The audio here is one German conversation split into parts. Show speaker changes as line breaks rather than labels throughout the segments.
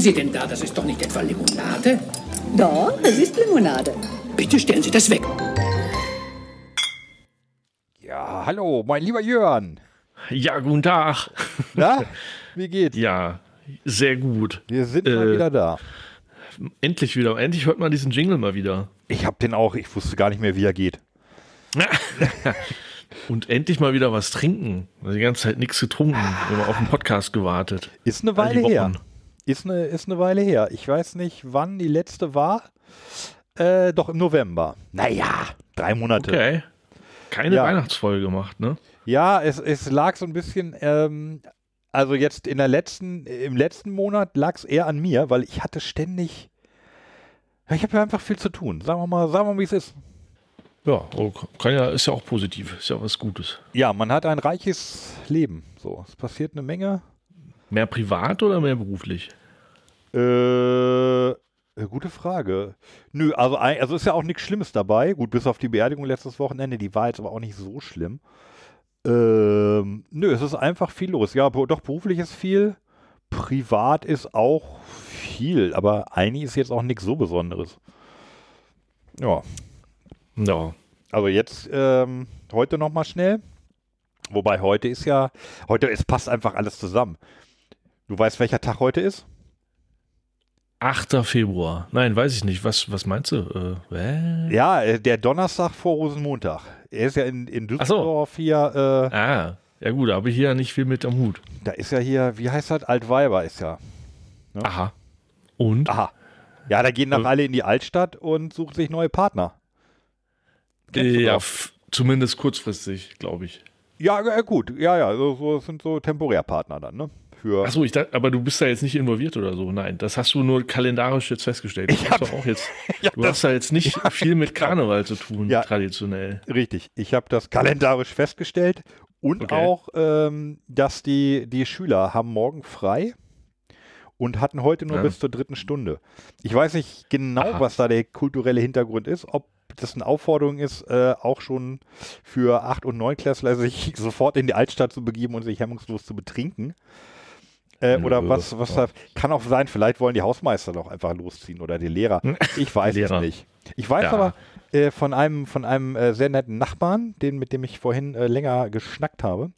Sie denn da? Das ist doch nicht etwa Limonade?
Doch, es ist Limonade.
Bitte stellen Sie das weg.
Ja, hallo, mein lieber Jörn.
Ja, guten Tag.
Na, wie geht's?
Ja, sehr gut.
Wir sind mal
Äh,
wieder da.
Endlich wieder. Endlich hört man diesen Jingle mal wieder.
Ich hab den auch, ich wusste gar nicht mehr, wie er geht.
Und endlich mal wieder was trinken. Die ganze Zeit nichts getrunken. Immer auf den Podcast gewartet.
Ist eine Weile her. Ist eine, ist eine Weile her. Ich weiß nicht, wann die letzte war. Äh, doch im November. Naja, drei Monate.
Okay. Keine
Ja.
Weihnachtsfolge gemacht, ne?
Ja, es, es lag so ein bisschen, ähm, also jetzt in der letzten, im letzten Monat lag es eher an mir, weil ich hatte ständig, ich habe ja einfach viel zu tun. Sagen wir mal, sagen wir mal, wie es ist.
Ja, oh, kann ja, ist ja auch positiv. Ist ja was Gutes.
Ja, man hat ein reiches Leben. So, es passiert eine Menge.
Mehr privat oder mehr beruflich?
Äh, gute Frage. Nö, also, also ist ja auch nichts Schlimmes dabei. Gut, bis auf die Beerdigung letztes Wochenende, die war jetzt aber auch nicht so schlimm. Ähm, nö, es ist einfach viel los. Ja, doch beruflich ist viel. Privat ist auch viel, aber eigentlich ist jetzt auch nichts so Besonderes. Ja,
Ja.
also jetzt ähm, heute noch mal schnell. Wobei heute ist ja, heute, es passt einfach alles zusammen. Du weißt, welcher Tag heute ist?
8. Februar. Nein, weiß ich nicht. Was, was meinst du? Äh?
Ja, äh, der Donnerstag vor Rosenmontag. Er ist ja in, in
Ach so.
Düsseldorf hier, äh,
Ah, ja gut, da habe ich hier ja nicht viel mit am Hut.
da ist ja hier, wie heißt das? Altweiber ist ja.
Aha. Und?
Aha. Ja, da gehen dann
Äh.
alle in die Altstadt und suchen sich neue Partner. Du
ja, zumindest kurzfristig, glaube ich.
Ja, äh, gut. Ja, ja, so, so das sind so Temporärpartner dann, ne? Für
Achso, ich dachte, aber du bist da jetzt nicht involviert oder so. Nein, das hast du nur kalendarisch jetzt festgestellt. Ich
hab-
doch auch jetzt.
Ja,
Du
das-
hast da jetzt nicht viel mit Karneval zu tun,
Ja.
traditionell.
Richtig. Ich habe das kalendarisch festgestellt und
Okay.
auch, ähm, dass die, die Schüler haben morgen frei und hatten heute nur
Ja.
bis zur dritten Stunde. Ich weiß nicht genau,
Aha.
was da der kulturelle Hintergrund ist, ob das eine Aufforderung ist, äh, auch schon für 8- und 9-Klässler sich sofort in die Altstadt zu begeben und sich hemmungslos zu betrinken. Äh, oder was, was da, kann auch sein, vielleicht wollen die Hausmeister doch einfach losziehen oder die Lehrer. Ich weiß es
Lehrer.
nicht. Ich weiß
Ja.
aber äh, von einem, von einem äh, sehr netten Nachbarn, den, mit dem ich vorhin äh, länger geschnackt habe.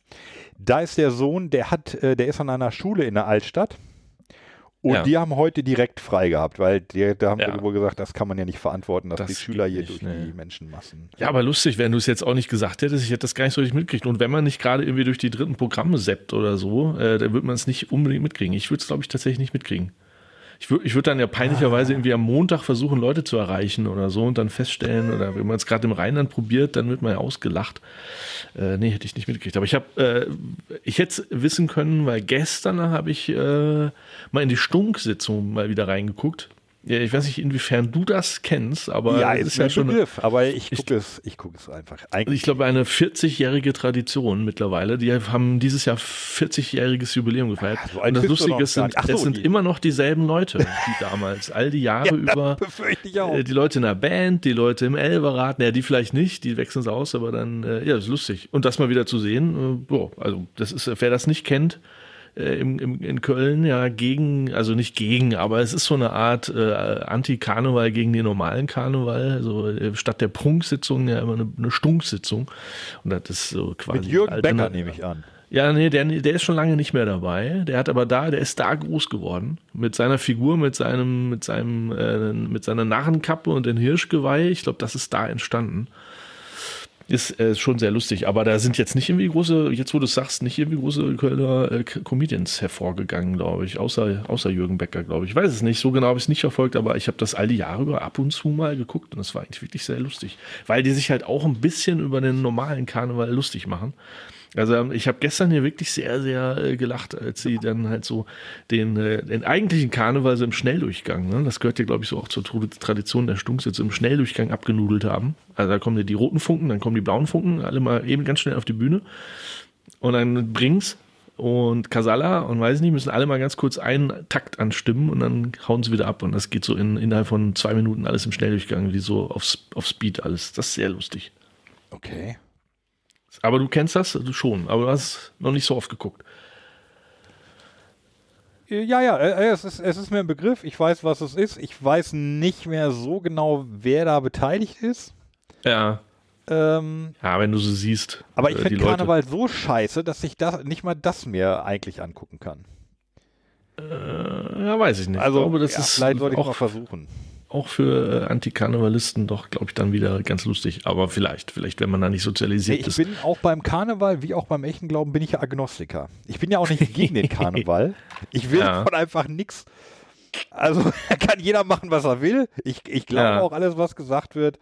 Da ist der Sohn, der hat, äh, der ist an einer Schule in der Altstadt. Und
Ja.
die haben heute direkt frei gehabt, weil die, da haben
Ja.
sie wohl gesagt, das kann man ja nicht verantworten, dass
Das
die Schüler hier
nicht,
durch
nee.
die Menschenmassen.
Ja, aber lustig, wenn du es jetzt auch nicht gesagt hättest, ich hätte das gar nicht so richtig mitgekriegt. Und wenn man nicht gerade irgendwie durch die dritten Programme seppt oder so, äh, dann wird man es nicht unbedingt mitkriegen. Ich würde es, glaube ich, tatsächlich nicht mitkriegen. Ich würde ich würd dann ja peinlicherweise irgendwie am Montag versuchen, Leute zu erreichen oder so und dann feststellen, oder wenn man es gerade im Rheinland probiert, dann wird man ja ausgelacht. Äh, nee, hätte ich nicht mitgekriegt. Aber ich habe, äh, ich hätte wissen können, weil gestern habe ich äh, mal in die Stunk-Sitzung mal wieder reingeguckt. Ja, ich weiß nicht, inwiefern du das kennst, aber
ja,
es
ist ja schon Begriff, aber ich gucke es, ich gucke es einfach. Eigentlich,
ich glaube, eine 40-jährige Tradition mittlerweile. Die haben dieses Jahr 40-jähriges Jubiläum gefeiert.
so alt
Und das Lustige ist, sind,
so,
es sind
die-
immer noch dieselben Leute, wie damals. All die Jahre über.
befürchte ich auch.
Äh, Die Leute in der Band, die Leute im Elberrad, naja, die vielleicht nicht, die wechseln es aus, aber dann, äh, ja, das ist lustig. Und das mal wieder zu sehen, äh, boah, also das ist, wer das nicht kennt, äh, im, im, in Köln ja gegen, also nicht gegen, aber es ist so eine Art äh, Anti-Karneval gegen den normalen Karneval. Also äh, statt der Prunksitzung ja immer eine, eine Stunksitzung. Und das ist so quasi.
Mit Jürgen Becker nehme ich an.
ja, nee, der, der ist schon lange nicht mehr dabei. Der hat aber da, der ist da groß geworden. Mit seiner Figur, mit seinem, mit seinem, äh, mit seiner Narrenkappe und den Hirschgeweih. Ich glaube, das ist da entstanden. Ist äh, schon sehr lustig, aber da sind jetzt nicht irgendwie große, jetzt wo du es sagst, nicht irgendwie große Kölner äh, Comedians hervorgegangen, glaube ich. Außer, außer Jürgen Becker, glaube ich. Ich weiß es nicht, so genau habe ich es nicht verfolgt, aber ich habe das all die Jahre über ab und zu mal geguckt und das war eigentlich wirklich sehr lustig. Weil die sich halt auch ein bisschen über den normalen Karneval lustig machen. Also ähm, ich habe gestern hier wirklich sehr, sehr äh, gelacht, als sie dann halt so den, äh, den eigentlichen Karneval so im Schnelldurchgang, ne? das gehört ja glaube ich so auch zur Tradition der Stunksitze, im Schnelldurchgang abgenudelt haben. Also da kommen ja die roten Funken, dann kommen die blauen Funken, alle mal eben ganz schnell auf die Bühne. Und dann Brings und Casala und weiß nicht, müssen alle mal ganz kurz einen Takt anstimmen und dann hauen sie wieder ab. Und das geht so in, innerhalb von zwei Minuten alles im Schnelldurchgang, wie so auf, auf Speed alles. Das ist sehr lustig.
Okay.
Aber du kennst das schon, aber du hast noch nicht so oft geguckt.
Ja, ja, äh, es ist, es ist mir ein Begriff. Ich weiß, was es ist. Ich weiß nicht mehr so genau, wer da beteiligt ist.
Ja.
Ähm,
Ja, wenn du so siehst.
aber ich
äh,
finde Karneval so scheiße, dass ich das, nicht mal das mir eigentlich angucken kann.
Äh, ja, weiß ich nicht.
Also,
ich glaube, das
ja,
ist
vielleicht sollte ich mal
auch,
versuchen.
Auch für äh, Antikarnevalisten doch, glaube ich, dann wieder ganz lustig. Aber vielleicht, vielleicht, wenn man da nicht
Nee,
sozialisiert
ich
ist.
bin auch beim Karneval, wie auch beim echten Glauben, bin ich ja Agnostiker. Ich bin ja auch nicht gegen den Karneval. Ich will
Ja.
davon einfach nichts. Also kann jeder machen, was er will. Ich, ich glaube
Ja.
auch alles, was gesagt wird.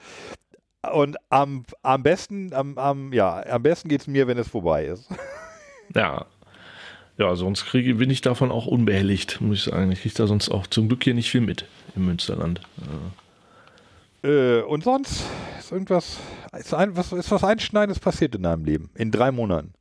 Und am, am besten, am, am, ja, am besten geht es mir, wenn es vorbei ist.
Ja. Ja, sonst kriege, bin ich davon auch unbehelligt, muss ich sagen. Ich kriege da sonst auch zum Glück hier nicht viel mit im Münsterland.
Äh, und sonst ist irgendwas, ist, ein, was, ist was Einschneidendes passiert in deinem Leben? In drei Monaten.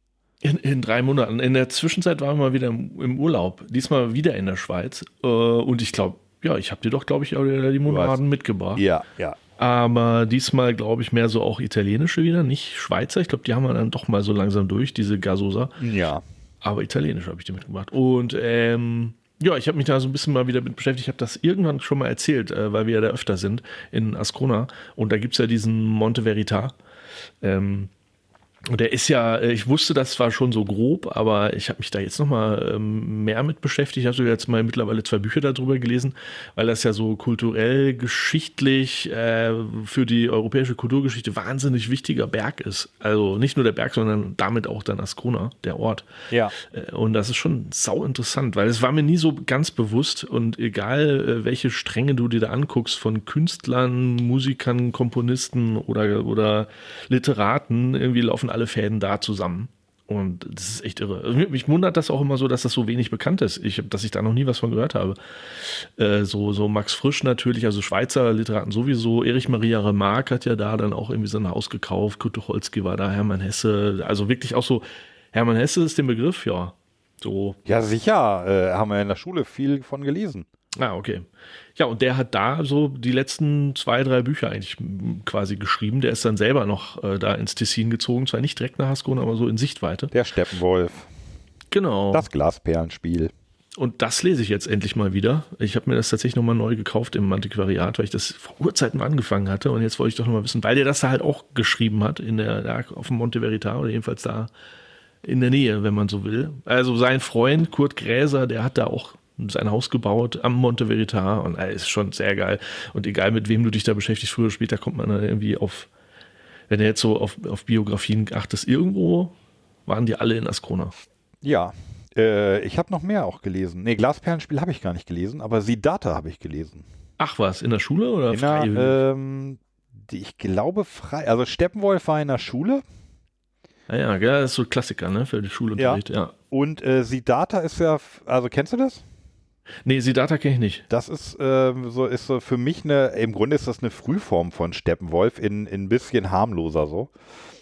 In, in drei Monaten. In der Zwischenzeit waren wir mal wieder im, im Urlaub. Diesmal wieder in der Schweiz. Äh, und ich glaube, ja, ich habe dir doch, glaube ich, auch die Monaden mitgebracht.
Ja, ja.
Aber diesmal, glaube ich, mehr so auch italienische wieder, nicht Schweizer. Ich glaube, die haben wir dann doch mal so langsam durch, diese Gasosa.
Ja.
Aber italienisch habe ich die mitgebracht. Und ähm, ja, ich habe mich da so ein bisschen mal wieder mit beschäftigt. Ich habe das irgendwann schon mal erzählt, äh, weil wir ja da öfter sind in Ascona. Und da gibt es ja diesen Monte Verita. Ähm, und der ist ja, äh, ich wusste das zwar schon so grob, aber ich habe mich da jetzt nochmal ähm, mehr mit beschäftigt. Ich habe jetzt mal mittlerweile zwei Bücher darüber gelesen, weil das ja so kulturell, geschichtlich äh, für die europäische Kulturgeschichte wahnsinnig wichtiger Berg ist. Also nicht nur der Berg, sondern damit auch dann Ascona, der Ort.
Ja.
Äh, Und das ist schon sau interessant, weil es war mir nie so ganz bewusst und egal welche Stränge du dir da anguckst von Künstlern, Musikern, Komponisten oder, oder Literaten, irgendwie laufen alle Fäden da zusammen. Und das ist echt irre. Also mich- wundert das auch immer so, dass das so wenig bekannt ist. Ich, dass ich da noch nie was von gehört habe. Äh, so, so Max Frisch natürlich, also Schweizer Literaten sowieso. Erich Maria Remarque hat ja da dann auch irgendwie sein Haus gekauft. Kurt Tucholsky war da, Hermann Hesse. Also wirklich auch so, Hermann Hesse ist der Begriff, ja. So,
Ja, sicher. Äh, haben wir in der Schule viel von gelesen.
Ah, okay. Ja, und der hat da so die letzten zwei, drei Bücher eigentlich quasi geschrieben. Der ist dann selber noch äh, da ins Tessin gezogen, zwar nicht direkt nach Haskona, aber so in Sichtweite.
Der Steppenwolf.
Genau.
Das Glasperlenspiel.
Und das lese ich jetzt endlich mal wieder. Ich habe mir das tatsächlich nochmal neu gekauft im Antiquariat, weil ich das vor Urzeiten mal angefangen hatte. Und jetzt wollte ich doch nochmal wissen, weil der das da halt auch geschrieben hat, in der, auf dem Monte Verita oder jedenfalls da in der Nähe, wenn man so will. Also sein Freund Kurt Gräser, der hat da auch sein Haus gebaut am Monte Verita und er ist schon sehr geil. Und egal mit wem du dich da beschäftigst, früher oder später kommt man da irgendwie auf, wenn du jetzt so auf, auf Biografien achtest, irgendwo waren die alle in Ascona.
Ja. Äh, ich habe noch mehr auch gelesen. Nee, Glasperlenspiel habe ich gar nicht gelesen, aber Siddhartha habe ich gelesen.
Ach was, in der Schule oder
In der,
freiwillig?
ähm, die, ich glaube frei. Also Steppenwolf war in der Schule
Ja, ja, gell, das ist so ein Klassiker, ne, für die Schulunterricht, ja.
und äh, Siddhartha ist ja, also kennst du das?
Nee, Siddhartha kenne ich nicht.
Das ist ähm, so, ist so für mich eine, im Grunde ist das eine Frühform von Steppenwolf in, in ein bisschen harmloser so.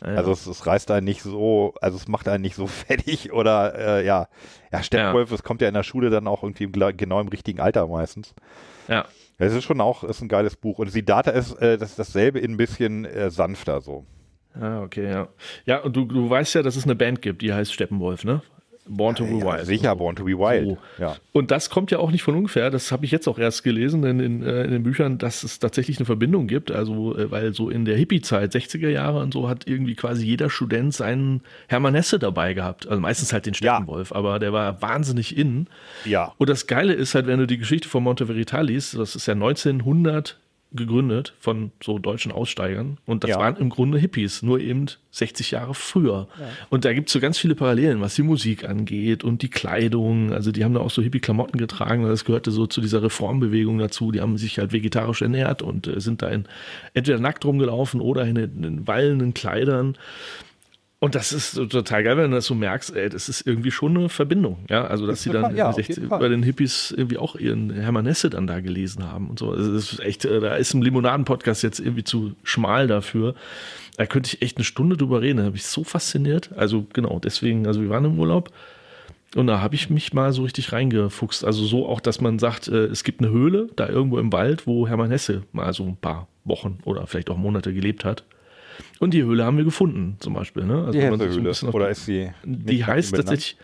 Ja, ja.
Also es, es reißt einen nicht so, also es macht einen nicht so fertig oder äh, ja. Ja, Steppenwolf, das kommt ja in der Schule dann auch irgendwie im, genau im richtigen Alter meistens.
ja.
Es ist schon auch, ist ein geiles Buch. Und Siddhartha ist äh, das, dasselbe in ein bisschen äh, sanfter so.
Ah, okay, ja. Ja, und du, du weißt ja, dass es eine Band gibt, die heißt Steppenwolf, ne? Born to be
Ja,
Wild.
sicher, Born to be Wild.
So.
Ja.
Und das kommt ja auch nicht von ungefähr, das habe ich jetzt auch erst gelesen in, in, äh, in den Büchern, dass es tatsächlich eine Verbindung gibt. Also, äh, weil so in der Hippie-Zeit, 60er Jahre und so, hat irgendwie quasi jeder Student seinen Hermann Hesse dabei gehabt. Also meistens halt den Steppenwolf, aber der war wahnsinnig in.
Ja.
Und das Geile ist halt, wenn du die Geschichte von Monte Verita liest, das ist ja 1900 gegründet von so deutschen Aussteigern. Und das
Ja.
waren im Grunde Hippies, nur eben 60 Jahre früher. Und da gibt es so ganz viele Parallelen, was die Musik angeht und die Kleidung. Also die haben da auch so Hippie-Klamotten getragen, weil das gehörte so zu dieser Reformbewegung dazu. Die haben sich halt vegetarisch ernährt und äh, sind da in, entweder nackt rumgelaufen oder in, in wallenden Kleidern. Und das ist total geil, wenn du das so merkst, ey, das ist irgendwie schon eine Verbindung, ja. Also, dass sie dann
ja,
in
auf
60
jeden Fall.
bei den Hippies irgendwie auch ihren Hermann Hesse dann da gelesen haben und so. Also, das ist echt, äh, da ist ein Limonaden-Podcast jetzt irgendwie zu schmal dafür. Da könnte ich echt eine Stunde drüber reden. Da habe ich so fasziniert. Also, genau, deswegen, also wir waren im Urlaub. Und da habe ich mich mal so richtig reingefuchst. Also so auch, dass man sagt, äh, es gibt eine Höhle da irgendwo im Wald, wo Hermann Hesse mal so ein paar Wochen oder vielleicht auch Monate gelebt hat. Und die Höhle haben wir gefunden, zum Beispiel. Ne? Also
Die
auf-
Oder ist sie.
die heißt tatsächlich,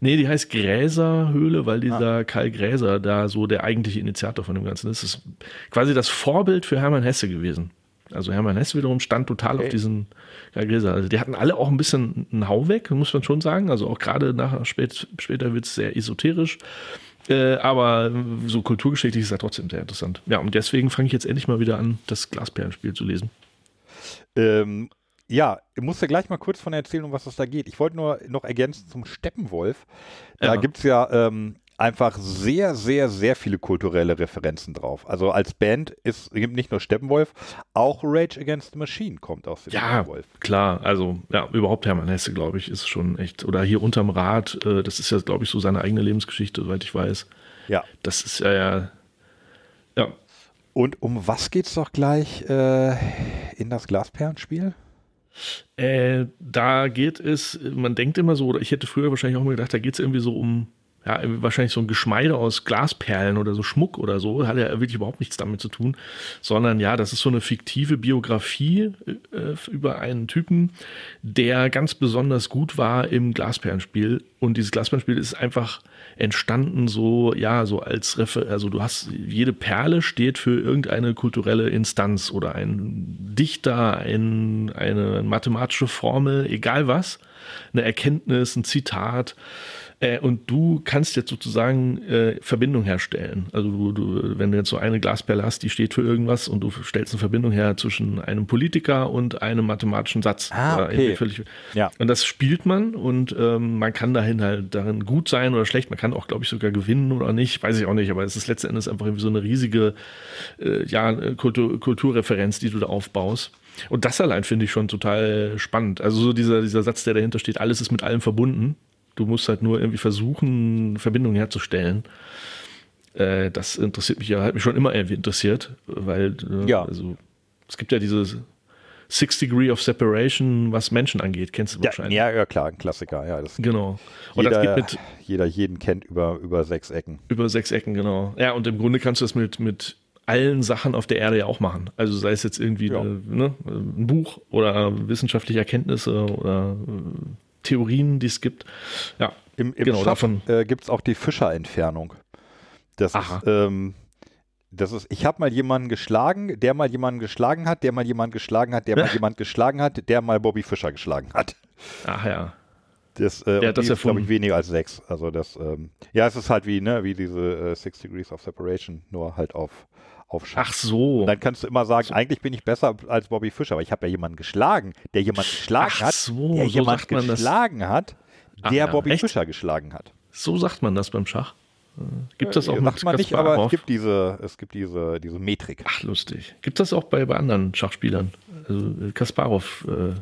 Nee, die heißt Gräserhöhle, weil dieser ah. Karl Gräser da so der eigentliche Initiator von dem Ganzen ist. Das ist quasi das Vorbild für Hermann Hesse gewesen. Also Hermann Hesse wiederum stand total okay. auf diesen Karl Gräser. Also die hatten alle auch ein bisschen einen Hau weg, muss man schon sagen. Also auch gerade nach spät, später wird es sehr esoterisch. Äh, aber so kulturgeschichtlich ist er trotzdem sehr interessant. Ja, und deswegen fange ich jetzt endlich mal wieder an, das Glasperlenspiel zu lesen.
Ähm, ja, ich muss ja gleich mal kurz von erzählen, um was es da geht. Ich wollte nur noch ergänzen zum Steppenwolf. Da ja. gibt es ja ähm, einfach sehr, sehr, sehr viele kulturelle Referenzen drauf. Also als Band ist gibt nicht nur Steppenwolf, auch Rage Against the Machine kommt aus dem
ja, Steppenwolf. Klar, also ja, überhaupt Hermann Hesse, glaube ich, ist schon echt. Oder hier unterm Rad, äh, das ist ja, glaube ich, so seine eigene Lebensgeschichte, soweit ich weiß.
Ja.
Das ist ja, ja, ja.
Und um was geht's doch gleich äh, in das Glasperlenspiel?
Äh, da geht es, man denkt immer so, oder ich hätte früher wahrscheinlich auch mal gedacht, da geht es irgendwie so um, ja, wahrscheinlich so ein Geschmeide aus Glasperlen oder so Schmuck oder so, hat ja wirklich überhaupt nichts damit zu tun, sondern ja, das ist so eine fiktive Biografie äh, über einen Typen, der ganz besonders gut war im Glasperlenspiel. Und dieses Glasperlenspiel ist einfach entstanden so, ja, so als Refer also du hast, jede Perle steht für irgendeine kulturelle Instanz oder ein Dichter, ein, eine mathematische Formel, egal was, eine Erkenntnis, ein Zitat, äh, und du kannst jetzt sozusagen äh, Verbindung herstellen. Also du, du, wenn du jetzt so eine Glasperle hast, die steht für irgendwas und du stellst eine Verbindung her zwischen einem Politiker und einem mathematischen Satz.
Ah, okay.
Völlig, ja. Und das spielt man und ähm, man kann dahin halt darin gut sein oder schlecht. Man kann auch, glaube ich, sogar gewinnen oder nicht. Weiß ich auch nicht, aber es ist letzten Endes einfach irgendwie so eine riesige äh, ja, Kultur, Kulturreferenz, die du da aufbaust. Und das allein finde ich schon total spannend. Also so dieser, dieser Satz, der dahinter steht, alles ist mit allem verbunden. Du musst halt nur irgendwie versuchen, Verbindungen herzustellen. Äh, das interessiert mich ja, hat mich schon immer irgendwie interessiert, weil äh,
ja.
also, es gibt ja diese Six Degree of Separation, was Menschen angeht, kennst du wahrscheinlich.
Ja, ja klar, ein Klassiker, ja. Das
genau.
Und jeder, das geht mit jeder jeden kennt über, über sechs Ecken.
Über sechs Ecken, genau. Ja, und im Grunde kannst du das mit, mit allen Sachen auf der Erde ja auch machen. Also sei es jetzt irgendwie ja. eine, ne, ein Buch oder wissenschaftliche Erkenntnisse oder äh, Theorien, die es gibt. Ja,
im, im genau, davon äh, gibt es auch die Fischerentfernung. Das Aha. ist, ähm, das ist, ich habe mal jemanden geschlagen, der mal jemanden geschlagen hat, der mal jemanden geschlagen hat, der mal jemanden geschlagen hat, der mal Bobby Fischer geschlagen hat.
Ach ja.
Das, äh, der hat das ist, glaube ich, weniger als sechs. Also das, ähm, ja, es ist halt wie, ne, wie diese äh, Six Degrees of Separation, nur halt auf auf
Ach so.
Und dann kannst du immer sagen, so. eigentlich bin ich besser als Bobby Fischer, aber ich habe ja jemanden geschlagen, der jemanden geschlagen
Ach
hat,
so,
der
so
jemanden geschlagen
das.
hat, der
Ach, ja,
Bobby
echt?
Fischer geschlagen hat.
So sagt man das beim Schach. Äh, gibt das auch
äh,
mit
sagt man nicht, aber es gibt diese, es gibt diese, diese Metrik.
Ach, lustig. Gibt das auch bei, bei anderen Schachspielern? Also äh, Kasparov. Äh,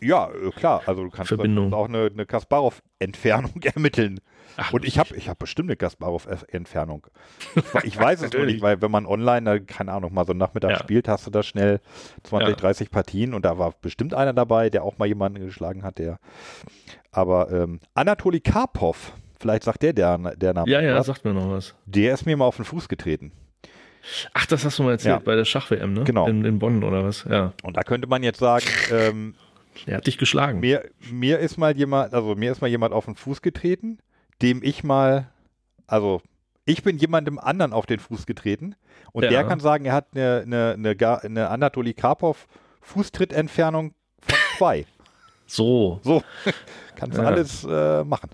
ja, klar. Also du kannst
Verbindung.
auch eine, eine Kasparov-Entfernung ermitteln. Ach, und ich habe ich hab bestimmt eine Kasparov-Entfernung. Ich, weiß es nur nicht, weil wenn man online, keine Ahnung, mal so Nachmittag ja. spielt, hast du da schnell 20, ja. 30 Partien und da war bestimmt einer dabei, der auch mal jemanden geschlagen hat, der. Aber ähm, Anatoli Karpov, vielleicht sagt der der, der Name.
Ja, ja, was, sagt mir noch was.
Der ist mir mal auf den Fuß getreten.
Ach, das hast du mal erzählt ja. bei der Schach-WM, ne?
Genau.
In, in, Bonn oder was? Ja.
Und da könnte man jetzt sagen, ähm,
er hat dich geschlagen.
Mir, mir ist mal jemand, also mir ist mal jemand auf den Fuß getreten dem ich mal, also ich bin jemandem anderen auf den Fuß getreten und ja. der kann sagen, er hat eine, eine, eine, eine Anatoli Karpov Fußtrittentfernung von zwei.
So.
So. Kannst du ja. alles äh, machen.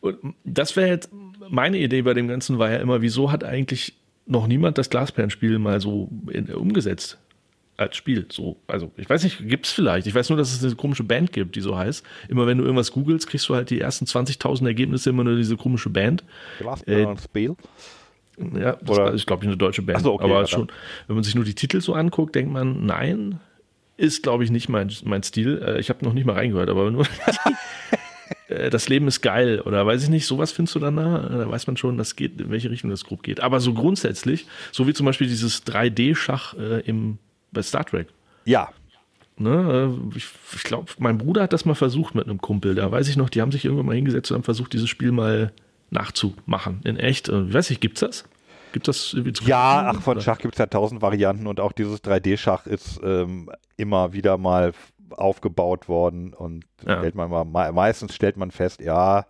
Und das wäre jetzt meine Idee bei dem Ganzen war ja immer, wieso hat eigentlich noch niemand das Glasperlenspiel mal so in, umgesetzt? Als Spiel. So, also ich weiß nicht, gibt es vielleicht. Ich weiß nur, dass es eine komische Band gibt, die so heißt. Immer wenn du irgendwas googelst, kriegst du halt die ersten 20.000 Ergebnisse immer nur diese komische Band.
Äh,
Spiel. Ja, das Oder? ist, glaube ich, eine deutsche Band.
So, okay,
Aber ja, schon, wenn man sich nur die Titel so anguckt, denkt man, nein, ist, glaube ich, nicht mein, mein Stil. Äh, ich habe noch nicht mal reingehört, aber nur äh, das Leben ist geil oder weiß ich nicht, sowas findest du dann da, da weiß man schon, das geht, in welche Richtung das grob geht. Aber so grundsätzlich, so wie zum Beispiel dieses 3D-Schach äh, im bei Star Trek.
Ja.
Ne, äh, ich, ich glaube, mein Bruder hat das mal versucht mit einem Kumpel. Da weiß ich noch, die haben sich irgendwann mal hingesetzt und haben versucht, dieses Spiel mal nachzumachen. In echt. Äh, ich weiß nicht, gibt's das? Gibt das
Ja, ach, von Schach gibt es ja tausend Varianten und auch dieses 3D-Schach ist ähm, immer wieder mal aufgebaut worden und ja. stellt man mal, meistens stellt man fest, ja,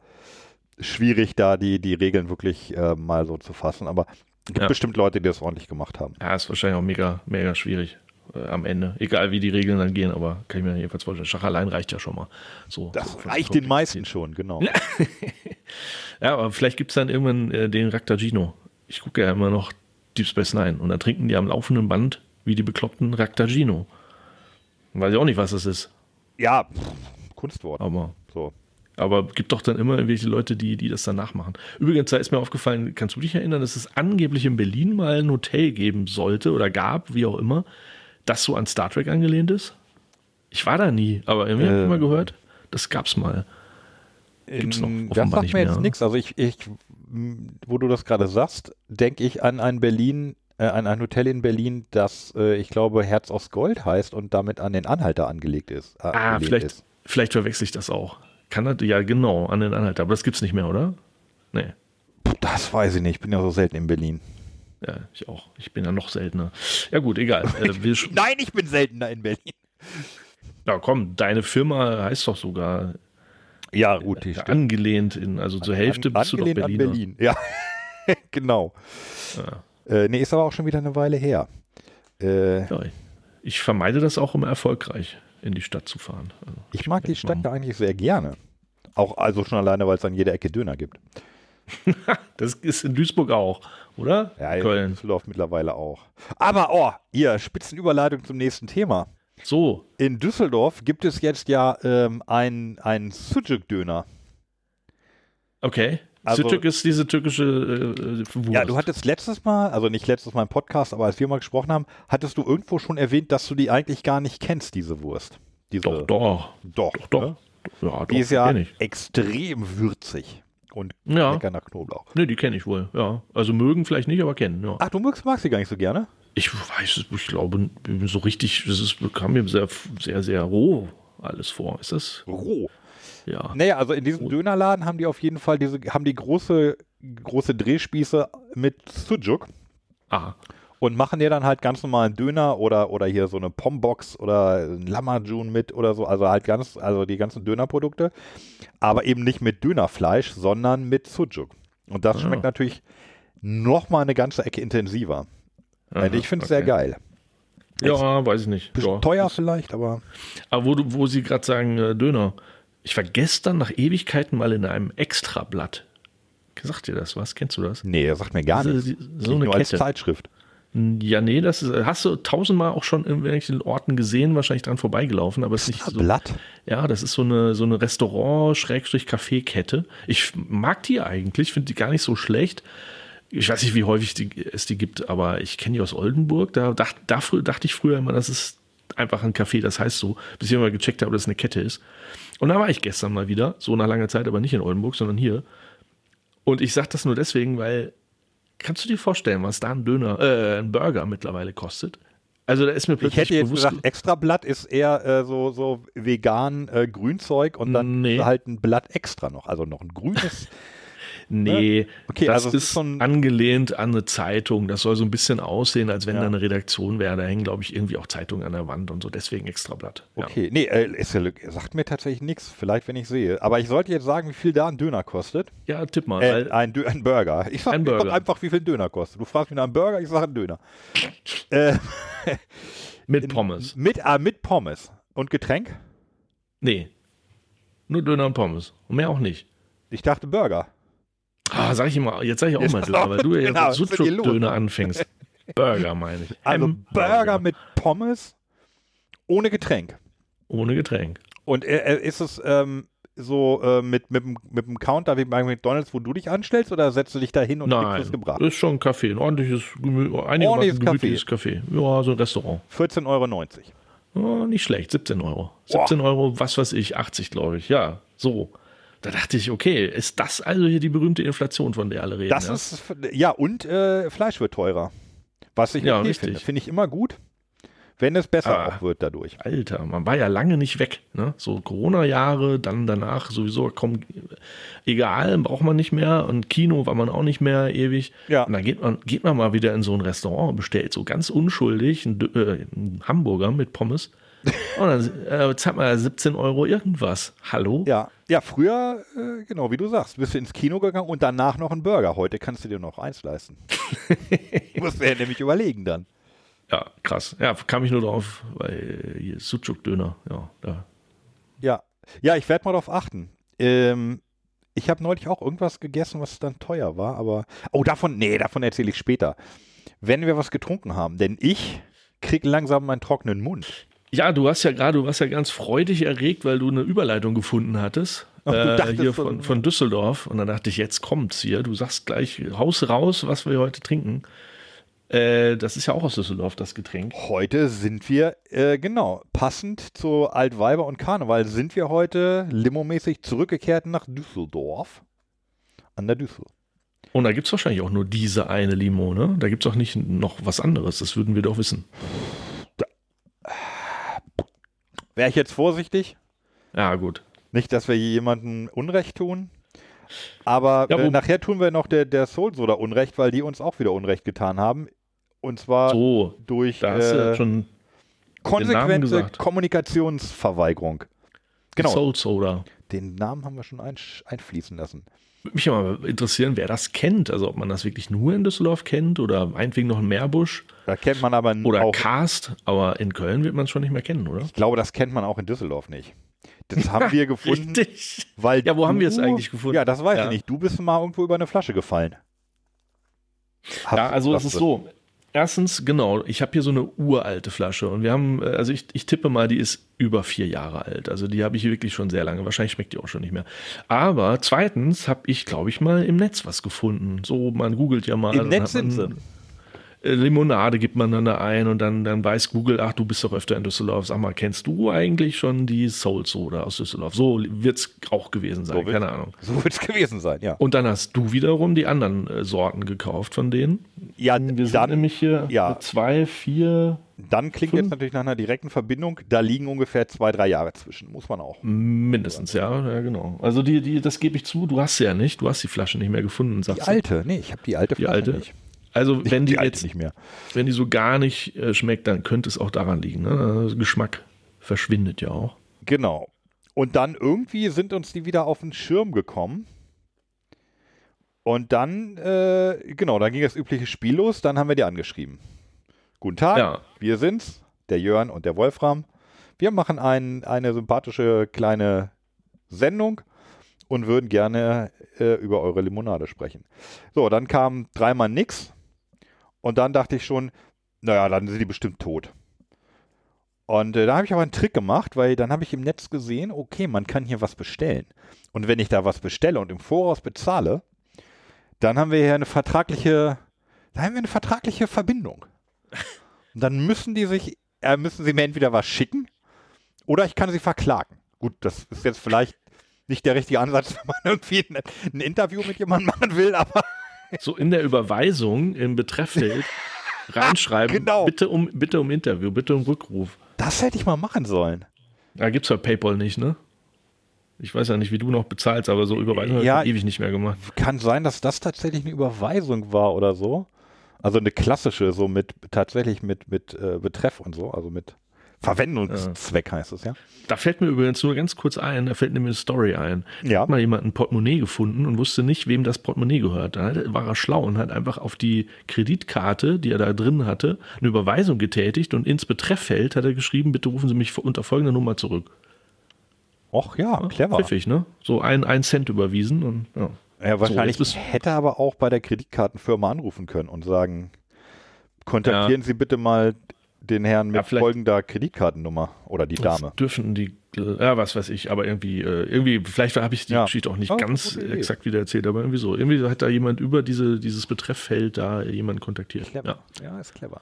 schwierig, da die, die Regeln wirklich äh, mal so zu fassen. Aber es gibt
Ja.
bestimmt Leute, die das ordentlich gemacht haben.
Ja, ist wahrscheinlich auch mega, mega schwierig äh, am Ende. Egal wie die Regeln dann gehen, aber kann ich mir jedenfalls vorstellen. Schach allein reicht ja schon mal. So,
Das
so
reicht den meisten schon, genau.
Ja, aber vielleicht gibt es dann irgendwann äh, den Raktagino. Ich gucke ja immer noch Deep Space Nine und da trinken die am laufenden Band wie die bekloppten Raktagino. Weiß ich auch nicht, was das ist.
Ja, pff, Kunstwort.
Aber,
So.
aber gibt doch dann immer irgendwelche Leute, die, die das dann nachmachen. Übrigens, da ist mir aufgefallen, kannst du dich erinnern, dass es angeblich in Berlin mal ein Hotel geben sollte oder gab, wie auch immer, das so an Star Trek angelehnt ist? Ich war da nie, aber irgendwie hab ich
Äh.
mal gehört, das gab's mal. Gibt's noch
Ähm, das sagt mir jetzt nichts. Also ich, ich, wo du das gerade sagst, denke ich an ein Berlin, äh, an ein Hotel in Berlin, das äh, ich glaube Herz aus Gold heißt und damit an den Anhalter angelegt ist. Äh,
Ah, vielleicht,
Ist.
vielleicht verwechsel ich das auch. Kann das, ja, genau, an den Anhalter. Aber das gibt's nicht mehr, oder? Nee.
Das weiß ich nicht. Ich bin ja so selten in Berlin.
Ja, ich auch. Ich bin ja noch seltener. Ja, gut, egal. Äh,
Nein, ich bin seltener in Berlin.
ja, komm, deine Firma heißt doch sogar
Ja, gut,
äh, angelehnt in, also zur Hälfte
An-
bist du doch
angelehnt an
Berliner.
Berlin. Ja, genau. Äh, nee, ist aber auch schon wieder eine Weile her. Äh,
Ja, ich vermeide das auch immer erfolgreich, in die Stadt zu fahren. Also,
ich mag die Stadt ja eigentlich sehr gerne. Auch also schon alleine, weil es an jeder Ecke Döner gibt.
das ist in Duisburg auch, oder?
Ja, in
Köln.
Düsseldorf mittlerweile auch. Aber, oh, hier, Spitzenüberleitung zum nächsten Thema.
So,
In Düsseldorf gibt es jetzt ja ähm, einen ein Sucuk-Döner.
okay.
Also-
Sucuk ist diese türkische äh, Wurst.
Ja, du hattest letztes Mal, also nicht letztes Mal im Podcast, aber als wir mal gesprochen haben, hattest du irgendwo schon erwähnt, dass du die eigentlich gar nicht kennst, diese Wurst. Diese,
doch, doch,
Doch,
doch.
Ne?
Ja,
Die
doch,
ist ja extrem würzig und
Ja.
lecker nach Knoblauch.
Ne, die kenne ich wohl, ja. Also mögen vielleicht nicht, aber kennen, ja.
Ach, du magst, magst sie gar nicht so gerne?
Ich weiß es, ich glaube, so richtig, das ist, kam mir sehr, sehr, sehr roh alles vor. Ist das?
Roh.
Ja.
Naja, also in diesem Dönerladen haben die auf jeden Fall diese, haben die große, große Drehspieße mit Sujuk
Ah,
und machen dir dann halt ganz normalen Döner oder, oder hier so eine Pombox oder ein Lamajun mit oder so, also halt ganz, also die ganzen Dönerprodukte, aber eben nicht mit Dönerfleisch, sondern mit Sujuk. Und das
Ah.
schmeckt natürlich noch mal eine ganze Ecke intensiver.
aha,
ich finde es
okay.
sehr geil.
Ja, weiß ich nicht. Ja.
teuer vielleicht, aber
Aber wo, du, wo Sie gerade sagen, äh, Döner. Ich war gestern nach Ewigkeiten mal in einem Extrablatt. Sagt dir das was? Kennst du das?
nee, das sagt mir gar
Also,
nichts. Klingt
so eine Kette.
Zeitschrift.
Ja, nee, das ist, hast du tausendmal auch schon in irgendwelchen Orten gesehen, wahrscheinlich dran vorbeigelaufen, aber es ist nicht so.
Blatt.
Ja, das ist so eine, so eine Restaurant-Kaffeekette. Ich mag die eigentlich, finde die gar nicht so schlecht. Ich weiß nicht, wie häufig die, es die gibt, aber ich kenne die aus Oldenburg. Da, da frü- dachte ich früher immer, das ist einfach ein Café, das heißt so, bis ich mal gecheckt habe, dass es eine Kette ist. Und da war ich gestern mal wieder, so nach langer Zeit, aber nicht in Oldenburg, sondern hier. Und ich sage das nur deswegen, weil, kannst du dir vorstellen, was da ein Döner, äh, ein Burger mittlerweile kostet? Also da ist mir
Ich
plötzlich
hätte jetzt
bewusst,
gesagt, Extrablatt ist eher äh, so, so vegan äh, Grünzeug und dann
Nee.
halt ein Blatt extra noch. Also noch ein grünes.
Nee,
Okay,
das
also
ist
ein-
angelehnt an eine Zeitung. Das soll so ein bisschen aussehen, als wenn
Ja.
da eine Redaktion wäre. Da hängen, glaube ich, irgendwie auch Zeitungen an der Wand und so. Deswegen Extrablatt. Ja.
Okay, nee, äh, ist ja, sagt mir tatsächlich nichts. Vielleicht, wenn ich sehe. Aber ich sollte jetzt sagen, wie viel da ein Döner kostet.
ja, tipp mal.
Äh, ein, Dö ein Burger. Ich sag
Ein Burger.
einfach, wie viel ein Döner kostet. Du fragst mich nach einem Burger, ich sage einen Döner. Äh,
mit Pommes.
mit, ah, mit Pommes. Und Getränk?
Nee. Nur Döner und Pommes. Und mehr auch nicht.
Ich dachte Burger.
Ah, sag ich immer, jetzt sag ich auch
Jetzt
mal Döner,
auch-
weil du ja
genau,
jetzt
los?
Sucuk-Döner anfängst. Burger meine ich.
Also
Ein
Burger mit Pommes ohne Getränk.
Ohne Getränk.
Und äh, äh, ist es ähm, so äh, mit, mit, mit dem Counter wie bei McDonalds, wo du dich anstellst, oder setzt du dich da hin und kriegst
Nein,
es gebracht?
ist schon ein Kaffee. Ein ordentliches,
Ordentliches
gemütliches Café. Ja, so ein Restaurant.
14,90 Euro.
Oh, nicht schlecht, 17 Euro. 17 Euro, was weiß ich, 80, glaube ich. Ja, so. Da dachte ich, okay, ist das also hier die berühmte Inflation, von der alle reden?
Das
ja?
ist, ja, und äh, Fleisch wird teurer. Was ich
Ja,
okay
richtig.
finde. Finde ich immer gut, wenn es besser
Ah.
auch wird dadurch.
Alter, man war ja lange nicht weg. Ne? So Corona-Jahre, dann danach sowieso, komm, egal, braucht man nicht mehr. Und Kino war man auch nicht mehr ewig.
Ja.
Und dann geht man, geht man mal wieder in so ein Restaurant und bestellt so ganz unschuldig einen, äh, einen Hamburger mit Pommes Und dann äh, zahlt man 17 Euro irgendwas. Hallo?
Ja, ja früher, äh, genau wie du sagst, bist du ins Kino gegangen und danach noch einen Burger. Heute kannst du dir noch eins leisten. Musst du ja nämlich überlegen dann.
Ja, krass. Ja, kam ich nur drauf, weil hier Sucuk-Döner, ja, da.
Ja, ja, ich werde mal darauf achten. Ähm, ich habe neulich auch irgendwas gegessen, was dann teuer war, aber. Oh, davon, nee, davon erzähle ich später. Wenn wir was getrunken haben, denn ich krieg langsam meinen trockenen Mund.
Ja, du hast ja gerade, du warst ja ganz freudig erregt, weil du eine Überleitung gefunden hattest.
Ach, du
äh, hier von, von Düsseldorf. Und dann dachte ich, jetzt kommt's hier. Du sagst gleich, Haus raus, was wir heute trinken. Äh, das ist ja auch aus Düsseldorf, das Getränk.
Heute sind wir, äh, genau, passend zu Altweiber und Karneval, sind wir heute limomäßig zurückgekehrt nach Düsseldorf. An der Düssel.
Und da gibt's wahrscheinlich auch nur diese eine Limo, ne? Da gibt's auch nicht noch was anderes. Das würden wir doch wissen.
Wäre ich jetzt vorsichtig?
Ja, gut.
Nicht, dass wir hier jemandem Unrecht tun. Aber
Ja,
äh, nachher tun wir noch der, der Soul Soda Unrecht, weil die uns auch wieder Unrecht getan haben. Und zwar
So,
durch äh, konsequente. Kommunikationsverweigerung. Genau,
Soul Soda.
den Namen haben wir schon einsch- einfließen lassen.
Würde mich aber interessieren, wer das kennt. Also ob man das wirklich nur in Düsseldorf kennt oder meinetwegen noch in Meerbusch
Da kennt man aber
oder
auch,
Cast. Aber in Köln wird man es schon nicht mehr kennen, oder?
ich glaube, das kennt man auch in Düsseldorf nicht. Das haben wir gefunden,
Richtig.
weil
Ja, wo haben wir
du-
es eigentlich gefunden?
Ja, das weiß
Ja.
ich nicht. Du bist mal irgendwo über eine Flasche gefallen. Hast-
Ja, also es ist
du-
so. Erstens, genau, ich habe hier so eine uralte Flasche und wir haben, äh, also ich, ich tippe mal, die ist über vier Jahre alt. Also die habe ich wirklich schon sehr lange. Wahrscheinlich schmeckt die auch schon nicht mehr. Aber zweitens habe ich, glaube ich, mal im Netz was gefunden. So, man googelt ja mal.
Im Netz sind sie.
Äh, Limonade gibt man dann da ein und dann, dann weiß Google, ach, du bist doch öfter in Düsseldorf. Sag mal, kennst du eigentlich schon die Soul Soda aus Düsseldorf? So wird es auch gewesen sein,
So wird's-
keine Ahnung.
So wird es gewesen sein, ja.
Und dann hast du wiederum die anderen äh, Sorten gekauft von denen.
Ja,
Wir sind
dann,
nämlich hier
ja.
zwei, vier,
dann klingt
fünf-
jetzt natürlich nach einer direkten Verbindung. Da liegen ungefähr zwei, drei Jahre zwischen, muss man auch.
mindestens, ja, ja, genau. Also die, die, das gebe ich zu, du hast sie ja nicht, du hast die Flasche nicht mehr gefunden, sagst
Die
du.
alte, nee, ich habe die alte
Die
Flasche
alte?
nicht.
Also wenn die,
die
jetzt,
nicht mehr.
wenn die so gar nicht äh, schmeckt, dann könnte es auch daran liegen. Ne? Geschmack verschwindet ja auch.
Genau. Und dann irgendwie sind uns die wieder auf den Schirm gekommen. Und dann, äh, genau, dann ging das übliche Spiel los. Dann haben wir die angeschrieben. Guten Tag,
Ja.
wir sind's, der Jörn und der Wolfram. Wir machen ein, eine sympathische kleine Sendung und würden gerne äh, über eure Limonade sprechen. So, dann kam dreimal nix. Und dann dachte ich schon, naja, dann sind die bestimmt tot. Und äh, da habe ich aber einen Trick gemacht, weil dann habe ich im Netz gesehen, okay, man kann hier was bestellen. Und wenn ich da was bestelle und im Voraus bezahle, dann haben wir hier eine vertragliche, da haben wir eine vertragliche Verbindung. Und dann müssen die sich, äh, müssen sie mir entweder was schicken oder ich kann sie verklagen. Gut, das ist jetzt vielleicht nicht der richtige Ansatz, wenn man irgendwie ein, ein Interview mit jemandem machen will, aber
So in der Überweisung im Betrefffeld reinschreiben,
Genau.
bitte, um, bitte um Interview, bitte um Rückruf.
das hätte ich mal machen sollen.
Da gibt es ja PayPal nicht, ne? Ich weiß ja nicht, wie du noch bezahlst, aber so Überweisung
Ja.
habe ich ewig nicht mehr gemacht.
Kann sein, dass das tatsächlich eine Überweisung war oder so. Also eine klassische, so mit tatsächlich mit, mit äh, Betreff und so, also mit Verwendungszweck heißt es, ja.
Da fällt mir übrigens nur ganz kurz ein, da fällt mir eine Story ein.
Ja.
Hat mal jemand ein Portemonnaie gefunden und wusste nicht, wem das Portemonnaie gehört. Da war er schlau und hat einfach auf die Kreditkarte, die er da drin hatte, eine Überweisung getätigt und ins Betrefffeld hat er geschrieben, bitte rufen Sie mich unter folgender Nummer zurück.
Och ja, clever.
Pfiffig, ne? So ein, ein Cent überwiesen und ja.
Ja, wahrscheinlich
So,
hätte er aber auch bei der Kreditkartenfirma anrufen können und sagen, kontaktieren Sie bitte mal den Herrn mit
Ja,
folgender Kreditkartennummer oder die
Das
Dame.
dürfen die, ja, was weiß ich, aber irgendwie, äh, irgendwie, vielleicht habe ich die
Ja.
Geschichte auch nicht
Oh,
ganz exakt wieder erzählt, aber irgendwie so. Irgendwie hat da jemand über diese, dieses Betrefffeld da jemand kontaktiert.
Clever.
Ja.
Ja, ist clever.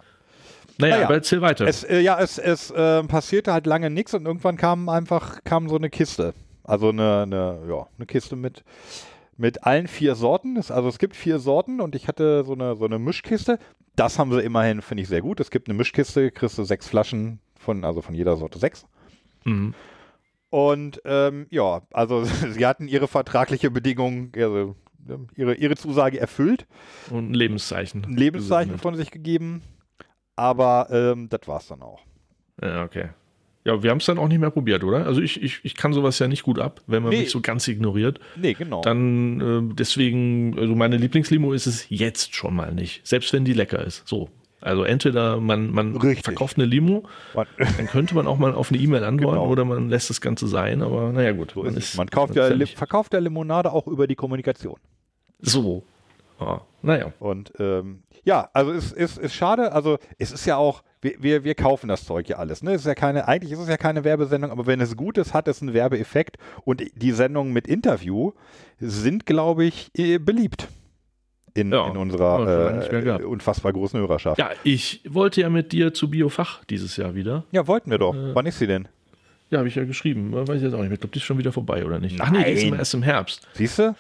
Naja,
Naja.
aber erzähl weiter.
Es, äh, ja, es, es äh, passierte halt lange nichts und irgendwann kam einfach kam so eine Kiste. Also eine, eine, ja, eine Kiste mit, mit allen vier Sorten. Es, also es gibt vier Sorten und ich hatte so eine, so eine Mischkiste. Das haben sie immerhin, finde ich sehr gut. Es gibt eine Mischkiste, kriegst du sechs Flaschen von, also von jeder Sorte sechs.
Mhm.
Und ähm, ja, also sie hatten ihre vertragliche Bedingung, also ihre, ihre Zusage erfüllt,
Und ein Lebenszeichen.
ein Lebenszeichen von sich gegeben. Aber ähm, das war's dann auch.
Ja, okay. Ja, wir haben es dann auch nicht mehr probiert, oder? Also ich, ich, ich kann sowas ja nicht gut ab, wenn man
Nee.
mich so ganz ignoriert.
Nee, genau.
Dann äh, deswegen, also meine Lieblingslimo ist es jetzt schon mal nicht. Selbst wenn die lecker ist. So. Also entweder man, man
Richtig.
verkauft eine Limo,
Man-
dann könnte man auch mal auf eine E-Mail antworten
Genau.
oder man lässt das Ganze sein, aber naja gut.
so ist es.
ist-
Man kauft ja, verkauft ja Limonade auch über die Kommunikation.
So. Ja, naja.
Und ähm, ja, also es ist, ist schade, also es ist ja auch, wir, wir, wir kaufen das Zeug ja alles. Ne? Es ist ja keine, eigentlich ist es ja keine Werbesendung, aber wenn es gut ist, hat es einen Werbeeffekt. Und die Sendungen mit Interview sind, glaube ich, eh beliebt in,
Ja,
in unserer äh, unfassbar großen Hörerschaft.
Ja, ich wollte ja mit dir zu Biofach dieses Jahr wieder.
Ja, wollten wir doch.
Äh,
Wann ist sie denn?
Ja, habe ich ja geschrieben. Weiß ich jetzt auch nicht mehr. Ich glaube, die ist schon wieder vorbei, oder nicht? Ach nee, die ist
Nein.
immer erst im Herbst.
Siehst du?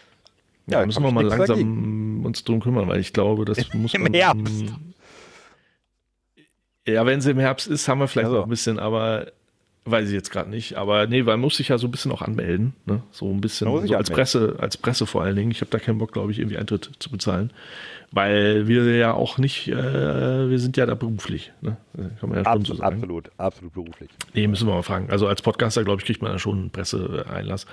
Ja, müssen wir mal langsam
dagegen.
uns drum kümmern, weil ich glaube, das muss
Im
man.
Herbst.
Ja, wenn sie im Herbst ist, haben wir vielleicht
Also.
noch ein bisschen, aber weiß ich jetzt gerade nicht. Aber nee, weil man muss sich ja so ein bisschen auch anmelden. Ne? So ein bisschen so als. Presse, als Presse vor allen Dingen. Ich habe da keinen Bock, glaube ich, irgendwie Eintritt zu bezahlen. Weil wir ja auch nicht, äh, wir sind ja da beruflich. Ne? Kann man ja schon so
Absolut,
sagen.
absolut, absolut beruflich.
Nee, müssen wir mal fragen. Also als Podcaster, glaube ich, kriegt man da schon einen Presseeinlass.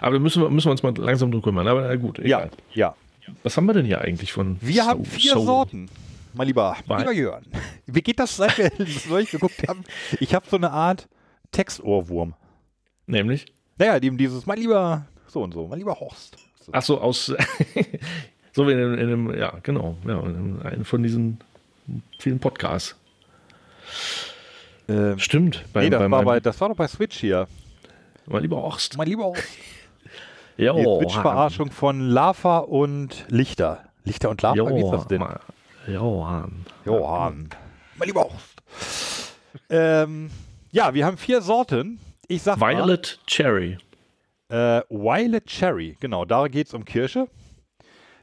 Aber da müssen wir, müssen wir uns mal langsam drum kümmern. Aber na gut,
Ja,
egal.
ja.
Was haben wir denn hier eigentlich von
Wir
So-
haben vier
So?
Sorten. Mein lieber,
Weil-
lieber Jörn. Wie geht das, seit wir das neulich geguckt haben? Ich habe so eine Art Textohrwurm.
Nämlich?
Naja, dem dieses, mein lieber so und so, mein lieber Horst.
Ach so, aus. so wie in, einem- in einem, ja, genau. Ja, in einem von diesen vielen Podcasts.
Ähm,
Stimmt. Bei,
nee, das,
bei
war bei, das war doch bei Switch hier.
mein lieber Horst.
Mein lieber Horst.
Ja,
Die Switch-Verarschung von Lava und Lichter. Lichter und Lava, wie ist das denn?
Johann.
Johann. Mein lieber Horst. ähm, ja, wir haben vier Sorten. Ich sag mal,
Violet Cherry.
Äh, Violet Cherry, genau, da geht es um Kirsche.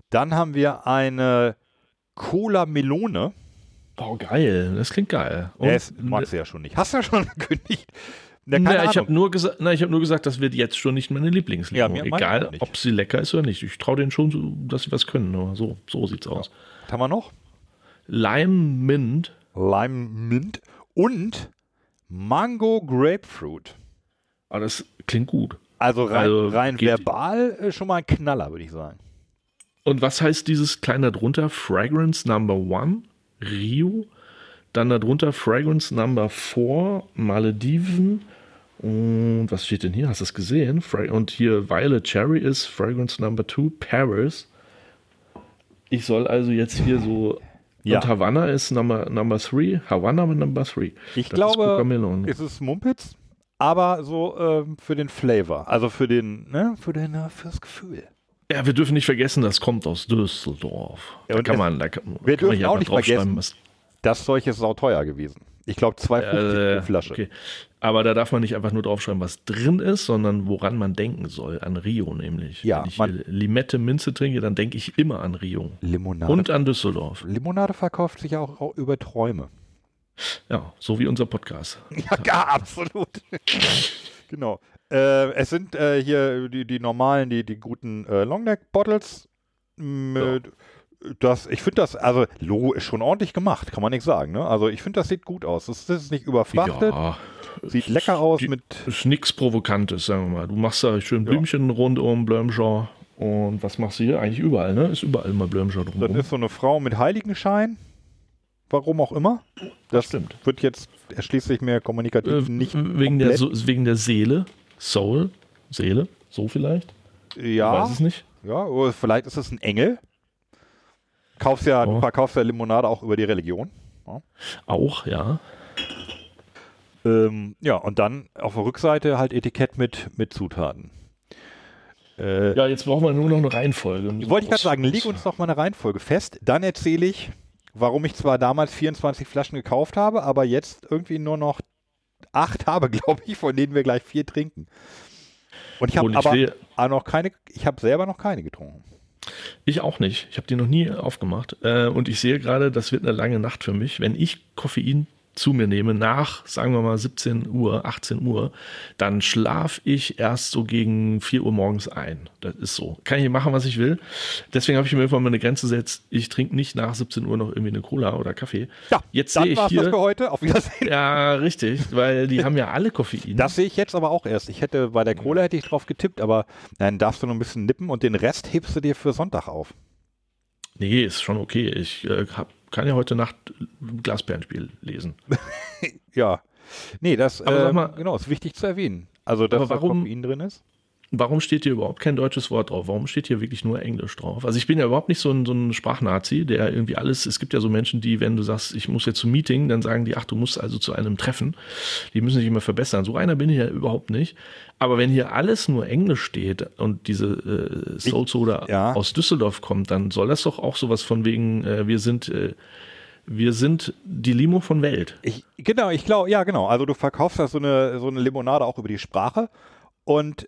Dann haben wir eine Cola Melone.
Oh, geil. Das klingt geil. Und-
Ja, das magst du ja schon nicht. Hast du ja schon gekündigt. Ja,
Na, ich
Ahnung.
habe nur, na, ich hab nur gesagt, das wird jetzt schon nicht meine Lieblingslimo.
Ja,
Egal, ob sie lecker ist oder nicht. Ich traue denen schon, so, dass sie was können. Aber so, so sieht's aus.
Was haben wir noch?
Lime Mint.
Lime Mint und Mango Grapefruit.
Aber das klingt gut.
Also rein,
Also
rein verbal äh, schon mal ein Knaller, würde ich sagen.
Und was heißt dieses kleine darunter? Fragrance Number One, Rio. Dann darunter Fragrance Number Four, Malediven. Und was steht denn hier? Hast du es gesehen? Und hier Violet Cherry ist Fragrance Number Two, Paris. Ich soll also jetzt hier so.
Ja.
Und Havanna ist Number, number Three. Havanna Number Three.
Ich
Das ist
glaube, es ist Mumpitz, aber so ähm, für den Flavor. Also für den, ne, für den, äh, fürs Gefühl.
Ja, wir dürfen nicht vergessen, das kommt aus Düsseldorf.
Ja,
da kann
es-
man, da kann,
wir
kann man
dürfen
hier
auch nicht vergessen,
was
Das Zeug ist sauteuer gewesen. Ich glaube 2,50
Äh,
pro Flasche.
Okay. Aber da darf man nicht einfach nur draufschreiben, was drin ist, sondern woran man denken soll. An Rio nämlich.
Ja,
Wenn ich
man-
hier Limette Minze trinke, dann denke ich immer an Rio.
Limonade.
Und an Düsseldorf.
Limonade verkauft sich auch, auch über Träume.
Ja, so wie unser Podcast.
Ja, ja absolut. genau. Äh, es sind äh, hier die, die normalen, die, die guten äh, Longneck-Bottles. Mit, das, ich finde das, also Logo ist schon ordentlich gemacht, kann man nicht sagen. Ne? Also ich finde, das sieht gut aus. Das, das ist nicht überfrachtet,
Ja,
sieht lecker aus
die-
mit.
ist nichts Provokantes, sagen wir mal. Du machst da schön Blümchen rund um Blömscher. Und was machst du hier? Eigentlich überall, ne? Ist überall mal Blömscher
Dann
drumherum.
ist so eine Frau mit Heiligenschein. Warum auch immer. Das
stimmt.
wird jetzt erschließt sich mir kommunikativ
Äh,
nicht
wegen, der,
komplett.
so, wegen der Seele. Soul. Seele. So vielleicht? Ich
ja,
weiß es nicht.
ja, oder vielleicht ist es ein Engel. Kaufst ja,
Oh.
du verkaufst ja Limonade auch über die Religion.
Auch, ja.
Ähm, ja, und dann auf der Rückseite halt Etikett mit, mit Zutaten. Äh,
Ja, jetzt brauchen wir nur noch eine Reihenfolge.
Wollte ich gerade sagen, leg uns doch mal eine Reihenfolge fest. Dann erzähle ich, warum ich zwar damals 24 Flaschen gekauft habe, aber jetzt irgendwie nur noch acht habe, glaube ich, von denen wir gleich vier trinken. Und ich habe aber
will-
auch noch keine, ich habe selber noch keine getrunken.
Ich auch nicht. Ich habe die noch nie aufgemacht. Äh, und ich sehe gerade, das wird eine lange Nacht für mich. Wenn ich Koffein zu mir nehme, nach, sagen wir mal, 17 Uhr, 18 Uhr, dann schlafe ich erst so gegen 4 Uhr morgens ein. Das ist so. Kann ich machen, was ich will. Deswegen habe ich mir irgendwann mal eine Grenze gesetzt. Ich trinke nicht nach 17 Uhr noch irgendwie eine Cola oder Kaffee.
Ja,
jetzt sehe ich
war's das
hier.
für heute. Auf Wiedersehen.
Ja, richtig, weil die haben ja alle Koffein.
Das sehe ich jetzt aber auch erst. Ich hätte bei der Cola hätte ich drauf getippt, aber dann darfst du noch ein bisschen nippen und den Rest hebst du dir für Sonntag auf.
nee, ist schon okay. Ich äh, hab, kann ja heute Nacht Glasperlenspiel lesen.
Ja. Nee, das
Aber sag
ähm,
mal-
genau, ist wichtig zu erwähnen. Also, dass
Aber warum-
da Koffein drin ist.
Warum steht hier überhaupt kein deutsches Wort drauf? Warum steht hier wirklich nur Englisch drauf? Also ich bin ja überhaupt nicht so ein, so ein Sprachnazi, der irgendwie alles, es gibt ja so Menschen, die, wenn du sagst, ich muss jetzt zum Meeting, dann sagen die, ach, du musst also zu einem Treffen. Die müssen sich immer verbessern. So einer bin ich ja überhaupt nicht. Aber wenn hier alles nur Englisch steht und diese äh, Soul Soda
ja.
aus Düsseldorf kommt, dann soll das doch auch sowas von wegen, äh, wir sind, äh, wir sind die Limo von Welt.
Ich, genau, ich glaube, ja, genau. Also du verkaufst da so eine, so eine Limonade auch über die Sprache und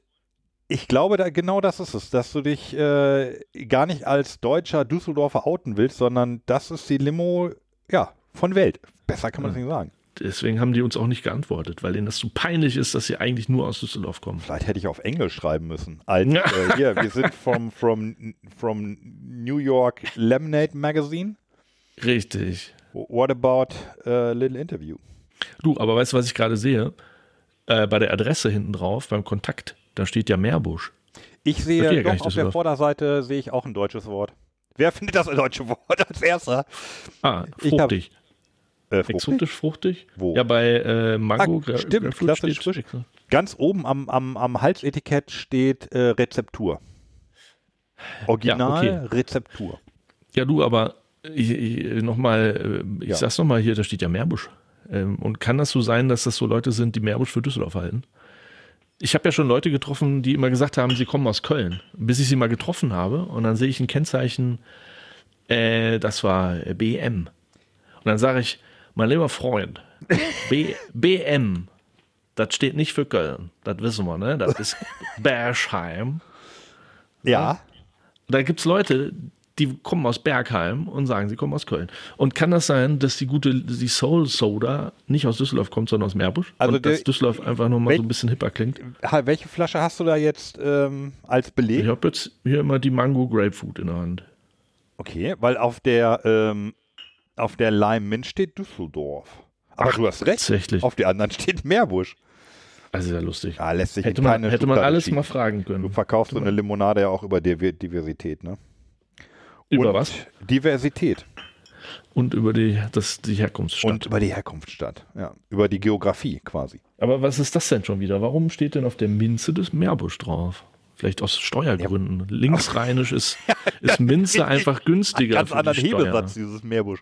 ich glaube, da, genau das ist es, dass du dich äh, gar nicht als deutscher Düsseldorfer outen willst, sondern das ist die Limo, ja, von Welt. Besser kann man es nicht sagen.
Deswegen haben die uns auch nicht geantwortet, weil denen das so peinlich ist, dass sie eigentlich nur aus Düsseldorf kommen.
Vielleicht hätte ich auf Englisch schreiben müssen. Als, äh, hier, wir sind from, from, from New York Lemonade Magazine.
Richtig.
What about a little interview?
Du, aber weißt du, was ich gerade sehe? Äh, bei der Adresse hinten drauf, beim Kontakt, da steht ja Meerbusch.
Ich
Verstehe
sehe
gar
doch
nicht,
auf der
Düsseldorf.
Vorderseite sehe ich auch ein deutsches Wort. Wer findet das deutsche Wort als erster?
Ah,
Ich hab-
fruchtig.
Äh, fruchtig?
Exotisch fruchtig?
Wo?
Ja, bei äh, Mango.
Ah, stimmt, klassisch
steht-
frisch. Ganz oben am, am, am Halsetikett steht äh, Rezeptur. Original
Ja,
Rezeptur.
Ja, du, aber ich, ich, nochmal, äh, ich
Ja.
sag's nochmal hier, da steht ja Meerbusch. Ähm, und kann das so sein, dass das so Leute sind, die Meerbusch für Düsseldorf halten? Ich habe ja schon Leute getroffen, die immer gesagt haben, sie kommen aus Köln. Bis ich sie mal getroffen habe und dann sehe ich ein Kennzeichen, äh, das war äh, BM. Und dann sage ich, mein lieber Freund, B, BM, das steht nicht für Köln. Das wissen wir, ne? Das ist Berschheim.
Ja.
Da gibt es Leute, die kommen aus Bergheim und sagen, sie kommen aus Köln. Und kann das sein, dass die gute, die Soul Soda nicht aus Düsseldorf kommt, sondern aus Meerbusch?
Also
und dass
der-
Düsseldorf einfach nochmal so ein bisschen hipper klingt?
Welche Flasche hast du da jetzt ähm, als Beleg?
Ich habe jetzt hier immer die Mango Grapefruit in der Hand.
Okay, weil auf der ähm, auf der Lime Mint steht Düsseldorf. Aber
Ach,
du hast recht.
tatsächlich.
Auf der anderen steht Meerbusch.
Also sehr lustig.
Ja, lässt sich
hätte man, hätte man alles mal fragen
Du
können.
verkaufst so eine Limonade ja auch über Diver- Diversität, ne?
Über
Und
was?
Diversität.
Und über die, das, die Herkunftsstadt.
Und über die Herkunftsstadt. Ja, über die Geografie quasi.
Aber was ist das denn schon wieder? Warum steht denn auf der Minze des Meerbusch drauf? Vielleicht aus Steuergründen. Linksrheinisch ist, ist Minze einfach günstiger.
Ganz
für die
anderen
Steuer.
Hebesatz, dieses Meerbusch.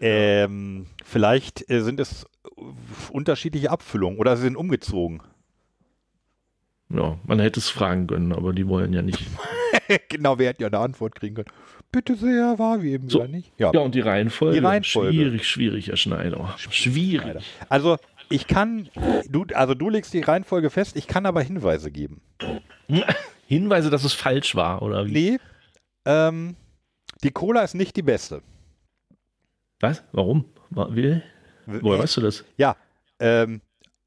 Ähm, vielleicht äh, sind es unterschiedliche Abfüllungen oder sie sind umgezogen.
Ja, man hätte es fragen können, aber die wollen ja nicht.
genau, wer hätte ja eine Antwort kriegen können? Bitte sehr, war wie eben
So.
wieder nicht. Ja.
Ja, und die Reihenfolge.
Die Reihenfolge.
Schwierig, schwierig, Herr Schneider. Schwierig.
Also ich kann, du, also du legst die Reihenfolge fest, ich kann aber Hinweise geben.
Hinweise, dass es falsch war, oder wie?
Nee, ähm, die Cola ist nicht die beste.
Was? Warum? Wa- Wie? Woher weißt du das?
Ja, ähm,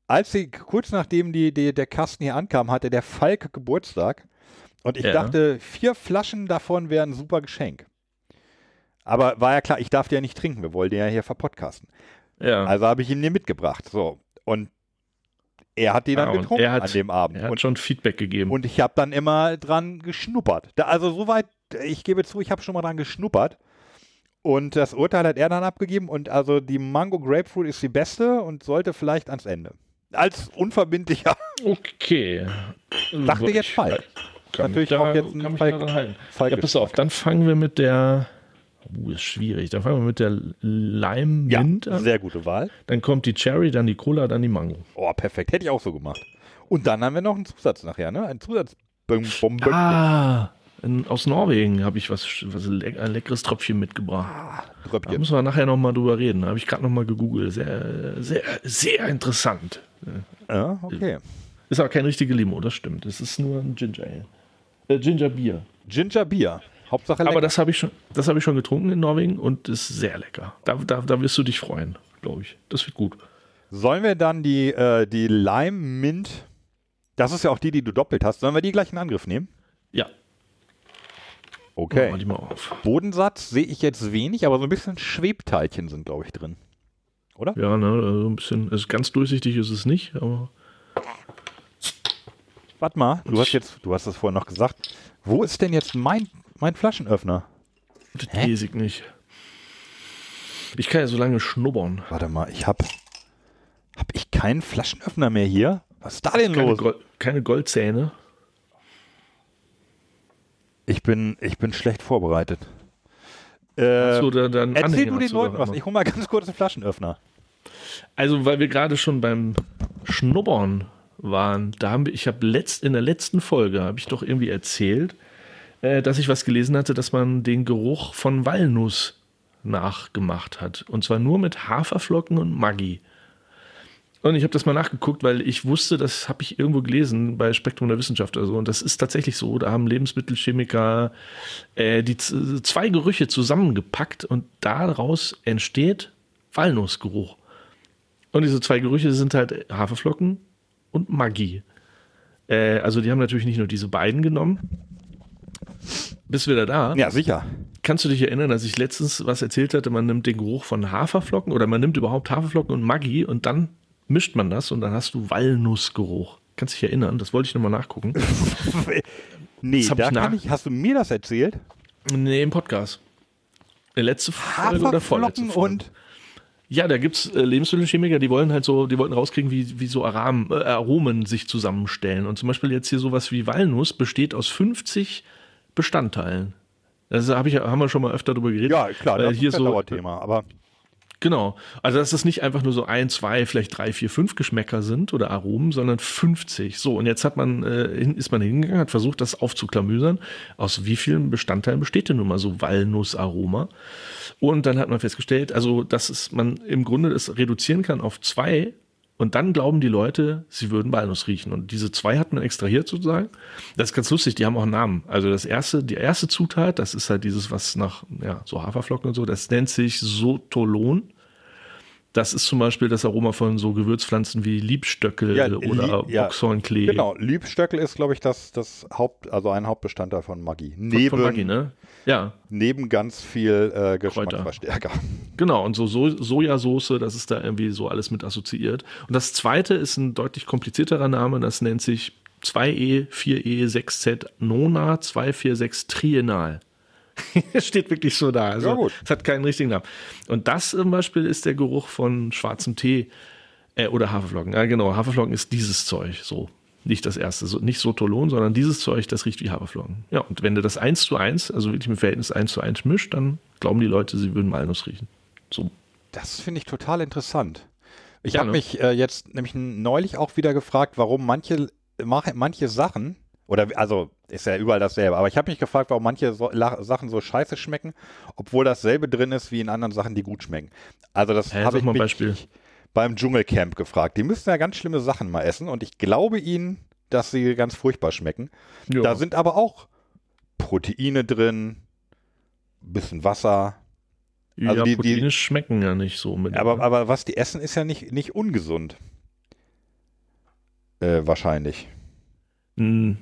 als sie kurz nachdem die, die, der Kasten hier ankam, hatte der Falk Geburtstag und ich
Ja.
dachte, vier Flaschen davon wären ein super Geschenk. Aber war ja klar, ich darf die ja nicht trinken, wir wollten ja hier verpodcasten.
Ja.
Also habe ich ihn dir mitgebracht. So, und er hat die dann
Ah,
getrunken
er hat-
an dem Abend.
er hat
und,
schon Feedback gegeben.
und ich habe dann immer dran geschnuppert. Da, also soweit, ich gebe zu, ich habe schon mal dran geschnuppert. Und das Urteil hat er dann abgegeben. Und also die Mango Grapefruit ist die beste und sollte vielleicht ans Ende. Als unverbindlicher.
okay.
Dachte jetzt Falk.
Kann
Natürlich
da,
auch jetzt
kann mich
Falk-
da halten.
Falk
Ja, pass auf, dann fangen wir mit der. Uh, ist schwierig. Dann fangen wir mit der Lime
Ja,
Mint an.
sehr gute Wahl.
Dann kommt die Cherry, dann die Cola, dann die Mango.
Oh, perfekt. Hätte ich auch so gemacht. Und dann haben wir noch einen Zusatz nachher, ne? Ein Zusatz.
Ah, in, aus Norwegen habe ich was, was leck, ein leckeres Tröpfchen mitgebracht. Da
Tröpfchen.
müssen wir nachher nochmal drüber reden. Da habe ich gerade nochmal gegoogelt. Sehr, sehr, sehr interessant.
Ja, okay.
Ist aber kein richtige Limo, das stimmt. Es ist nur ein Ginger Ale. Äh, Ginger Bier.
Ginger Bier. Hauptsache
Aber
lecker.
das habe ich schon, das habe ich schon getrunken in Norwegen und ist sehr lecker. Da, da, da wirst du dich freuen. glaube ich. Das wird gut.
Sollen wir dann die, äh, die Lime Mint, das ist ja auch die, die du doppelt hast, sollen wir die gleich in Angriff nehmen?
Ja.
Okay.
Mal die mal auf.
Bodensatz sehe ich jetzt wenig, aber so ein bisschen Schwebteilchen sind, glaube ich, drin. Oder?
Ja, ne, also ein bisschen, also ganz durchsichtig ist es nicht, aber
Warte mal, du hast jetzt, du hast das vorhin noch gesagt. Wo ist denn jetzt mein, mein Flaschenöffner?
das weiß ich nicht. Ich kann ja so lange schnuppern.
Warte mal, ich hab, hab ich keinen Flaschenöffner mehr hier? Was ist da denn
Keine,
los?
Gold, keine Goldzähne.
Ich bin, ich bin schlecht vorbereitet. Äh,
Hast du da dann
erzähl
Anhänger
du den Leuten was. Ich hol mal ganz kurz den Flaschenöffner.
Also, weil wir gerade schon beim Schnuppern waren, da haben wir, ich habe letzt, in der letzten Folge habe ich doch irgendwie erzählt, äh, dass ich was gelesen hatte, dass man den Geruch von Walnuss nachgemacht hat. Und zwar nur mit Haferflocken und Maggi. Und ich habe das mal nachgeguckt, weil ich wusste, das habe ich irgendwo gelesen bei Spektrum der Wissenschaft oder so. Und das ist tatsächlich so. Da haben Lebensmittelchemiker äh, die zwei Gerüche zusammengepackt und daraus entsteht Walnussgeruch. Und diese zwei Gerüche sind halt Haferflocken und Maggi. Äh, also die haben natürlich nicht nur diese beiden genommen. Bist du wieder da?
Ja, sicher.
Kannst du dich erinnern, dass ich letztens was erzählt hatte, man nimmt den Geruch von Haferflocken oder man nimmt überhaupt Haferflocken und Maggi und dann mischt man das und dann hast du Walnussgeruch. Kannst dich erinnern? Das wollte ich nochmal nachgucken.
Nee, da
ich nach-
ich, hast du mir das erzählt?
nee, im Podcast. Der letzte Folge oder vorletzte Folge.
und
Ja, da gibt's äh, Lebensmittelchemiker, die wollen halt so, die wollten rauskriegen, wie, wie so Aram, äh, Aromen sich zusammenstellen. Und zum Beispiel jetzt hier sowas wie Walnuss besteht aus 50 Bestandteilen. Das hab ich, haben wir schon mal öfter drüber geredet.
ja, klar,
weil
das ist ein
so,
Dauerthema, aber
Genau. Also, dass das nicht einfach nur so ein, zwei, vielleicht drei, vier, fünf Geschmäcker sind oder Aromen, sondern 50. So, und jetzt hat man, äh, ist man hingegangen, hat versucht, das aufzuklamüsern. Aus wie vielen Bestandteilen besteht denn nun mal so Walnussaroma? Und dann hat man festgestellt, also, dass es, man im Grunde es reduzieren kann auf zwei. Und dann glauben die Leute, sie würden Walnuss riechen. Und diese zwei hat man extrahiert sozusagen. Das ist ganz lustig, die haben auch einen Namen. Also das erste, die erste Zutat, das ist halt dieses, was nach, ja, so Haferflocken und so, das nennt sich Sotolon. Das ist zum Beispiel das Aroma von so Gewürzpflanzen wie Liebstöckel
Ja,
oder
Lie- ja,
Boxhornklee.
genau. Liebstöckel ist, glaube ich, das, das Haupt, also ein Hauptbestandteil von Maggi. Neben,
von Maggi, ne? Ja,
neben ganz viel äh, Geschmacksverstärker.
genau. Und so, so Sojasauce, das ist da irgendwie so alles mit assoziiert. Und das zweite ist ein deutlich komplizierterer Name, das nennt sich E, 2E, 4E, 6Z Nona 246 Trienal. Steht wirklich so da. Also,
Ja, gut.
Es hat keinen richtigen Namen. Und das zum Beispiel ist der Geruch von schwarzem Tee äh, oder Haferflocken. Ja, genau. Haferflocken ist dieses Zeug. So. Nicht das erste. So, nicht Sotolon, sondern dieses Zeug, das riecht wie Haferflocken. Ja, und wenn du das eins zu eins, also wirklich mit Verhältnis eins zu eins mischt, dann glauben die Leute, sie würden Walnuss riechen. So.
Das finde ich total interessant. Ich
Ja,
habe
ne?
mich äh, jetzt nämlich neulich auch wieder gefragt, warum manche, manche Sachen, oder also ist ja überall dasselbe, aber ich habe mich gefragt, warum manche so, Sachen so scheiße schmecken, obwohl dasselbe drin ist wie in anderen Sachen, die gut schmecken. Also das
Hä,
habe ich
mal ein
mich
Beispiel.
Beim Dschungelcamp gefragt. Die müssen ja ganz schlimme Sachen mal essen und ich glaube ihnen, dass sie ganz furchtbar schmecken.
Ja.
Da sind aber auch Proteine drin, bisschen Wasser,
ja,
also die- die-
Proteine schmecken ja nicht so mit.
Aber, aber was die essen, ist ja nicht, nicht ungesund. Äh, wahrscheinlich.
Mm,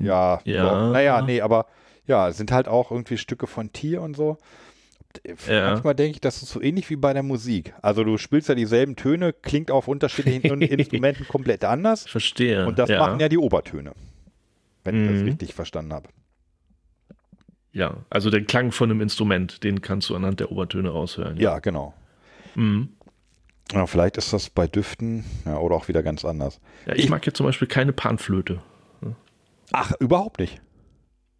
Ja.
Ja.
Naja, nee, aber ja, es sind halt auch irgendwie Stücke von Tier und so.
Ja.
Manchmal denke ich, das ist so ähnlich wie bei der Musik. Also du spielst ja dieselben Töne, klingt auf unterschiedlichen In- Instrumenten komplett anders.
Verstehe.
Und das
ja.
machen ja die Obertöne. Wenn ich das
Mhm.
richtig verstanden habe.
Ja, also der Klang von einem Instrument, den kannst du anhand der Obertöne raushören.
Ja, genau.
Mhm.
Ja, vielleicht ist das bei Düften ja, oder auch wieder ganz anders.
ja ich,
Ich-
mag jetzt zum Beispiel keine Panflöte.
Ach, überhaupt nicht.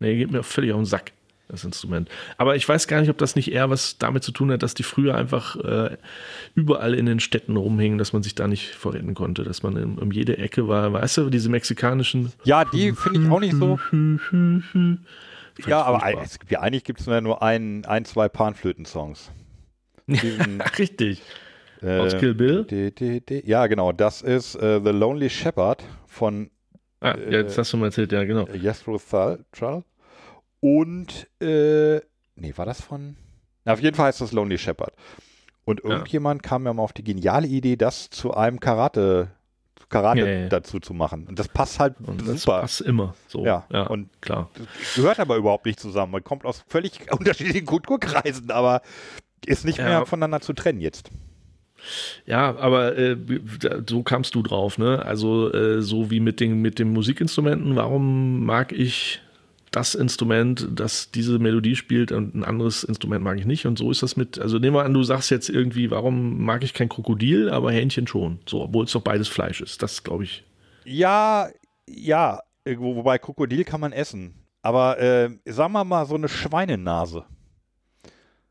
Nee, geht mir völlig auf den Sack, das Instrument. Aber ich weiß gar nicht, ob das nicht eher was damit zu tun hat, dass die früher einfach äh, überall in den Städten rumhingen, dass man sich da nicht vorretten konnte, dass man in, um jede Ecke war. Weißt du, diese mexikanischen.
Ja, die finde ich auch nicht so. Ja, aber es ja, eigentlich gibt es nur ein, ein zwei Panflöten-Songs.
Richtig.
äh,
Aus Kill Bill.
di- di- di- Ja, genau. Das ist äh, The Lonely Shepherd von
Ah, ja, jetzt hast du mal erzählt, ja, genau.
Jethro Tull. Und, äh, nee, war das von? Na, auf jeden Fall heißt das Lonely Shepherd. Und irgendjemand kam ja mal auf die geniale Idee, das zu einem Karate, Karate
Ja, ja, ja.
dazu zu machen. Und das passt halt
Und das
super.
passt immer so.
Ja,
ja
und-
klar.
Gehört aber überhaupt nicht zusammen. Man kommt aus völlig unterschiedlichen Kulturkreisen, aber ist nicht
Ja.
mehr voneinander zu trennen jetzt.
Ja, aber äh, so kamst du drauf, ne? Also äh, so wie mit den, mit den Musikinstrumenten, warum mag ich das Instrument, das diese Melodie spielt und ein anderes Instrument mag ich nicht und so ist das mit, also nehmen wir an, du sagst jetzt irgendwie, warum mag ich kein Krokodil, aber Hähnchen schon, so, obwohl es doch beides Fleisch ist, das glaube ich.
Ja, ja, wobei Krokodil kann man essen. Aber äh, sagen wir mal so eine Schweinenase.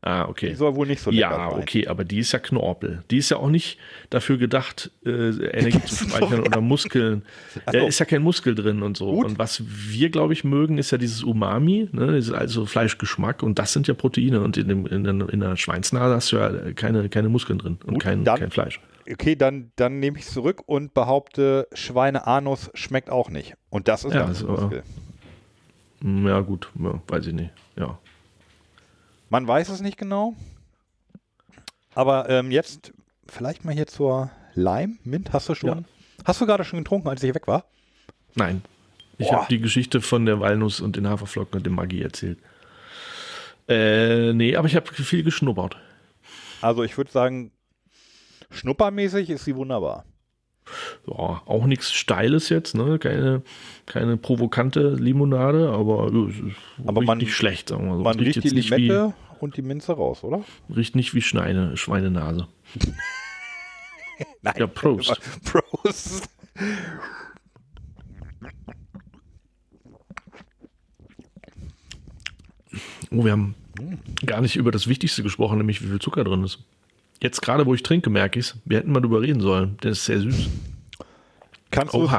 Ah,
Die
okay.
soll wohl nicht so lecker
Ja,
sein.
okay, aber die ist ja Knorpel. Die ist ja auch nicht dafür gedacht, äh, Energie zu speichern oder Muskeln. Da
so.
ist ja kein Muskel drin und so.
Gut.
Und was wir, glaube ich, mögen, ist ja dieses Umami, ne? also Fleischgeschmack. Und das sind ja Proteine. Und in, dem, in, der, in der Schweinsnase hast du ja keine, keine Muskeln drin und
Gut,
kein,
dann-
kein Fleisch.
Okay, dann, dann nehme ich es zurück und behaupte, Schweineanus schmeckt auch nicht. Und das ist
Ja,
dann
aber-
Muskel.
Ja, gut, ja, weiß ich nicht.
Man weiß es nicht genau. Aber ähm, jetzt vielleicht mal hier zur Lime. Mint hast du schon?
Ja.
Hast du gerade schon getrunken, als ich weg war?
Nein. Ich habe die Geschichte von der Walnuss und den Haferflocken und dem Maggi erzählt. Äh, nee, aber ich habe viel geschnuppert.
Also ich würde sagen, schnuppermäßig ist sie wunderbar.
Ja, auch nichts Steiles jetzt, ne? Keine, keine provokante Limonade, aber ist
Aber
riecht
man-
nicht schlecht, sagen wir so.
Man
Es
riecht die
jetzt nicht
Limette und die Minze raus, oder?
Wie, riecht nicht wie Schweine, Schweinenase.
Nein.
Ja, Prost.
Prost.
Oh, wir haben gar nicht über das Wichtigste gesprochen, nämlich wie viel Zucker drin ist. Jetzt gerade, wo ich trinke, merke ich es. Wir hätten mal drüber reden sollen. Der ist sehr süß.
Kannst du es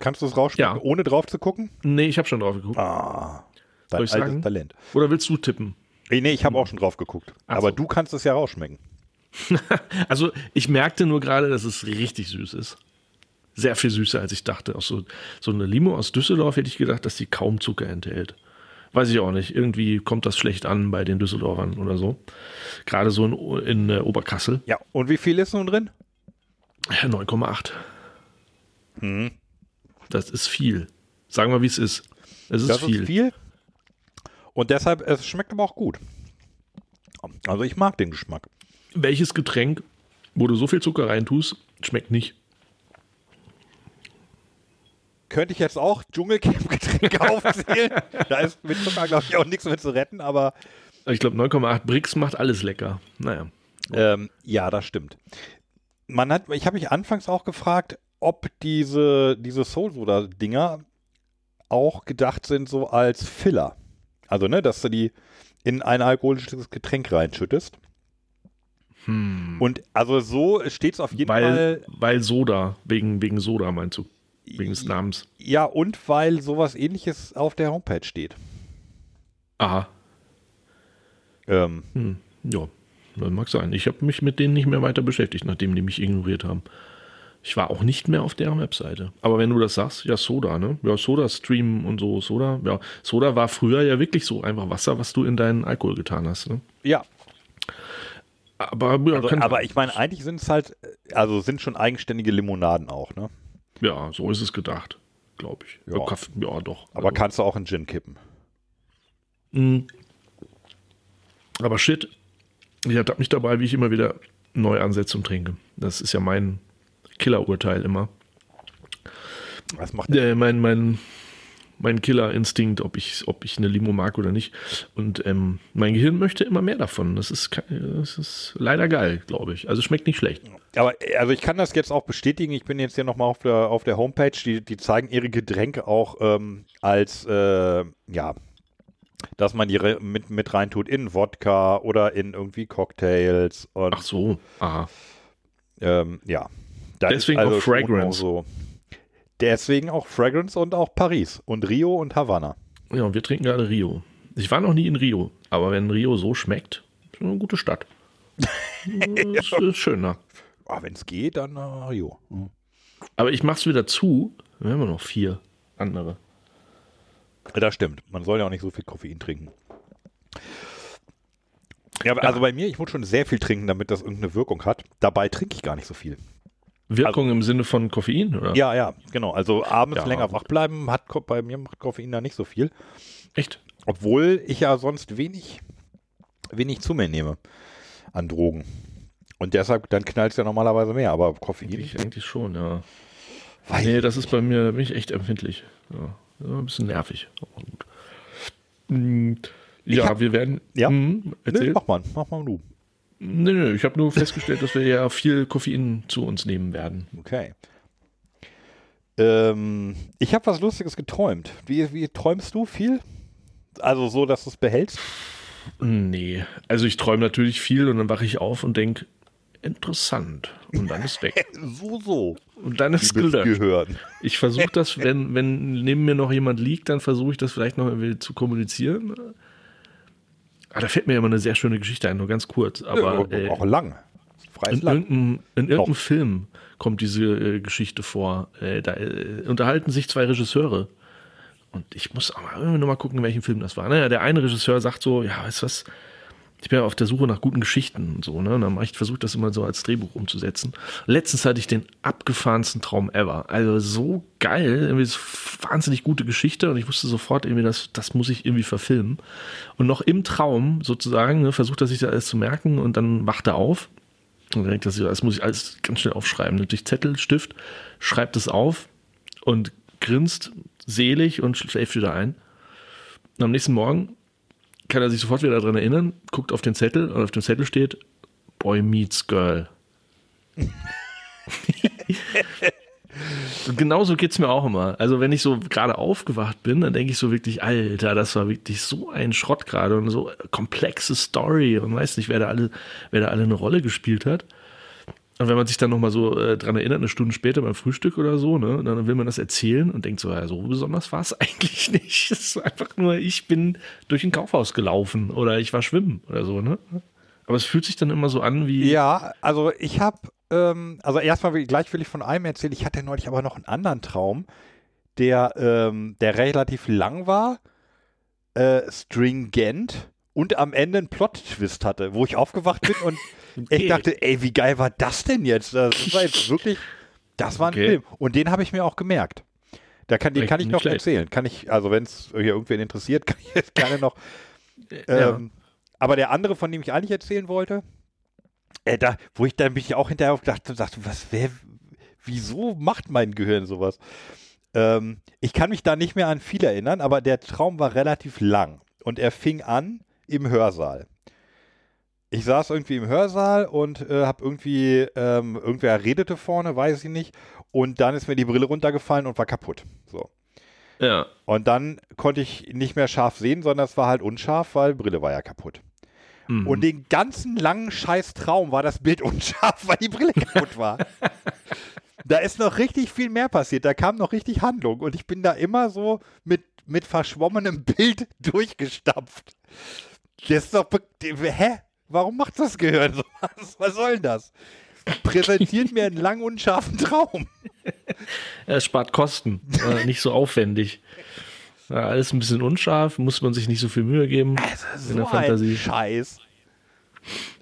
kannst du's, rausschmecken,
Ja.
ohne drauf zu gucken?
Nee, ich habe schon drauf geguckt.
Ah, dein altes
sagen?
Talent.
Oder willst du tippen?
Nee, nee, ich habe auch schon drauf geguckt.
Ach
Aber
so.
du kannst es ja rausschmecken.
Also, ich merkte nur gerade, dass es richtig süß ist. Sehr viel süßer, als ich dachte. Auch so, so eine Limo aus Düsseldorf hätte ich gedacht, dass die kaum Zucker enthält. Weiß ich auch nicht. Irgendwie kommt das schlecht an bei den Düsseldorfern oder so. Gerade so in, in äh, Oberkassel.
Ja, und wie viel ist nun drin?
Ja, 9,8. Das ist viel. Sagen wir, wie es ist. Es ist
das
viel.
ist viel. Und deshalb, es schmeckt aber auch gut. Also ich mag den Geschmack.
Welches Getränk, wo du so viel Zucker reintust, schmeckt nicht?
Könnte ich jetzt auch Dschungelcamp-Getränke aufzählen. da ist mit Zucker, glaube ich, auch nichts mehr zu retten, aber
Ich glaube, 9,8 Brix macht alles lecker. Naja.
ähm, ja, das stimmt. Man hat, ich habe mich anfangs auch gefragt, ob diese, diese Soul Soda-Dinger auch gedacht sind so als Filler. Also, ne, dass du die in ein alkoholisches Getränk reinschüttest. Und also so steht es auf jeden
Weil,
Fall.
weil Soda, wegen, wegen Soda meinst du? Wegen des Namens.
Ja, und weil sowas ähnliches auf der Homepage steht.
Aha.
Ähm,
Hm. Ja, das mag sein. Ich habe mich mit denen nicht mehr weiter beschäftigt, nachdem die mich ignoriert haben. Ich war auch nicht mehr auf deren Webseite. Aber wenn du das sagst, ja, Soda, ne? Ja, Soda Stream und so, Soda. Ja, Soda war früher ja wirklich so einfach Wasser, was du in deinen Alkohol getan hast. Ne?
ja,
Aber, ja,
also, aber ich meine, eigentlich sind es halt, also sind schon eigenständige Limonaden auch, ne?
Ja, so ist es gedacht, glaube ich.
Ja.
Ja, Kaff- ja doch.
Aber
Also,
kannst du auch in Gin kippen.
Mhm. Aber shit, ich ertappe mich dabei, wie ich immer wieder neu ansetze und trinke. Das ist ja mein Killerurteil immer.
Was macht
Äh, mein, mein, mein Killerinstinkt, ob ich, ob ich eine Limo mag oder nicht. Und ähm, mein Gehirn möchte immer mehr davon. Das ist, das ist leider geil, glaube ich. Also schmeckt nicht schlecht.
Aber also ich kann das jetzt auch bestätigen. Ich bin jetzt hier nochmal auf der, auf der Homepage. Die, die zeigen ihre Getränke auch ähm, als, äh, ja, dass man die mit, mit reintut in Wodka oder in irgendwie Cocktails. Und
Ach so, aha.
ähm, ja. Da
Deswegen
ist
auch Fragrance.
So. Deswegen auch Fragrance und auch Paris und Rio und Havanna.
Ja, und wir trinken gerade Rio. Ich war noch nie in Rio, aber wenn Rio so schmeckt, ist eine gute Stadt. das ist schöner.
Ah, Wenn es geht, dann äh, Rio.
Aber ich mach's wieder zu. Wir haben ja noch vier andere.
Das stimmt. Man soll ja auch nicht so viel Koffein trinken. Ja, also bei mir, ich muss schon sehr viel trinken, damit das irgendeine Wirkung hat. Dabei trinke ich gar nicht so viel.
Wirkung im Sinne von Koffein, oder?
Ja, ja, genau. Also abends
Ja.
länger wach bleiben, hat bei mir macht Koffein da nicht so viel.
Echt?
Obwohl ich ja sonst wenig, wenig zu mir nehme an Drogen. Und deshalb, dann knallt es ja normalerweise mehr, aber Koffein.
Ich eigentlich schon, ja.
Weiß
Nee, das ist bei mir, da bin ich echt empfindlich. Ja, ein bisschen nervig. Gut. Mm, Ja,
hab-
wir werden.
Ja?
Mm,
Nee,
erzähl.
mach mal, mach mal du.
Nee, nee, ich habe nur festgestellt, dass wir ja viel Koffein zu uns nehmen werden.
Okay. Ähm, ich habe was Lustiges geträumt. Wie, wie träumst du viel? Also so, dass du es behältst?
Nee, also ich träume natürlich viel und dann wache ich auf und denke, interessant. Und dann ist weg.
So, so.
Und dann ist gelöscht.
gehören.
Ich versuche das, wenn, wenn neben mir noch jemand liegt, dann versuche ich das vielleicht noch irgendwie zu kommunizieren. Ah, da fällt mir immer eine sehr schöne Geschichte ein, nur ganz kurz. Aber
Ja,
äh,
auch lang. Freies
in
Land.
irgendeinem, in irgendeinem
Noch.
Film kommt diese äh, Geschichte vor. Äh, da äh, unterhalten sich zwei Regisseure. Und ich muss aber irgendwie noch mal gucken, in welchem Film das war. Naja, der eine Regisseur sagt so, ja, weißt du was, ich bin ja auf der Suche nach guten Geschichten und so, ne? Und dann mach ich versuche das immer so als Drehbuch umzusetzen. Letztens hatte ich den abgefahrensten Traum ever. Also so geil, irgendwie so wahnsinnig gute Geschichte und ich wusste sofort irgendwie, das, das muss ich irgendwie verfilmen. Und noch im Traum sozusagen, ne, versucht er sich da alles zu merken und dann wacht er auf und denkt sich, das muss ich alles ganz schnell aufschreiben. Sich Zettel, Stift, schreibt es auf und grinst selig und schläft wieder ein. Und am nächsten Morgen kann er sich sofort wieder daran erinnern, guckt auf den Zettel und auf dem Zettel steht Boy meets Girl. und genauso geht es mir auch immer. Also wenn ich so gerade aufgewacht bin, dann denke ich so wirklich, Alter, das war wirklich so ein Schrott gerade und so komplexe Story und weiß nicht, wer da alle, wer da alle eine Rolle gespielt hat. Und wenn man sich dann nochmal so äh, dran erinnert, eine Stunde später beim Frühstück oder so, ne, dann will man das erzählen und denkt so, ja, so besonders war es eigentlich nicht. Es ist einfach nur, ich bin durch ein Kaufhaus gelaufen oder ich war schwimmen oder so, ne? Aber es fühlt sich dann immer so an wie.
Ja, also ich habe, ähm, also erstmal gleich will ich von einem erzählen. Ich hatte neulich aber noch einen anderen Traum, der, ähm, der relativ lang war, äh, stringent und am Ende einen Plot-Twist hatte, wo ich aufgewacht bin und
Okay.
ich dachte, ey, wie geil war das denn jetzt? Das war jetzt wirklich, das war ein
Okay.
Film. Und den habe ich mir auch gemerkt. Da kann, den kann ich noch
schlecht.
erzählen. Kann ich, also wenn es hier irgendwen interessiert, kann ich jetzt gerne noch
Ja.
ähm, aber der andere, von dem ich eigentlich erzählen wollte, äh, da, wo ich dann mich auch hinterher auch gedacht und dachte, was, wer, wieso macht mein Gehirn sowas? Ähm, ich kann mich da nicht mehr an viel erinnern, aber der Traum war relativ lang und er fing an im Hörsaal. Ich saß irgendwie im Hörsaal und äh, habe irgendwie, ähm, irgendwer redete vorne, weiß ich nicht, und dann ist mir die Brille runtergefallen und war kaputt. So.
ja.
Und dann konnte ich nicht mehr scharf sehen, sondern es war halt unscharf, weil Brille war ja kaputt.
Mhm.
Und den ganzen langen scheiß Traum war das Bild unscharf, weil die Brille kaputt war. da ist noch richtig viel mehr passiert. Da kam noch richtig Handlung. Und ich bin da immer so mit, mit verschwommenem Bild durchgestapft. Das ist doch. Hä? Warum macht das Gehirn so? Was, was soll denn das? Präsentiert mir einen lang unscharfen Traum.
Es spart Kosten, äh, nicht so aufwendig. Ja, alles ein bisschen unscharf, muss man sich nicht so viel Mühe geben
So
in der
ein
Fantasie.
Scheiß.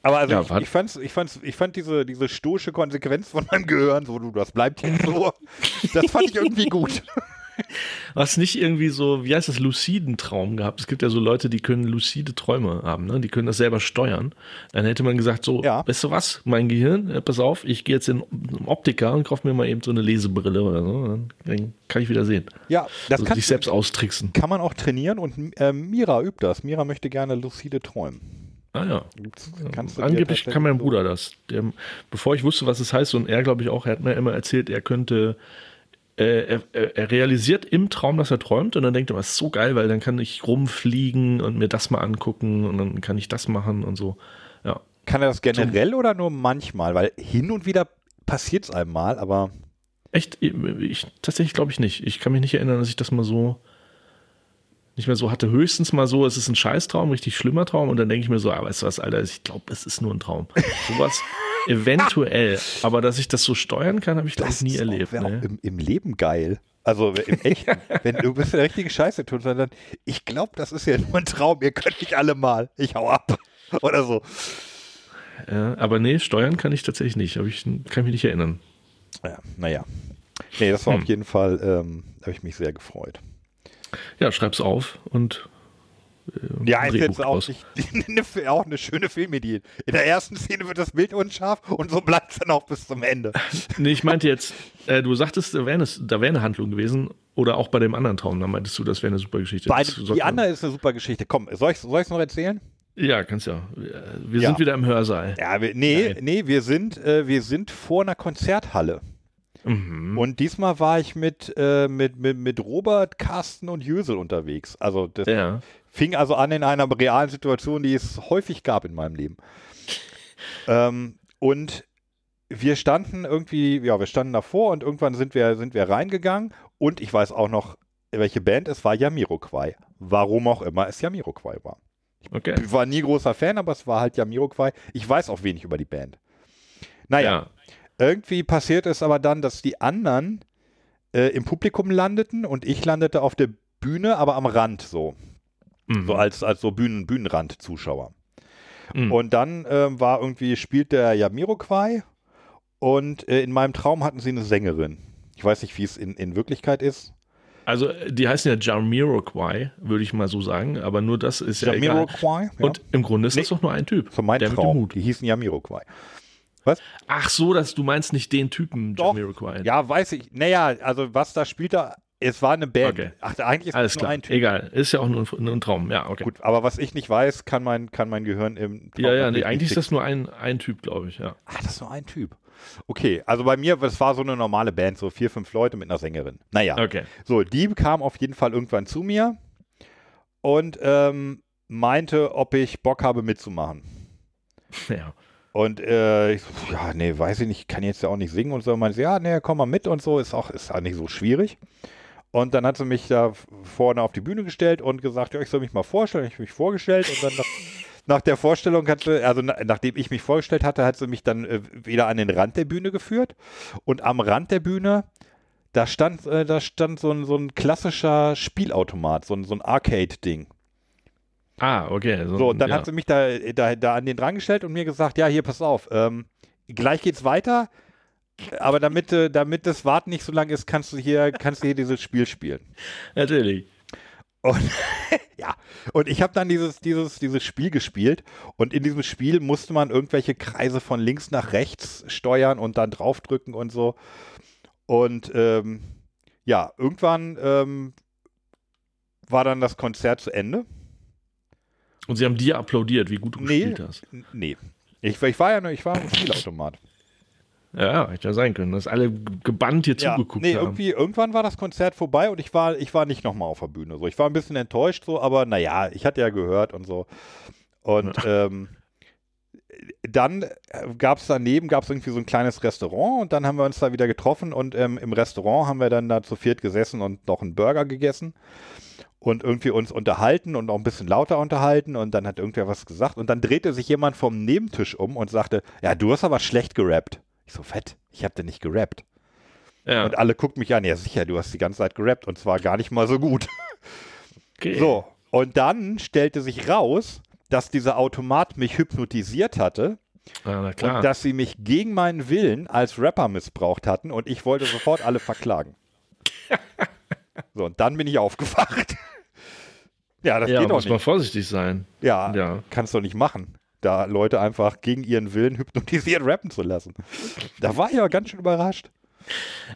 Aber also
Ja,
ich, ich, fand's, ich, fand's, ich fand diese, diese stoische Konsequenz von meinem Gehirn, so du, das bleibt jetzt so, das fand ich irgendwie gut.
Hast nicht irgendwie so, wie heißt das, luciden Traum gehabt? Es gibt ja so Leute, die können lucide Träume haben, ne? Die können das selber steuern. Dann hätte man gesagt, so,
Ja.
weißt du was, mein Gehirn, äh, pass auf, ich gehe jetzt in einen Optiker und kaufe mir mal eben so eine Lesebrille oder so. Dann, dann kann ich wieder sehen.
Ja, das
Also
kann,
dich selbst austricksen.
kann man auch trainieren und äh, Mira übt das. Mira möchte gerne lucide träumen.
Ah ja.
Kannst du
Angeblich kann mein Bruder das. Der, bevor ich wusste, was es heißt, und er glaube ich auch, er hat mir immer erzählt, er könnte, äh, er, er er realisiert im Traum, dass er träumt, und dann denkt er, was ist so geil, weil dann kann ich rumfliegen und mir das mal angucken und dann kann ich das machen und so. Ja.
Kann er das generell oder nur manchmal? Weil hin und wieder passiert es einem mal, aber
Echt, ich tatsächlich glaube ich nicht. Ich kann mich nicht erinnern, dass ich das mal so nicht mehr so hatte. Höchstens mal so, es ist ein Scheißtraum, richtig schlimmer Traum, und dann denke ich mir so, ah, weißt du was, Alter, ich glaube, es ist nur ein Traum. Sowas eventuell, aber dass ich das so steuern kann, habe ich ich nie erlebt.
wär
Ne?
im, im Leben geil. Also im echten. Wenn du bist der richtige Scheiße tun, sondern ich glaube, das ist ja nur ein Traum. Ihr könnt mich alle mal. Ich hau ab. Oder so.
Ja, aber nee, steuern kann ich tatsächlich nicht. Hab ich, kann mich nicht erinnern.
Ja, naja. Nee, das war
Hm.
auf jeden Fall, ähm, da habe ich mich sehr gefreut.
Ja, schreib's auf und äh,
Ja, ist jetzt auch, nicht, eine, auch eine schöne Filmidee. In der ersten Szene wird das Bild unscharf und so bleibt es dann auch bis zum Ende.
Nee, ich meinte jetzt, äh, du sagtest, da wäre eine, da wär eine Handlung gewesen oder auch bei dem anderen Traum, da meintest du, das wäre eine super Geschichte.
Bei,
Das sollte
die andere ist eine super Geschichte. Komm, soll ich es noch erzählen?
Ja, kannst ja. Wir, wir
Ja.
sind wieder im Hörsaal.
Ja, wir, nee,
Nein.
nee, wir sind, äh, wir sind vor einer Konzerthalle.
Mhm.
Und diesmal war ich mit, äh, mit, mit, mit Robert, Carsten und Jösel unterwegs. Also das
Ja.
Fing also an in einer realen Situation, die es häufig gab in meinem Leben. ähm, und wir standen irgendwie, ja, wir standen davor und irgendwann sind wir, sind wir reingegangen und ich weiß auch noch, welche Band es war, Jamiroquai. Warum auch immer es Jamiroquai war.
Okay.
Ich war nie großer Fan, aber es war halt Jamiroquai. Ich weiß auch wenig über die Band. Naja,
Ja.
irgendwie passiert es aber dann, dass die anderen äh, im Publikum landeten und ich landete auf der Bühne, aber am Rand so.
Mhm.
So als, als so Bühnen, Bühnenrand-Zuschauer.
Mhm.
Und dann ähm, war irgendwie, spielt der Jamiroquai und äh, in meinem Traum hatten sie eine Sängerin. Ich weiß nicht, wie es in, in Wirklichkeit ist.
Also, äh, die heißen ja Jamiroquai, würde ich mal so sagen, aber nur das ist ja egal.
Jamiroquai? Ja.
Und im Grunde ist das
Nee.
doch nur ein Typ.
so mein
der mit dem
Traum.
Hut.
Die hießen Jamiroquai.
Ach so, dass du meinst nicht den Typen. Jamiroquai.
Ja, weiß ich. Naja, also was da spielt da, es war eine Band.
Okay.
Ach, eigentlich ist
Alles
es nur
klar.
ein Typ.
Egal. Ist ja auch nur ein, nur ein Traum. Ja, okay.
Gut, aber was ich nicht weiß, kann mein, kann mein Gehirn im Traum
Ja, ja, nee, eigentlich ist das nur ein, ein Typ, glaube ich, ja.
Ach, das ist nur ein Typ. Okay, also bei mir, das war so eine normale Band, so vier, fünf Leute mit einer Sängerin. Naja,
Okay.
so, die kam auf jeden Fall irgendwann zu mir und ähm, meinte, ob ich Bock habe mitzumachen.
Ja.
Und äh, ich so, ja, nee, weiß ich nicht, ich kann jetzt ja auch nicht singen und so. Und meinte, ja, nee, komm mal mit und so, ist auch, ist auch nicht so schwierig. Und dann hat sie mich da vorne auf die Bühne gestellt und gesagt, ja, ich soll mich mal vorstellen. Ich habe mich vorgestellt und dann nach, nach der Vorstellung hat sie, also na, nachdem ich mich vorgestellt hatte, hat sie mich dann äh, wieder an den Rand der Bühne geführt. Und am Rand der Bühne, da stand, äh, da stand so ein, so ein klassischer Spielautomat, so ein, so ein Arcade-Ding.
Ah, okay.
So, und dann
ja.
hat sie mich da, da, da an den dran gestellt und mir gesagt, ja, hier, pass auf, ähm, gleich geht's weiter, aber damit, äh, damit das Warten nicht so lang ist, kannst du hier, kannst du hier dieses Spiel spielen.
Natürlich.
Und ja, und ich habe dann dieses, dieses, dieses Spiel gespielt und in diesem Spiel musste man irgendwelche Kreise von links nach rechts steuern und dann draufdrücken und so. Und ähm, ja, irgendwann ähm, war dann das Konzert zu Ende.
Und sie haben dir applaudiert, wie gut du
Nee.
gespielt hast.
Nee. Ich, ich war ja nur, ich war im Spielautomat.
Ja, hätte ja sein können, dass alle gebannt hier
Ja,
zugeguckt
nee,
haben.
irgendwie, irgendwann war das Konzert vorbei und ich war, ich war nicht nochmal auf der Bühne. So. Ich war ein bisschen enttäuscht, so, aber naja, ich hatte ja gehört und so. Und ähm, dann gab es daneben, gab es irgendwie so ein kleines Restaurant und dann haben wir uns da wieder getroffen und ähm, im Restaurant haben wir dann da zu viert gesessen und noch einen Burger gegessen und irgendwie uns unterhalten und auch ein bisschen lauter unterhalten und dann hat irgendwer was gesagt und dann drehte sich jemand vom Nebentisch um und sagte, ja, du hast aber schlecht gerappt. Ich so, fett, ich hab denn nicht gerappt.
Ja,
Und alle gucken mich an, ja sicher, du hast die ganze Zeit gerappt und zwar gar nicht mal so gut.
okay.
So, und dann stellte sich raus, dass dieser Automat mich hypnotisiert hatte
Ja,
und dass sie mich gegen meinen Willen als Rapper missbraucht hatten und ich wollte sofort alle verklagen. So, und dann bin ich aufgewacht. Ja, das
ja,
geht doch
muss man
nicht.
vorsichtig sein.
Ja,
Ja.
kannst du nicht machen, da Leute einfach gegen ihren Willen hypnotisiert rappen zu lassen. Da war ich aber ganz schön überrascht.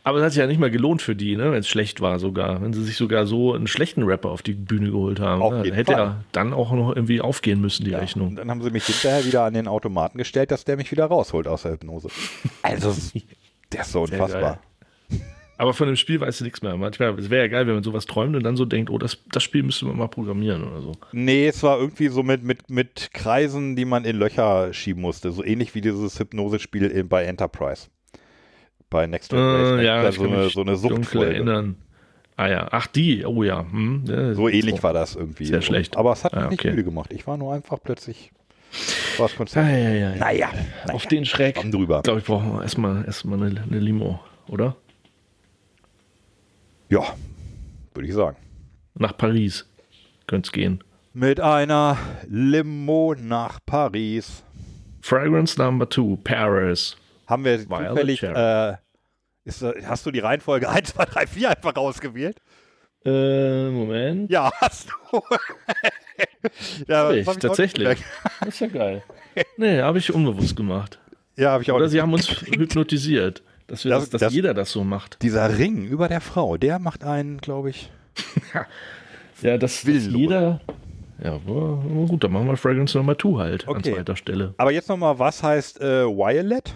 Aber es hat sich ja nicht mal gelohnt für die, ne, wenn es schlecht war sogar. Wenn sie sich sogar so einen schlechten Rapper auf die Bühne geholt haben.
Auf
ne, hätte
Fall.
ja dann auch noch irgendwie aufgehen müssen, die
Und
Rechnung.
dann haben sie mich hinterher wieder an den Automaten gestellt, dass der mich wieder rausholt aus der Hypnose. Also, der ist so
Sehr
unfassbar.
Aber von dem Spiel weißt du nichts mehr. Manchmal, es wäre ja geil, wenn man sowas träumt und dann so denkt, oh, das, das Spiel müsste man mal programmieren oder so.
Nee, es war irgendwie so mit, mit, mit Kreisen, die man in Löcher schieben musste. So ähnlich wie dieses Hypnosespiel bei Enterprise. Bei Next Generation.
Äh, ja, ich
so, eine, so eine Suchtfolge.
erinnern. Ah ja, ach die, oh ja. Hm, ja
So ähnlich war das irgendwie.
Sehr schlecht.
Aber es hat mich
Ah,
nicht
okay.
müde gemacht. Ich war nur einfach plötzlich. War das Konzept.
Ah, ja, ja, ja.
Naja,
Auf den Schreck.
Drüber.
Ich glaube, ich brauche erstmal erstmal eine, eine Limo, oder?
Ja, würde ich sagen.
Nach Paris könnte es gehen.
Mit einer Limo nach Paris.
Fragrance Number Two, Paris.
Haben wir
Violet
zufällig, äh, ist, hast du die Reihenfolge 1, 2, 3, 4 einfach rausgewählt?
Äh, Moment.
Ja, hast du. ja,
ich, tatsächlich. Das ist ja geil. Nee, habe ich unbewusst gemacht.
Ja, habe ich auch
Oder
nicht
sie haben uns hypnotisiert, dass, wir
Das-
das, dass
das-
jeder das so macht.
Dieser Ring über der Frau, der macht einen, glaube ich.
Ja, dass
Willenlos.
jeder. Ja, gut, dann machen wir Fragrance Number Two halt
Okay.
an zweiter Stelle.
Aber jetzt nochmal, was heißt äh, Violet?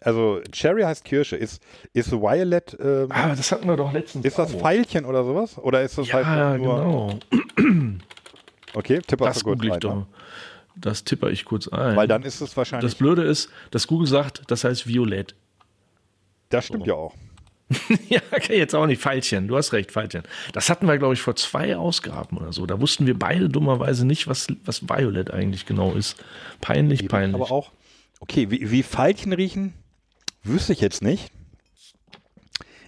Also Cherry heißt Kirsche. Ist, ist Violet, ähm,
Ah, das hatten wir doch letztens.
ist das
auch.
Pfeilchen oder sowas? Oder ist das halt
Ja,
nur...
genau.
Okay, tipp
Das
kurz
ich doch. Das tipper ich kurz ein.
Weil dann ist es wahrscheinlich...
das Blöde ist, dass Google sagt, das heißt Violett.
Das stimmt ja auch.
ja, okay, jetzt auch nicht. Pfeilchen. Du hast recht, Pfeilchen. Das hatten wir, glaube ich, vor zwei Ausgaben oder so. Da wussten wir beide dummerweise nicht, was, was Violet eigentlich genau ist. Peinlich, peinlich.
Aber auch... Okay, wie, wie Veilchen riechen, wüsste ich jetzt nicht.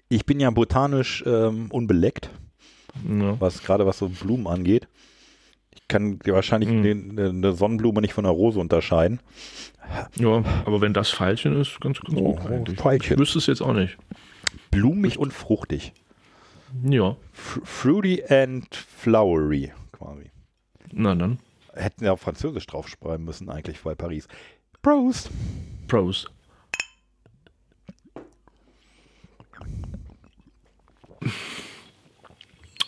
Ich bin ja botanisch ähm, unbeleckt,
ja.
was gerade was so Blumen angeht. Ich kann wahrscheinlich
Mhm.
eine Sonnenblume nicht von einer Rose unterscheiden.
ja, aber wenn das Pfeilchen ist, ganz, ganz
Oh,
gut eigentlich.
Pfeilchen.
Ich wüsste es jetzt auch nicht.
Blumig und fruchtig.
Ja,
Fr fruity and flowery, quasi.
na dann.
Hätten ja auf Französisch draufschreiben müssen, eigentlich, bei Paris. Prost!
Pros.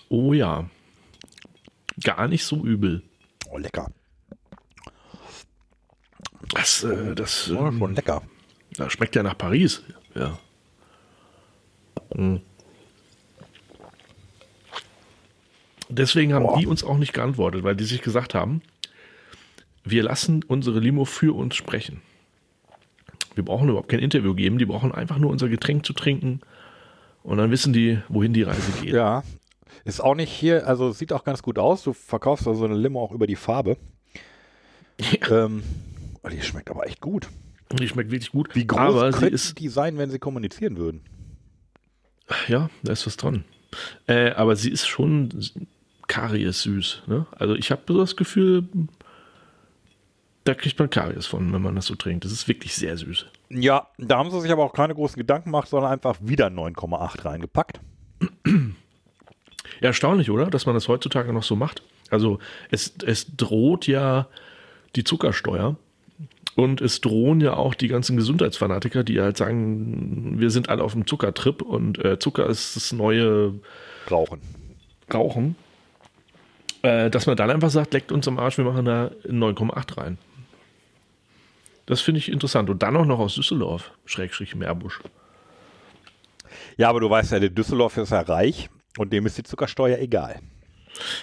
Oh ja. Gar nicht so übel.
Oh, lecker.
Das, äh, das,
Oh,
ähm,
schon lecker.
das schmeckt ja nach Paris. Ja. Mm. Deswegen haben
Boah.
die uns auch nicht geantwortet, weil die sich gesagt haben, wir lassen unsere Limo für uns sprechen. Wir brauchen überhaupt kein Interview geben, die brauchen einfach nur unser Getränk zu trinken und dann wissen die, wohin die Reise geht.
Ja. Ist auch nicht hier, also sieht auch ganz gut aus. Du verkaufst also eine Limo auch über die Farbe. Ähm, oh, die schmeckt aber echt gut.
Die schmeckt wirklich gut.
Wie groß
aber
könnten
ist,
die sein, wenn sie kommunizieren würden?
ja, da ist was dran. Äh, aber sie ist schon Karies süß. Ne? Also ich habe so das Gefühl, da kriegt man Karies von, wenn man das so trinkt. Das ist wirklich sehr süß.
Ja, da haben sie sich aber auch keine großen Gedanken gemacht, sondern einfach wieder 9,8 reingepackt.
Ja, erstaunlich, oder? Dass man das heutzutage noch so macht. Also es, es droht ja die Zuckersteuer und es drohen ja auch die ganzen Gesundheitsfanatiker, die halt sagen, wir sind alle auf dem Zuckertrip und äh, Zucker ist das neue
Rauchen.
Rauchen. Äh, dass man dann einfach sagt, leckt uns am Arsch, wir machen da 9,8 rein. Das finde ich interessant. Und dann auch noch aus Düsseldorf, Schrägstrich Meerbusch.
Ja, aber du weißt ja, der Düsseldorf ist ja reich und dem ist die Zuckersteuer egal.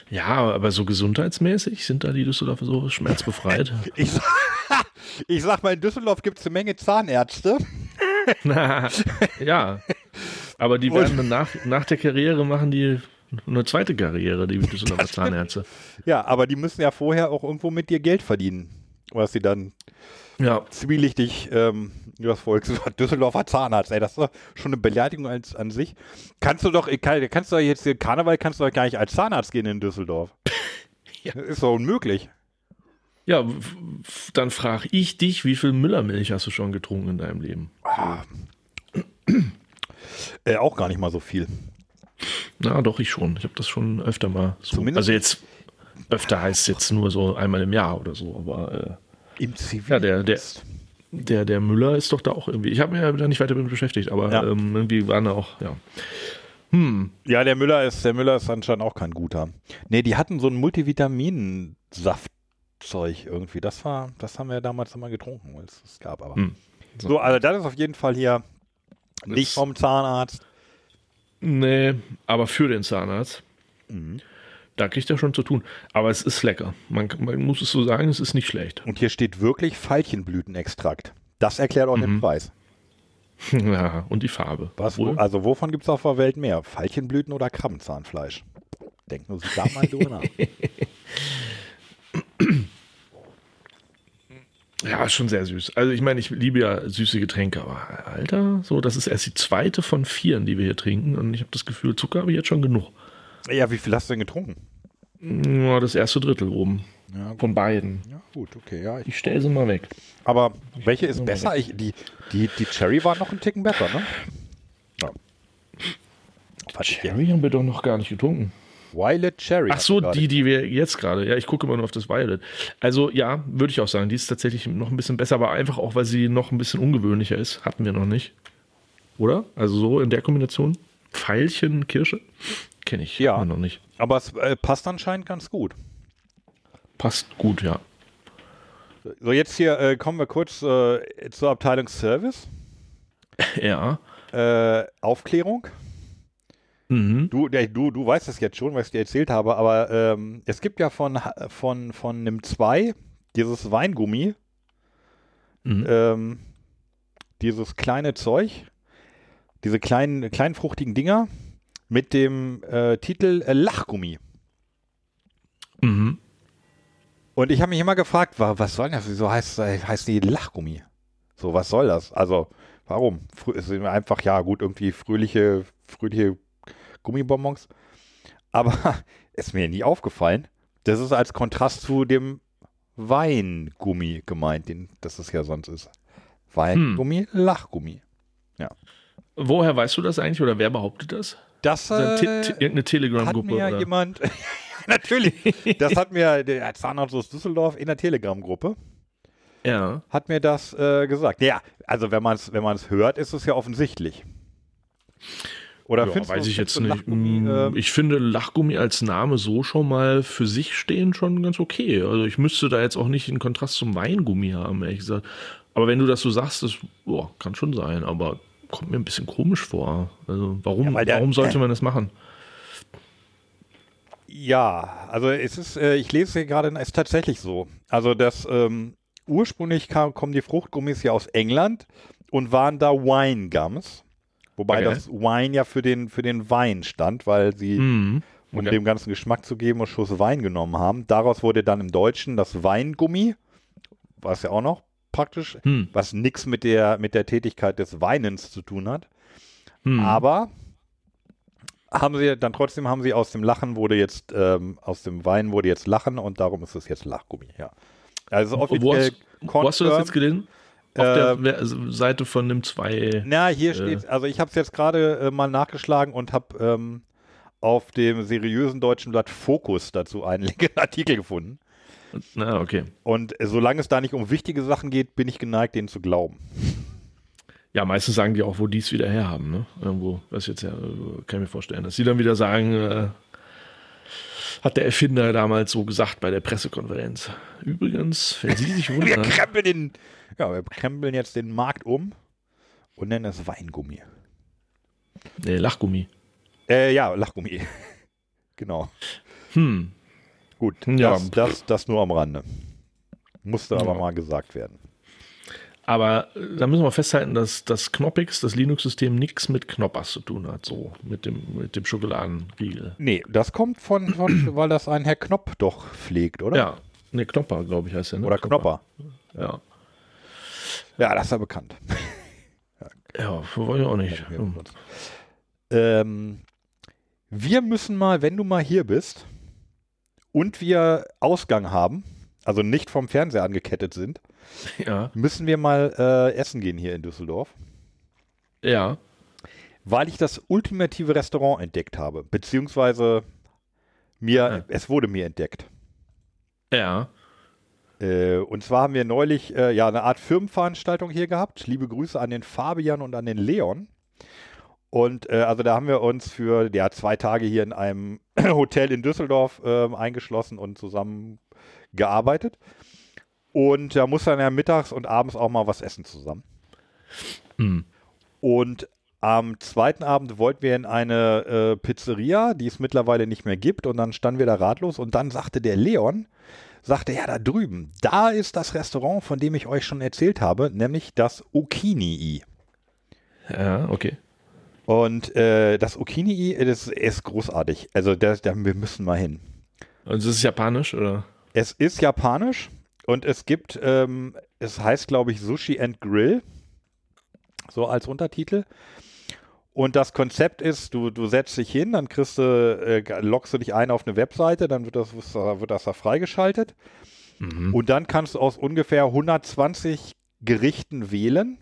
Ja, aber so gesundheitsmäßig sind da die Düsseldorfer so schmerzbefreit.
Ich, sag- ich sag mal, in Düsseldorf gibt es eine Menge Zahnärzte.
ja. Aber die werden dann nach, nach der Karriere machen die eine zweite Karriere, die Düsseldorfer Zahnärzte.
Ja, aber die müssen ja vorher auch irgendwo mit dir Geld verdienen. Was sie dann
Ja,
zwielichtig ähm, übers Volkswort Düsseldorfer Zahnarzt, ey, das ist doch schon eine Beleidigung als, an sich. Kannst du doch, kann- kannst du doch jetzt hier Karneval kannst du doch gar nicht als Zahnarzt gehen in Düsseldorf.
Ja.
Das ist doch unmöglich.
ja dann frage ich dich, wie viel Müllermilch hast du schon getrunken in deinem Leben?
Äh, auch gar nicht mal so viel.
Na, doch, ich schon. Ich habe das schon öfter mal so.
Zumindest-
Also jetzt, öfter heißt jetzt nur so einmal im Jahr oder so, aber
Im Zivil.
Ja, der- der- der, der Müller ist doch da auch irgendwie. Ich habe mich ja da nicht weiter damit beschäftigt, aber
Ja.
ähm, irgendwie waren da auch, ja.
Ja, der Müller ist, der Müller ist anscheinend auch kein guter. Nee, die hatten so ein Multivitaminsaftzeug irgendwie. Das war, das haben wir damals immer getrunken, weil es es gab, aber.
Hm.
So, also das ist auf jeden Fall hier nicht
Das-
vom Zahnarzt.
Nee, aber für den Zahnarzt, da kriegt er schon zu tun. Aber es ist lecker. Man, man muss es so sagen, es ist nicht schlecht.
Und hier steht wirklich Veilchenblütenextrakt. Das erklärt auch den Preis.
ja, und die Farbe.
Was, wo, also wovon gibt es auf der Welt mehr? Veilchenblüten oder Krabbenzahnfleisch? Denk nur da mal drüber nach.
Ja, ist schon sehr süß. Also ich meine, ich liebe ja süße Getränke, aber Alter, so, das ist erst die zweite von vieren, die wir hier trinken. Und ich habe das Gefühl, Zucker habe ich jetzt schon genug.
Ja, wie viel hast du denn getrunken?
Ja, das erste Drittel oben.
Ja,
Von beiden.
ja gut, okay, ja. Ich,
Ich stelle sie mal weg.
aber welche ist besser? Ich, die, die, die Cherry war noch ein Ticken besser, ne? Ja. Ich
Cherry haben wir doch noch gar nicht getrunken.
Violet Cherry.
Ach so, die, die wir jetzt gerade. Ja, ich gucke immer nur auf das Violet. Also ja, würde ich auch sagen, die ist tatsächlich noch ein bisschen besser, aber einfach auch, weil sie noch ein bisschen ungewöhnlicher ist. Hatten wir noch nicht. Oder? Also so in der Kombination. Pfeilchen, Kirsche? Kenne ich.
Ja.
Noch nicht.
Aber es äh, passt anscheinend ganz gut.
Passt gut, ja.
So, jetzt hier äh, kommen wir kurz äh, zur Abteilung Service.
Ja.
Äh, Aufklärung.
Mhm.
Du, der, du, du weißt es jetzt schon, was ich dir erzählt habe, aber ähm, es gibt ja von, von, von NIM 2 dieses Weingummi,
Mhm.
ähm, dieses kleine Zeug, diese kleinen, kleinen fruchtigen Dinger mit dem äh, Titel äh, Lachgummi.
Mhm.
Und ich habe mich immer gefragt, wa- was soll das? Wieso heißt, heißt die Lachgummi? So, was soll das? Also, warum? Frö es sind einfach, ja, gut, irgendwie fröhliche, fröhliche Gummibonbons. Aber ist mir nie aufgefallen. Das ist als Kontrast zu dem Weingummi gemeint, den, das es ja sonst ist. Weingummi, Lachgummi.
Woher weißt du das eigentlich oder wer behauptet das?
Das äh,
Te- irgendeine
hat
Telegram-Gruppe?
mir
oder?
jemand, natürlich, das hat mir der Zahnarzt aus Düsseldorf in der Telegram-Gruppe
Ja.
hat mir das äh, gesagt. Ja, also wenn man es wenn man's hört, ist es ja offensichtlich. Oder
ja,
findest du-
weiß ich jetzt nicht.
Lachgummi, ähm,
Ich finde Lachgummi als Name so schon mal für sich stehen schon ganz okay. Also ich müsste da jetzt auch nicht einen Kontrast zum Weingummi haben, ehrlich gesagt. Aber wenn du das so sagst, das boah, kann schon sein, aber kommt mir ein bisschen komisch vor. Also warum,
Ja, der-
warum sollte man das machen?
ja, also es ist, äh, ich lese hier gerade, es ist tatsächlich so. Also das ähm, ursprünglich kam, kommen die Fruchtgummis ja aus England und waren da Wine Gums. Wobei
Okay.
das Wine ja für den, für den Wein stand, weil sie um
Okay.
dem ganzen Geschmack zu geben, einen Schuss Wein genommen haben. Daraus wurde dann im Deutschen das Weingummi, was ja auch noch praktisch,
Hm.
was nichts mit der, mit der Tätigkeit des Weinens zu tun hat.
Hm.
Aber haben sie dann trotzdem haben sie aus dem Lachen wurde jetzt ähm, aus dem Wein wurde jetzt Lachen und darum ist es jetzt Lachgummi. Ja. Also
wo,
offiziell
hast, wo hast du das jetzt gelesen? Auf
Ähm,
der We- also Seite von dem 2.
Na, hier
Äh.
steht, also ich habe es jetzt gerade äh, mal nachgeschlagen und habe ähm, auf dem seriösen deutschen Blatt Fokus dazu einen Artikel gefunden.
Na, okay.
Und solange es da nicht um wichtige Sachen geht, bin ich geneigt, denen zu glauben.
Ja, meistens sagen die auch, wo die es wieder herhaben, ne? Irgendwo, was jetzt ja, kann ich mir vorstellen, dass sie dann wieder sagen, äh, hat der Erfinder damals so gesagt bei der Pressekonferenz. Übrigens, wenn Sie sich
Wir
wundern,
krempeln, den, ja, wir krempeln jetzt den Markt um und nennen es Weingummi.
nee, Lachgummi.
Äh, ja, Lachgummi. genau.
Hm,
Gut,
Ja.
das, das, das nur am Rande. Musste aber
Ja.
mal gesagt werden.
aber äh, da müssen wir festhalten, dass das Knoppix, das Linux-System, nichts mit Knoppers zu tun hat, so mit dem, mit dem Schokoladenriegel.
Nee, das kommt von, von weil das ein Herr Knopp doch pflegt, oder?
Ja, ne, Knopper, glaube ich, heißt der, ne?
Oder Knopper.
Ja.
Ja, das ist ja bekannt.
Ja, weiß ich auch nicht. Hm.
Ähm, wir müssen mal, wenn du mal hier bist und wir Ausgang haben, also nicht vom Fernseher angekettet sind,
Ja,
müssen wir mal äh, essen gehen hier in Düsseldorf,
ja.
weil ich das ultimative Restaurant entdeckt habe, beziehungsweise mir,
Ja.
es wurde mir entdeckt.
Ja.
Äh, und zwar haben wir neulich äh, ja eine Art Firmenveranstaltung hier gehabt. Liebe Grüße an den Fabian und an den Leon. Und äh, also da haben wir uns für ja, zwei Tage hier in einem Hotel in Düsseldorf ähm, eingeschlossen und zusammen gearbeitet. Und da muss dann ja mittags und abends auch mal was essen zusammen.
Hm.
Und am zweiten Abend wollten wir in eine äh, Pizzeria, die es mittlerweile nicht mehr gibt. Und dann standen wir da ratlos. Und dann sagte der Leon, sagte, ja, da drüben, da ist das Restaurant, von dem ich euch schon erzählt habe, nämlich das Okinii.
Ja, okay.
Und äh, das Okinii, das ist großartig. Also da, da, wir müssen mal hin.
Also das ist japanisch, oder?
Es ist japanisch und es gibt, ähm, es heißt, glaube ich, Sushi and Grill, so als Untertitel. Und das Konzept ist, du, du setzt dich hin, dann kriegst du, äh, loggst du dich ein auf eine Webseite, dann wird das, wird das da freigeschaltet.
Mhm.
Und dann kannst du aus ungefähr 120 Gerichten wählen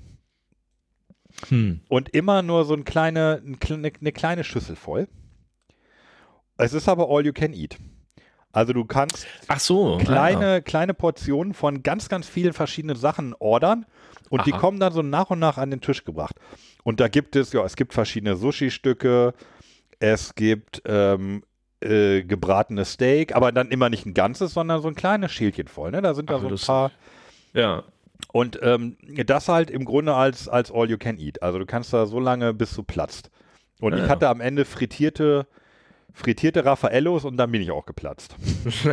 Hm.
und immer nur so ein kleine, ein, kle- eine, eine kleine Schüssel voll. Es ist aber all you can eat. Also du kannst
Ach so.
kleine, kleine Portionen von ganz, ganz vielen verschiedenen Sachen ordern und die
Aha.
kommen dann so nach und nach an den Tisch gebracht. Und da gibt es, ja, es gibt verschiedene Sushi-Stücke, es gibt ähm, äh, gebratenes Steak, aber dann immer nicht ein ganzes, sondern so ein kleines Schälchen voll. Ne? Da sind da
Ach,
so ein paar.
Ja.
Und ähm, das halt im Grunde als, als all you can eat. Also du kannst da so lange, bis du platzt. Und
Ja,
ich
ja.
hatte am Ende frittierte, frittierte Raffaellos und dann bin ich auch geplatzt.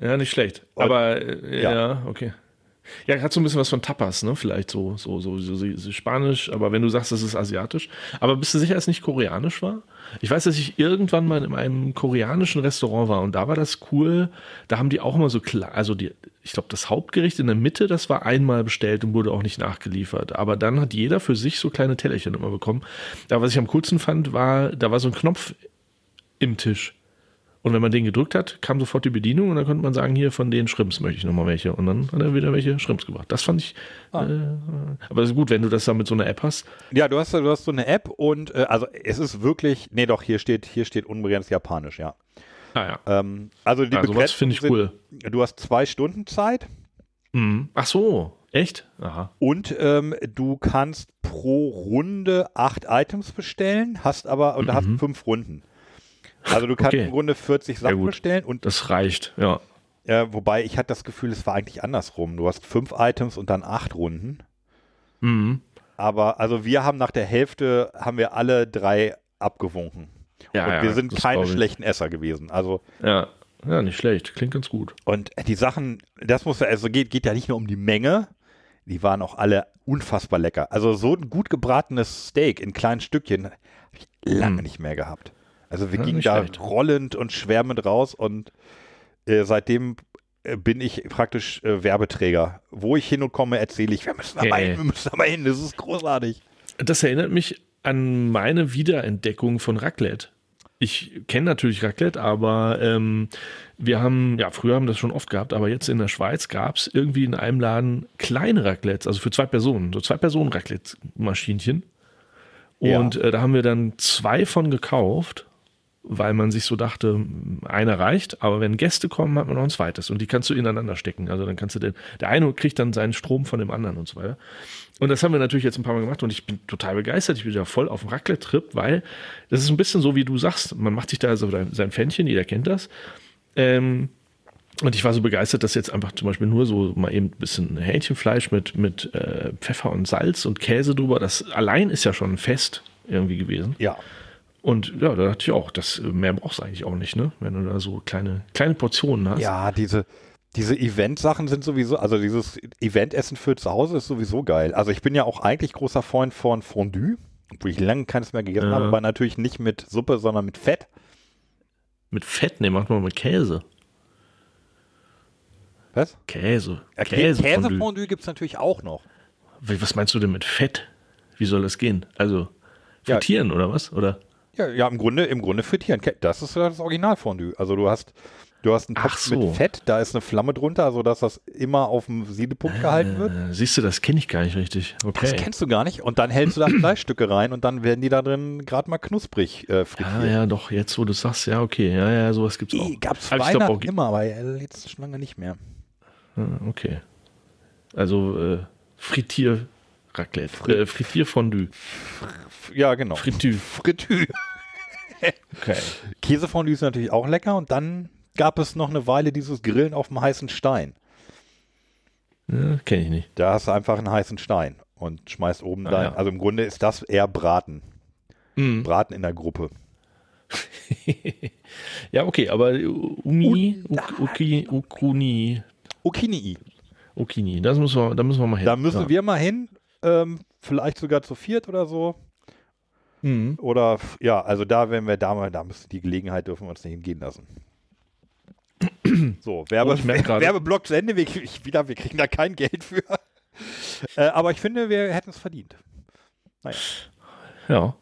ja, nicht schlecht.
Und-
Aber äh,
ja.
ja. okay. Ja, hat so ein bisschen was von Tapas, ne? Vielleicht so, so, so, so, so, Spanisch, aber wenn du sagst, das ist asiatisch. Aber bist du sicher, dass es nicht koreanisch war? Ich weiß, dass ich irgendwann mal in einem koreanischen Restaurant war und da war das cool. Da haben die auch immer so klar, also die, ich glaube, das Hauptgericht in der Mitte, das war einmal bestellt und wurde auch nicht nachgeliefert. Aber dann hat jeder für sich so kleine Tellerchen immer bekommen. Da, was ich am coolsten fand, war, da war so ein Knopf im Tisch. Und wenn man den gedrückt hat, kam sofort die Bedienung und dann konnte man sagen, hier von den Shrimps möchte ich nochmal welche. Und dann hat er wieder welche Shrimps gebracht. Das fand ich. Äh, aber es ist gut, wenn du das dann mit so einer App hast.
Ja, du hast, du hast so eine App und äh, also es ist wirklich, nee doch, hier steht, hier steht unbegrenzt Japanisch, ja.
Ah ja.
Ähm, also die
Ja, sowas finde ich
sind,
cool.
Du hast zwei Stunden Zeit
Mhm. Ach so, echt? Aha.
und ähm, du kannst pro Runde acht Items bestellen, hast aber und hast fünf Runden. Also du kannst.
Okay.
im Grunde 40 Sachen
gut.
bestellen und
Das reicht, ja.
äh, wobei ich hatte das Gefühl, es war eigentlich andersrum. Du hast fünf Items und dann acht Runden.
Mhm.
Aber also wir haben nach der Hälfte haben wir alle drei abgewunken.
Ja,
und
ja,
wir sind keine schlechten Esser gewesen. Also
Ja. Ja, nicht schlecht. Klingt ganz gut.
Und die Sachen, das muss ja, also geht, geht ja nicht nur um die Menge, die waren auch alle unfassbar lecker. Also so ein gut gebratenes Steak in kleinen Stückchen habe ich lange
Hm.
nicht mehr gehabt. Also wir
Ja,
gingen da
schlecht.
rollend und schwärmend raus und äh, seitdem äh, bin ich praktisch äh, Werbeträger. Wo ich hin und komme, erzähle ich, wir müssen da mal
Äh.
hin, wir müssen da mal hin, das ist großartig.
Das erinnert mich an meine Wiederentdeckung von Raclette. Ich kenne natürlich Raclette, aber ähm, wir haben, ja, früher haben wir das schon oft gehabt, aber jetzt in der Schweiz gab es irgendwie in einem Laden kleine Raclettes, also für zwei Personen, so zwei Personen Raclette-Maschinchen.
Ja.
Und äh, da haben wir dann zwei von gekauft, weil man sich so dachte, einer reicht, aber wenn Gäste kommen, hat man noch ein zweites und die kannst du ineinander stecken. Also dann kannst du den, der eine kriegt dann seinen Strom von dem anderen und so weiter. Und das haben wir natürlich jetzt ein paar Mal gemacht und ich bin total begeistert. Ich bin ja voll auf dem Raclette-Trip, weil das ist ein bisschen so, wie du sagst. Man macht sich da so sein Pfännchen, jeder kennt das. Ähm, und ich war so begeistert, dass jetzt einfach zum Beispiel nur so mal eben ein bisschen Hähnchenfleisch mit, mit äh, Pfeffer und Salz und Käse drüber, das allein ist ja schon ein Fest irgendwie gewesen.
Ja.
Und ja, da dachte ich auch, das äh, mehr brauchst du eigentlich auch nicht, ne? Wenn du da so kleine, kleine Portionen hast.
Ja, diese, diese Event-Sachen sind sowieso, also dieses Eventessen für zu Hause ist sowieso geil. Also ich bin ja auch eigentlich großer Freund von Fondue, obwohl ich lange keines mehr gegessen
Ja.
habe, aber natürlich nicht mit Suppe, sondern mit Fett.
Mit Fett, ne, macht man mit Käse.
Was?
Käse.
Ja,
Käse.
Käsefondue gibt es natürlich auch noch.
Was meinst du denn mit Fett? Wie soll das gehen? Also
Ja.
frittieren oder was? Oder?
Ja, ja, im Grunde, im Grunde frittieren. Das ist das Originalfondue. Also du hast, du hast einen Topf
so.
mit Fett, da ist eine Flamme drunter, sodass das immer auf dem Siedepunkt gehalten wird.
Äh, siehst du, das kenne ich gar nicht richtig. Okay.
Das kennst du gar nicht. Und dann hältst du da Fleischstücke rein und dann werden die da drin gerade mal knusprig äh,
ja,
frittiert.
ja, doch, jetzt wo du sagst, ja, okay, ja, ja, sowas gibt's auch.
Die gab's
Aber ich glaub
Weihnachten
auch-
immer, aber äh, jetzt schon lange nicht mehr.
Ah, Okay. Also äh, Frittier Raclette, äh, Frittierfondue.
Ja, genau.
Fritü.
Fritü.
Okay.
Käsefondue ist natürlich auch lecker und dann gab es noch eine Weile dieses Grillen auf dem heißen Stein.
Ja, Kenne ich nicht.
Da hast du einfach einen heißen Stein und schmeißt oben
Ah,
dein.
ja.
Also im Grunde ist das eher Braten.
Mhm.
Braten in der Gruppe.
Ja, okay, aber Umi, Uk- Uki, Ukuni,
Okinii.
Ukini, das müssen wir, da müssen wir mal hin.
Da müssen
ja.
wir mal hin. Ähm, vielleicht sogar zu viert oder so.
Mhm.
Oder ja, also da, wenn wir da mal, da müssen die Gelegenheit dürfen wir uns nicht entgehen lassen. So, Werbe,
Oh,
Werbeblock zu Ende. Wir, ich, wieder, wir kriegen da kein Geld für. äh, aber ich finde, wir hätten es verdient. Naja.
Ja.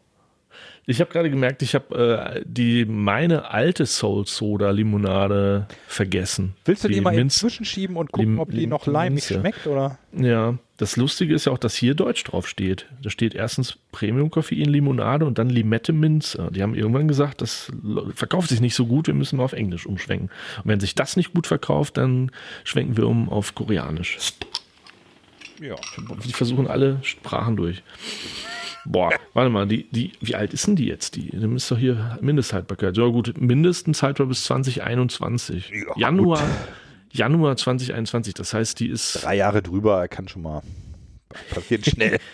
Ich habe gerade gemerkt, ich habe äh, die meine alte Soul Soda Limonade vergessen.
Willst du die, mal
Minz-
inzwischen schieben und gucken,
die
ob die noch leimig schmeckt, oder?
Ja, das Lustige ist ja auch, dass hier Deutsch drauf steht. Da steht erstens Premium Koffein Limonade und dann Limette Minze. Die haben irgendwann gesagt, das verkauft sich nicht so gut, wir müssen mal auf Englisch umschwenken. Und wenn sich das nicht gut verkauft, dann schwenken wir um auf Koreanisch.
Ja.
Die versuchen alle Sprachen durch. Boah, warte mal, die, die, wie alt ist denn die jetzt? Die, die ist doch hier Mindesthaltbarkeit. Ja gut, mindestens haltbar bis 2021.
Ja,
Januar, Januar 2021. Das heißt, die ist
Drei Jahre drüber kann schon mal passiert schnell.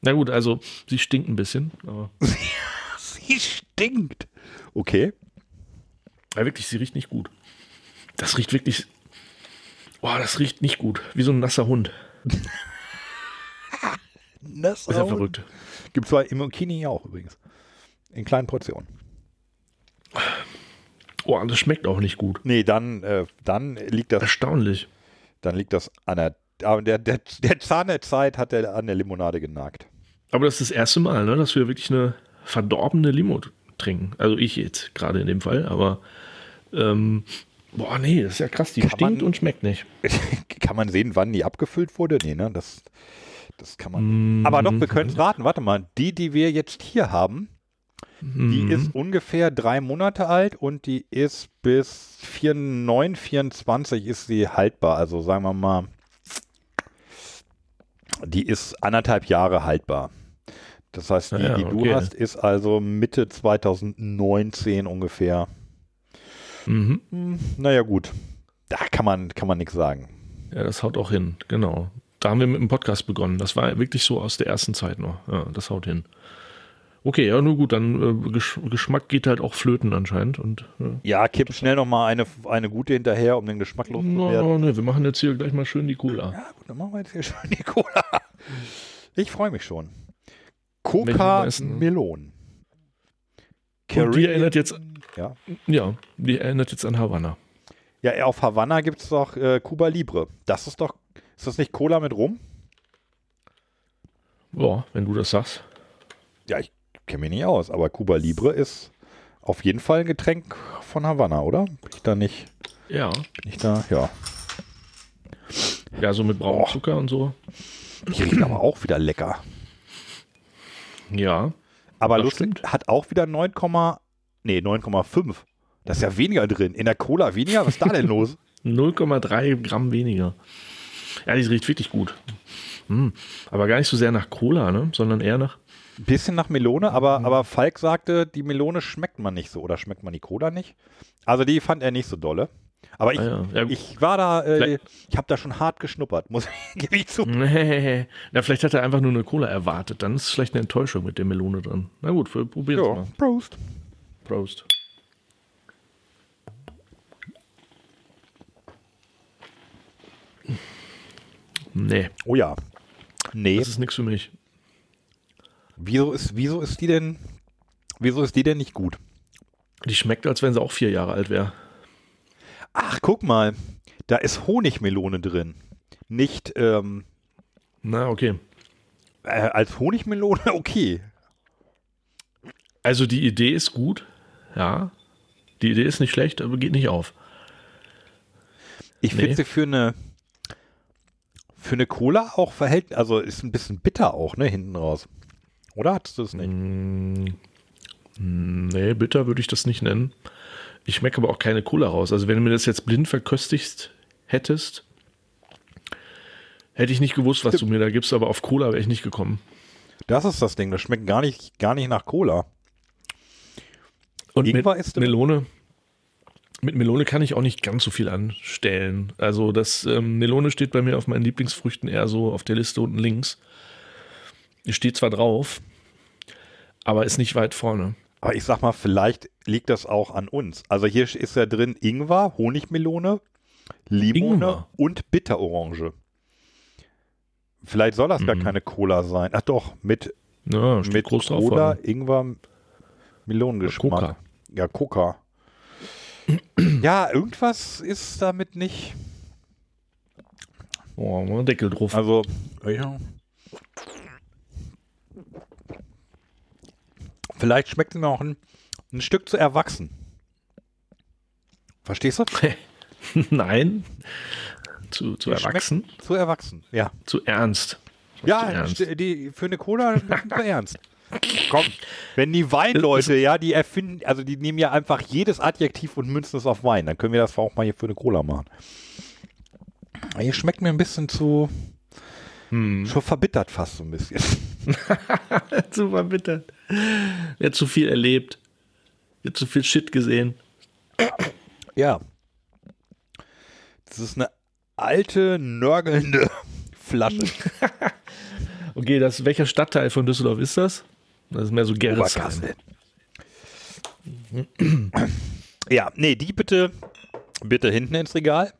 Na gut, also sie stinkt ein bisschen,
Sie stinkt. Okay.
ja, wirklich, sie riecht nicht gut. Das riecht wirklich. Boah, das riecht nicht gut. Wie so ein nasser Hund.
Das
Ist ja verrückt.
Gibt es bei Imokini auch übrigens. In kleinen Portionen.
Oh, das schmeckt auch nicht gut.
Nee, dann, äh, dann liegt das,
Erstaunlich.
dann liegt das an der, aber der, der, der Zahn der Zeit hat der an der Limonade genagt.
Aber das ist das erste Mal, ne, dass wir wirklich eine verdorbene Limo trinken. Also ich jetzt gerade in dem Fall, aber ähm, boah, nee, das ist ja krass. Die
Kann
stinkt
man-
und schmeckt nicht.
kann man sehen, wann die abgefüllt wurde? Nee, ne? Das, das kann man.
Mhm.
Aber doch, wir können es raten. Warte mal, die, die wir jetzt hier haben, die
Mhm.
ist ungefähr drei Monate alt und die ist bis 4, 9, 24 ist sie haltbar. Also sagen wir mal, die ist anderthalb Jahre haltbar. Das heißt, die,
ja,
die du
okay.
hast, ist also Mitte 2019 ungefähr.
Mhm.
Hm, naja, gut. Da kann man, kann man nichts sagen.
Ja, das haut auch hin, genau. Da haben wir mit dem Podcast begonnen. Das war wirklich so aus der ersten Zeit noch. Ja, das haut hin. Okay, ja, nur gut, dann äh, Gesch Geschmack geht halt auch flöten anscheinend. Und äh,
Ja, kipp schnell noch mal eine, eine gute hinterher, um den Geschmack loszuwerden.
no, ne, wir machen jetzt hier gleich mal schön die Cola.
Ja, gut, dann machen wir jetzt hier schon die Cola. Ich freue mich schon.
Welche
Coca
meisten?
Melon.
Und die erinnert jetzt,
Ja,
ja, die erinnert jetzt an Havanna.
ja auf Havanna gibt es doch äh, Cuba Libre. Das ist doch, ist das nicht Cola mit Rum?
Ja, wenn du das sagst.
Ja, ich kenne mich nicht aus, aber Cuba Libre ist auf jeden Fall ein Getränk von Havanna, oder? Bin ich da nicht,
Ja,
bin ich da, ja.
ja, so mit braunem. Zucker und so.
Die riecht aber auch wieder lecker.
Ja,
Aber lustig,
stimmt.
hat auch wieder 9, nee, 9,5. Das ist ja weniger drin. In der Cola weniger? Was ist da denn los?
0,3 Gramm weniger. Ja, die riecht wirklich gut. Hm. Aber gar nicht so sehr nach Cola, ne? sondern eher nach.
Bisschen nach Melone, aber, aber Falk sagte, die Melone schmeckt man nicht so. Oder schmeckt man die Cola nicht? Also die fand er nicht so dolle. Aber ich,
Ah, ja. Ja,
ich war da, äh, ich habe da schon hart geschnuppert, muss ich, zu.
Nee, na, vielleicht hat er einfach nur eine Cola erwartet. Dann ist es vielleicht eine Enttäuschung mit der Melone drin. Na gut, wir probieren es mal.
Prost.
Prost. Nee,
Oh ja. Nee,
das ist nichts für mich.
Wieso ist, wieso ist die denn, wieso ist die denn nicht gut?
Die schmeckt, als wenn sie auch vier Jahre alt wäre.
Ach, guck mal, da ist Honigmelone drin. Nicht ähm,
Na, okay.
äh, als Honigmelone, okay.
Also die Idee ist gut, ja. Die Idee ist nicht schlecht, aber geht nicht auf.
Ich
Nee.
finde sie für eine für eine Cola auch verhält, also ist ein bisschen bitter auch, ne, hinten raus. Oder hattest du es nicht?
Mm, Nee, bitter würde ich das nicht nennen. Ich schmecke aber auch keine Cola raus. Also wenn du mir das jetzt blind verköstigt hättest, hätte ich nicht gewusst, was du mir da gibst, aber auf Cola wäre ich nicht gekommen.
Das ist das Ding, das schmeckt gar nicht, gar nicht nach Cola.
Und
Ingwer
mit
ist?
Melone, mit Melone kann ich auch nicht ganz so viel anstellen. Also das ähm, Melone steht bei mir auf meinen Lieblingsfrüchten eher so auf der Liste unten links. Die steht zwar drauf, aber ist nicht weit vorne.
Aber ich sag mal, vielleicht liegt das auch an uns. Also hier ist ja drin Ingwer, Honigmelone, Limone
Ingwer?
und Bitterorange. Vielleicht soll das gar
Mhm.
keine Cola sein. Ach doch, mit,
Ja,
mit
groß drauf.
Cola, Ingwer, Melonengeschmack.
Coca.
Ja, Coca. ja, irgendwas ist damit nicht.
Oh, mal Deckel drauf.
Also, ja. Vielleicht schmeckt es mir auch ein, ein Stück zu erwachsen. Verstehst du?
Nein. Zu, zu erwachsen,
Zu erwachsen, ja.
zu ernst.
Ja,
zu ernst.
st- die, für eine Cola zu ernst. Komm, wenn die Weinleute, ja, die erfinden, also die nehmen ja einfach jedes Adjektiv und münzen es auf Wein, dann können wir das auch mal hier für eine Cola machen. Aber Hier schmeckt mir ein bisschen zu,
Hm.
schon verbittert fast so ein bisschen.
zu verbittert. Er hat zu viel erlebt. Er hat zu viel Shit gesehen.
Ja. Das ist eine alte, nörgelnde Flasche.
Okay, das, welcher Stadtteil von Düsseldorf ist das? Das ist mehr so Gerresheim.
Ja, nee, die bitte, bitte hinten ins Regal.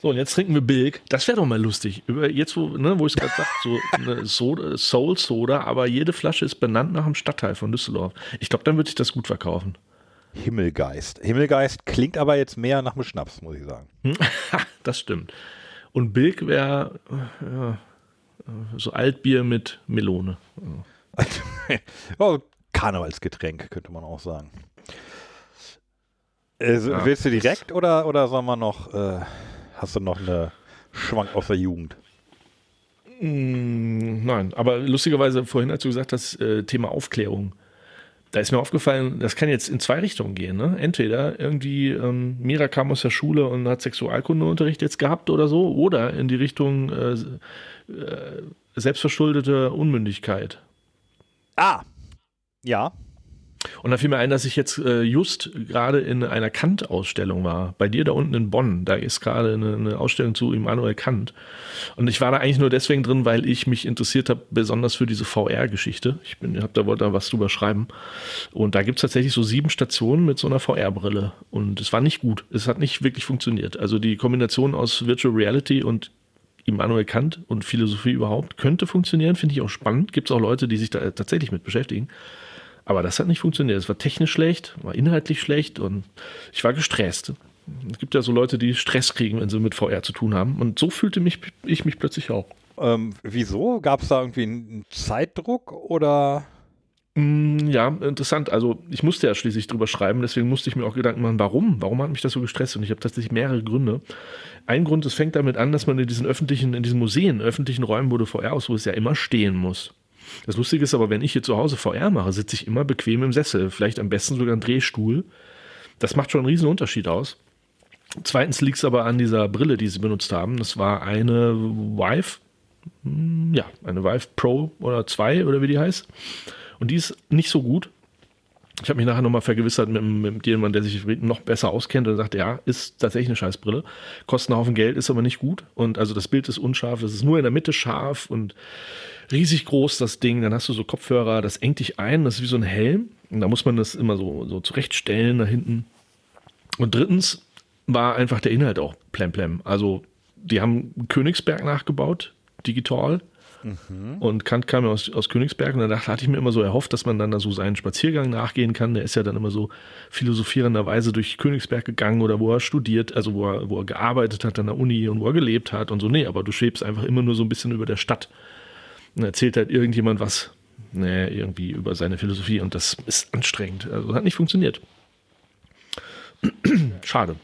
So, und jetzt trinken wir Bilk. Das wäre doch mal lustig. Über, jetzt, wo, ne, wo ich es gerade sage, so eine Soda, Soul Soda, aber jede Flasche ist benannt nach einem Stadtteil von Düsseldorf. Ich glaube, dann würde ich das gut verkaufen.
Himmelgeist. Himmelgeist klingt aber jetzt mehr nach einem Schnaps, muss ich sagen.
das stimmt. Und Bilk wäre äh, ja, äh, so Altbier mit Melone.
oh, Karnevalsgetränk, könnte man auch sagen. Äh,
Ja.
Willst du direkt oder, oder sollen wir noch, äh, hast du noch eine Schwank aus der Jugend?
Mm, Nein, aber lustigerweise vorhin, als du gesagt hast, äh, Thema Aufklärung, da ist mir aufgefallen, das kann jetzt in zwei Richtungen gehen. Ne? Entweder irgendwie ähm, Mira kam aus der Schule und hat Sexualkundeunterricht jetzt gehabt oder so, oder in die Richtung äh, äh, selbstverschuldete Unmündigkeit.
Ah, ja.
Und da fiel mir ein, dass ich jetzt äh, just gerade in einer Kant-Ausstellung war. Bei dir da unten in Bonn. Da ist gerade eine, eine Ausstellung zu Immanuel Kant. Und ich war da eigentlich nur deswegen drin, weil ich mich interessiert habe, besonders für diese VR-Geschichte. Ich bin, hab da wollte da was drüber schreiben. Und da gibt es tatsächlich so sieben Stationen mit so einer VR-Brille. Und es war nicht gut. Es hat nicht wirklich funktioniert. Also die Kombination aus Virtual Reality und Immanuel Kant und Philosophie überhaupt könnte funktionieren, finde ich auch spannend. Gibt es auch Leute, die sich da tatsächlich mit beschäftigen. Aber das hat nicht funktioniert. Es war technisch schlecht, war inhaltlich schlecht und ich war gestresst. Es gibt ja so Leute, die Stress kriegen, wenn sie mit VR zu tun haben. Und so fühlte mich, ich mich plötzlich auch.
Ähm, wieso? Gab es da irgendwie einen Zeitdruck oder?
Mm, Ja, interessant. Also ich musste ja schließlich drüber schreiben, deswegen musste ich mir auch Gedanken machen, warum? Warum hat mich das so gestresst? Und ich habe tatsächlich mehrere Gründe. Ein Grund, es fängt damit an, dass man in diesen öffentlichen, in diesen Museen, öffentlichen Räumen, wo du VR ausrüstest, ja immer stehen muss. Das Lustige ist aber, wenn ich hier zu Hause VR mache, sitze ich immer bequem im Sessel, vielleicht am besten sogar einen Drehstuhl. Das macht schon einen riesen Unterschied aus. Zweitens liegt es aber an dieser Brille, die sie benutzt haben. Das war eine Vive, hm, ja, eine Vive Pro oder 2 oder wie die heißt. Und die ist nicht so gut. Ich habe mich nachher nochmal vergewissert mit, mit jemandem, der sich noch besser auskennt und sagte, ja, ist tatsächlich eine Scheißbrille. Kostet einen Haufen Geld, ist aber nicht gut. Und also das Bild ist unscharf, das ist nur in der Mitte scharf und riesig groß, das Ding. Dann hast du so Kopfhörer, das engt dich ein, das ist wie so ein Helm. Und da muss man das immer so, so zurechtstellen da hinten. Und drittens war einfach der Inhalt auch plemplem. Also die haben Königsberg nachgebaut, digital. Und Kant kam ja aus, aus Königsberg und da hatte ich mir immer so erhofft, dass man dann da so seinen Spaziergang nachgehen kann. Der ist ja dann immer so philosophierenderweise durch Königsberg gegangen oder wo er studiert, also wo er, wo er gearbeitet hat an der Uni und wo er gelebt hat und so. Nee, aber du schwebst einfach immer nur so ein bisschen über der Stadt. Und erzählt halt irgendjemand was, nee, irgendwie über seine Philosophie und das ist anstrengend. Also hat nicht funktioniert. Schade.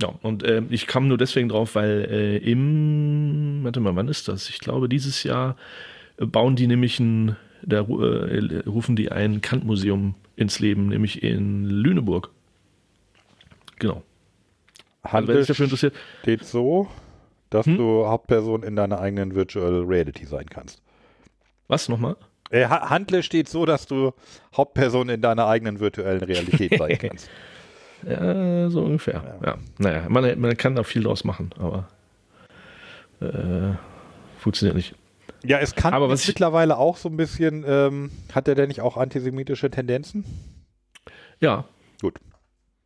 Ja, und äh, ich kam nur deswegen drauf, weil äh, im, warte mal, wann ist das? Ich glaube, dieses Jahr bauen die nämlich ein, da äh, rufen die ein Kant-Museum ins Leben, nämlich in Lüneburg. Genau. Also,
Handel
sich dafür interessiert,
steht so, dass
Hm?
du Hauptperson in deiner eigenen Virtual Reality sein kannst.
Was nochmal?
Äh, Ha- Handle steht so, dass du Hauptperson in deiner eigenen virtuellen Realität sein kannst.
Ja, so ungefähr. Ja. Naja, man, man kann da viel draus machen, aber äh, funktioniert nicht.
Ja, es kann
Aber was ich-
mittlerweile auch so ein bisschen, ähm, hat er denn nicht auch antisemitische Tendenzen?
Ja,
Gut.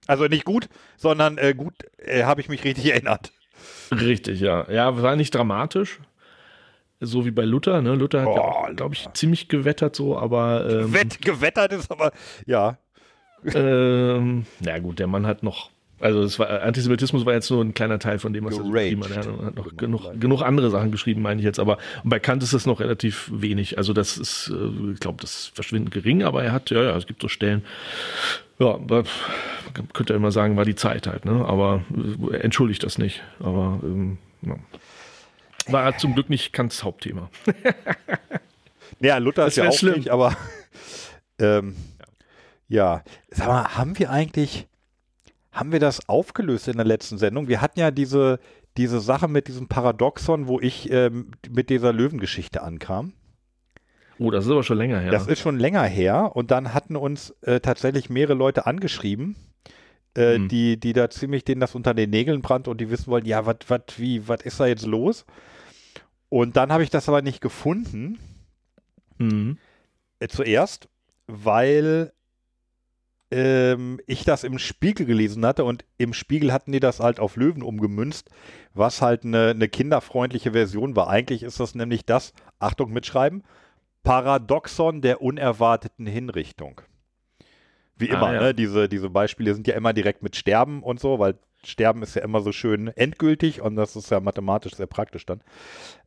Also nicht gut, sondern äh, gut, äh, habe ich mich richtig erinnert.
richtig, ja. Ja, war nicht dramatisch. So wie bei Luther, ne? Luther hat ja
Oh,
auch, glaube ich, ziemlich gewettert so, aber ähm,
Wett, gewettert ist aber, ja.
ähm, na gut, der Mann hat noch Also es war, Antisemitismus war jetzt nur ein kleiner Teil von dem, was er so geschrieben hat. Er hat noch genug, genug andere Sachen geschrieben, meine ich jetzt. Aber bei Kant ist das noch relativ wenig. Also das ist, äh, ich glaube, das ist verschwindend gering, aber er hat, ja, ja, es gibt so Stellen. Ja, man könnte ja immer sagen, war die Zeit halt, ne? Aber äh, entschuldigt das nicht. Aber ähm, ja. War zum Glück nicht Kants Hauptthema.
ja, Luther ist ja auch schlimm. nicht, aber ähm, ja. ja. Sag mal, haben wir eigentlich haben wir das aufgelöst in der letzten Sendung? Wir hatten ja diese, diese Sache mit diesem Paradoxon, wo ich ähm, mit dieser Löwengeschichte ankam.
Oh, das ist aber schon länger her.
Das ist schon länger her und dann hatten uns äh, tatsächlich mehrere Leute angeschrieben, äh, hm. die, die da ziemlich denen das unter den Nägeln brannt und die wissen wollen, ja, was, was, wie, was ist da jetzt los? Und dann habe ich das aber nicht gefunden.
Mhm.
Äh, zuerst, weil ähm, ich das im Spiegel gelesen hatte und im Spiegel hatten die das halt auf Löwen umgemünzt, was halt eine, eine kinderfreundliche Version war. Eigentlich ist das nämlich das, Achtung mitschreiben, Paradoxon der unerwarteten Hinrichtung. Wie immer, ah, ja. ne? diese, diese Beispiele sind ja immer direkt mit Sterben und so, weil Sterben ist ja immer so schön endgültig und das ist ja mathematisch sehr praktisch dann.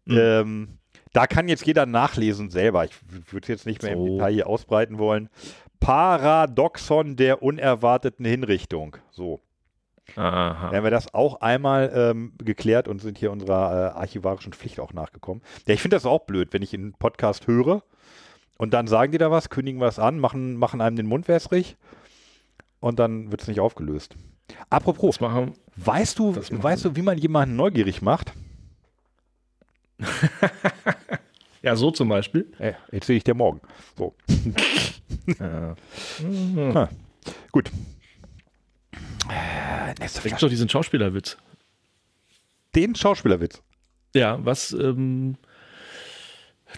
Mhm. Ähm, da kann jetzt jeder nachlesen selber. Ich würde es jetzt nicht mehr so. im Detail hier ausbreiten wollen. Paradoxon der unerwarteten Hinrichtung. So.
Aha.
Dann haben wir das auch einmal ähm, geklärt und sind hier unserer äh, archivarischen Pflicht auch nachgekommen. Ja, ich finde das auch blöd, wenn ich einen Podcast höre und dann sagen die da was, kündigen was an, machen, machen einem den Mund wässrig und dann wird es nicht aufgelöst. Apropos, machen, weißt du, weißt du, wie man jemanden neugierig macht?
ja, so zum Beispiel.
Äh, erzähle ich dir morgen. So.
ja.
ah, gut.
Äh, nächste Flasche. doch diesen Schauspielerwitz.
Den Schauspielerwitz?
Ja, was, ähm,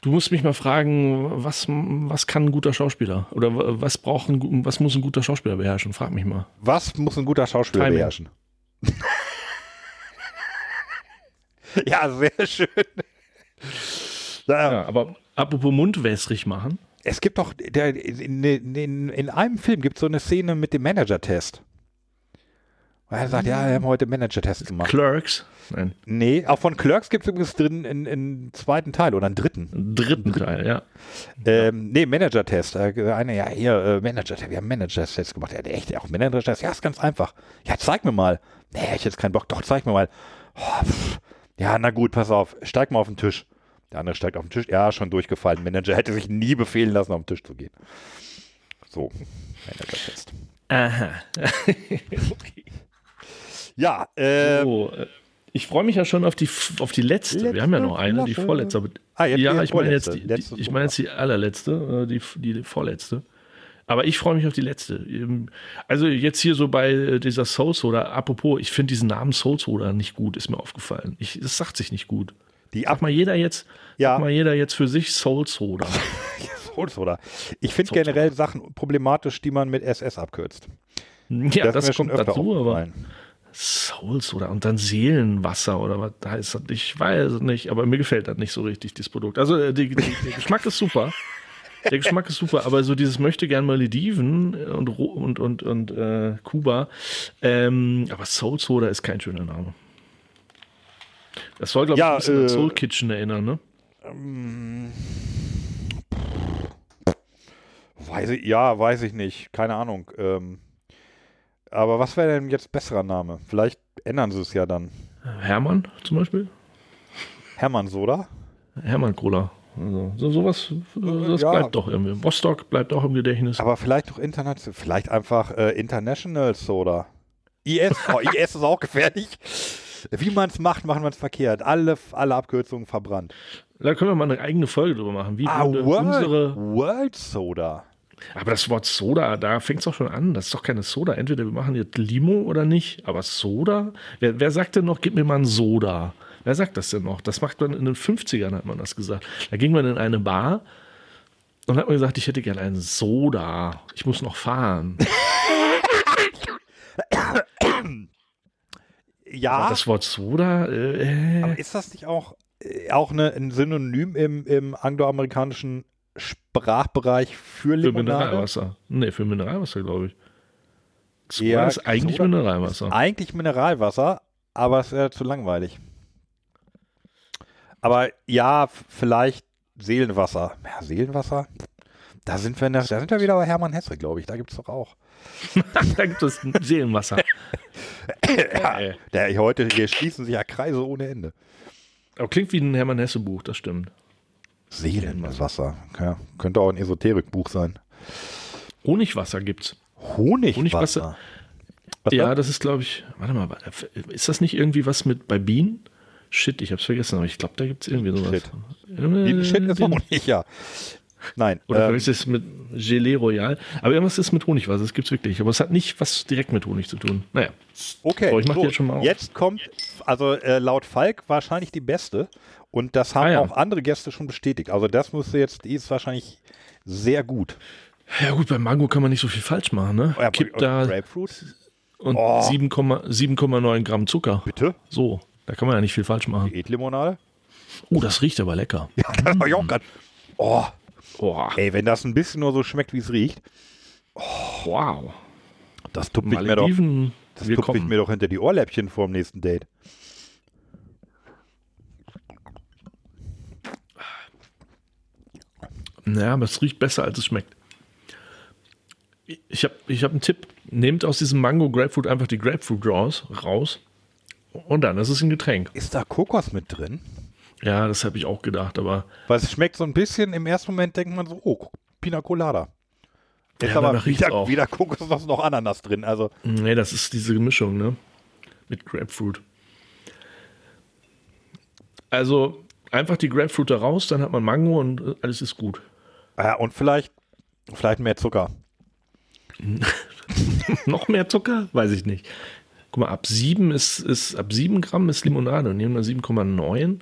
du musst mich mal fragen, was, was kann ein guter Schauspieler? Oder was braucht ein, was muss ein guter Schauspieler beherrschen? Frag mich mal.
Was muss ein guter Schauspieler Timing. beherrschen? ja, sehr schön.
Ja, ja, aber apropos mundwässrig machen.
Es gibt doch, der, in, in, in einem Film gibt es so eine Szene mit dem Manager-Test. Er sagt, ja, wir haben heute Manager-Test gemacht.
Clerks?
Nein. Nee, auch von Clerks gibt es übrigens drin einen zweiten Teil oder einen dritten.
Dritten, Teil, ja.
Ähm, nee, Manager-Test. Äh, einer, ja, hier, äh, Manager-Test. Wir haben Manager-Test gemacht. Ja, echt, auch Manager-Test. Ja, ist ganz einfach. Ja, zeig mir mal. Nee, ich jetzt keinen Bock. Doch, zeig mir mal. Oh, ja, na gut, pass auf. Steig mal auf den Tisch. Der andere steigt auf den Tisch. Ja, schon durchgefallen. Manager hätte sich nie befehlen lassen, auf den Tisch zu gehen. So, Manager-Test.
Aha.
okay. Ja, äh, so,
ich freue mich ja schon auf die, auf die letzte. letzte Wir haben ja noch eine, die vorletzte.
Ah,
ja, ich meine jetzt, die, die, ich meine jetzt die allerletzte, äh, die, die vorletzte. Aber ich freue mich auf die letzte. Ähm, also jetzt hier so bei äh, dieser Soul Soda, apropos, ich finde diesen Namen Soul Soda nicht gut, ist mir aufgefallen. Ich, das sagt sich nicht gut.
Die
sag mal jeder jetzt, ja. mal jeder jetzt für sich Soul Soda.
Soul Soda. Ich finde generell Sachen problematisch, die man mit SS abkürzt.
Ja, das, das kommt dazu, aber Soul Soda und dann Seelenwasser oder was heißt das? Ich weiß es nicht, aber mir gefällt das nicht so richtig, dieses Produkt. Also äh, die, die, der Geschmack ist super. Der Geschmack ist super, aber so dieses möchte gern Malediven und und und und äh, Kuba, ähm, aber Soul Soda ist kein schöner Name. Das soll, glaube ich,
ja, ein bisschen
äh, an Soul Kitchen erinnern, ne?
Ähm, weiß ich, ja, weiß ich nicht. Keine Ahnung. Ähm, aber was wäre denn jetzt besserer Name? Vielleicht ändern sie es ja dann.
Hermann zum Beispiel?
Hermann Soda?
Hermann Cola. Also, so, sowas, das ja. bleibt doch irgendwie. Rostock bleibt auch im Gedächtnis.
Aber vielleicht doch international, vielleicht einfach äh, International Soda. IS, oh, IS ist auch gefährlich. Wie man es macht, machen wir es verkehrt. Alle, alle Abkürzungen verbrannt.
Da können wir mal eine eigene Folge drüber machen. Wie
ah, World, unsere World Soda.
Aber das Wort Soda, da fängt es doch schon an. Das ist doch keine Soda. Entweder wir machen jetzt Limo oder nicht. Aber Soda? Wer, wer sagt denn noch, gib mir mal ein Soda? Wer sagt das denn noch? Das macht man in den 50ern, hat man das gesagt. Da ging man in eine Bar und hat man gesagt, ich hätte gerne einen Soda. Ich muss noch fahren.
ja.
Aber das Wort Soda. Äh,
aber ist das nicht auch, äh, auch eine, ein Synonym im, im angloamerikanischen Sprachbereich für Limonade?
Für Mineralwasser. Nee, für Mineralwasser, glaube ich.
Ja,
ist eigentlich
Soda-
Mineralwasser.
Eigentlich Mineralwasser, aber es wäre zu langweilig. Aber ja, vielleicht Seelenwasser. Ja, Seelenwasser? Da sind wir, der, da sind wir wieder bei Hermann Hesse, glaube ich. Da gibt es doch auch.
da gibt es Seelenwasser.
ja,
Äh,
der, heute hier schließen sich ja Kreise ohne Ende.
Aber klingt wie ein Hermann Hesse Buch, das stimmt.
Seelenwasser. Ja, könnte auch ein Esoterikbuch sein.
Honigwasser gibt's.
Honigwasser.
Honigwasser.
Was
ja,
da?
das ist, glaube ich, warte mal, ist das nicht irgendwie was mit bei Bienen? Shit, ich hab's vergessen, aber ich glaube, da gibt's irgendwie sowas.
Shit.
Äh,
Shit ist Honig, ja. Nein.
Oder
ähm,
vielleicht ist es mit Gelee Royal. Aber irgendwas ist mit Honigwasser, das gibt's wirklich. Aber es hat nicht was direkt mit Honig zu tun. Naja.
Okay,
So, ich mach
so,
jetzt schon mal auf.
jetzt kommt, also äh, laut Falk wahrscheinlich die beste. Und das haben
Ah, ja.
auch andere Gäste schon bestätigt. Also das müsste jetzt, die ist wahrscheinlich sehr gut.
Ja gut, bei Mango kann man nicht so viel falsch machen, ne?
Ja,
Kipp
und
da
Grapefruit?
und
Oh.
7,9 7,9 Gramm Zucker.
Bitte?
So, da kann man ja nicht viel falsch machen.
Diätlimonade?
Oh, das riecht aber lecker.
Ja, das habe ich auch gerade. Oh,
Boah,
ey, wenn das ein bisschen nur so schmeckt, wie es riecht,
wow.
das tupfe ich mir doch,
Malediven,
das
wir
tupfe ich mir doch hinter die Ohrläppchen vor dem nächsten Date.
Ja, aber es riecht besser, als es schmeckt. Ich habe ich hab einen Tipp. Nehmt aus diesem Mango Grapefruit einfach die Grapefruit raus, raus und dann ist es ein Getränk.
Ist da Kokos mit drin?
Ja, das habe ich auch gedacht, aber
Weil es schmeckt so ein bisschen, im ersten Moment denkt man so, oh, Pina Colada. Ist
Ja,
aber wieder,
auch.
wieder Kokos, was noch Ananas drin. Also,
nee, das ist diese Mischung, ne? Mit Grapefruit. Also einfach die Grapefruit da raus, dann hat man Mango und alles ist gut.
Ja, und vielleicht, vielleicht mehr Zucker.
Noch mehr Zucker? Weiß ich nicht. Guck mal, ab 7 ist, ist ab 7 Gramm ist Limonade und nehmen wir 7,9.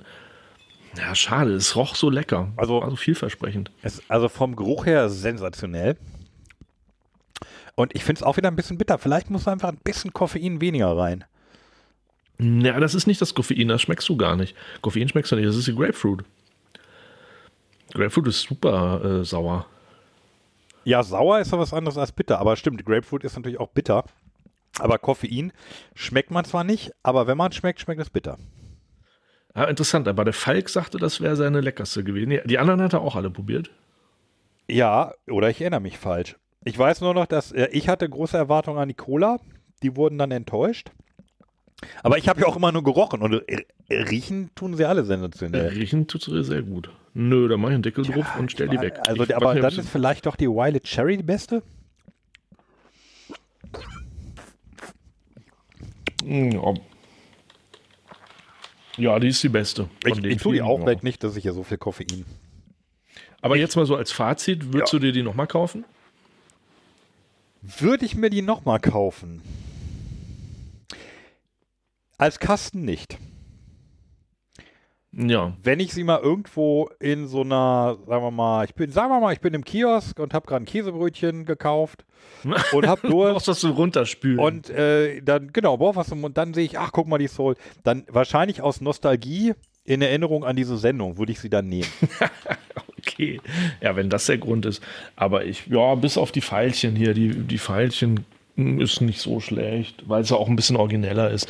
Ja, schade, es roch so lecker.
Also-
War so vielversprechend.
Es, also vom Geruch her sensationell. Und ich finde es auch wieder ein bisschen bitter. Vielleicht muss einfach ein bisschen Koffein weniger rein.
Ja, das ist nicht das Koffein, das schmeckst du gar nicht. Koffein schmeckst du nicht, das ist die Grapefruit. Grapefruit ist super äh, sauer.
Ja, sauer ist ja was anderes als bitter. Aber stimmt, Grapefruit ist natürlich auch bitter. Aber Koffein schmeckt man zwar nicht, aber wenn man schmeckt, schmeckt es bitter.
Ja, interessant, aber der Falk sagte, das wäre seine leckerste gewesen. Die- anderen hat er auch alle probiert.
Ja, oder ich erinnere mich falsch. Ich weiß nur noch, dass äh, ich hatte große Erwartungen an die Cola. Die wurden dann enttäuscht. Aber ich habe ja auch immer nur gerochen und äh, riechen tun sie alle sensationell.
riechen tut sie sehr gut. Nö, da mach ich einen Deckel drauf und stell die weg.
Also,
Ich
aber dann ist vielleicht doch die Wild Cherry die beste.
Ja. ja, die ist die beste.
Ich, ich tue die auch
ja.
nicht, dass ich ja so viel Koffein.
Aber jetzt mal so als Fazit, würdest
Ja.
du dir die nochmal kaufen?
Würde ich mir die nochmal kaufen? Als Kasten nicht.
Ja.
Wenn ich sie mal irgendwo in so einer, sagen wir mal, ich bin, sagen wir mal, ich bin im Kiosk und habe gerade ein Käsebrötchen gekauft und habe
Du
Durst.
brauchst das so runterspülen.
Und äh, dann, genau, brauch was und dann sehe ich, ach, guck mal, die Soul. Dann wahrscheinlich aus Nostalgie in Erinnerung an diese Sendung würde ich sie dann nehmen.
okay. Ja, wenn das der Grund ist. Aber ich, ja, bis auf die Pfeilchen hier, die, die Pfeilchen hm, ist nicht so schlecht, weil es ja auch ein bisschen origineller ist.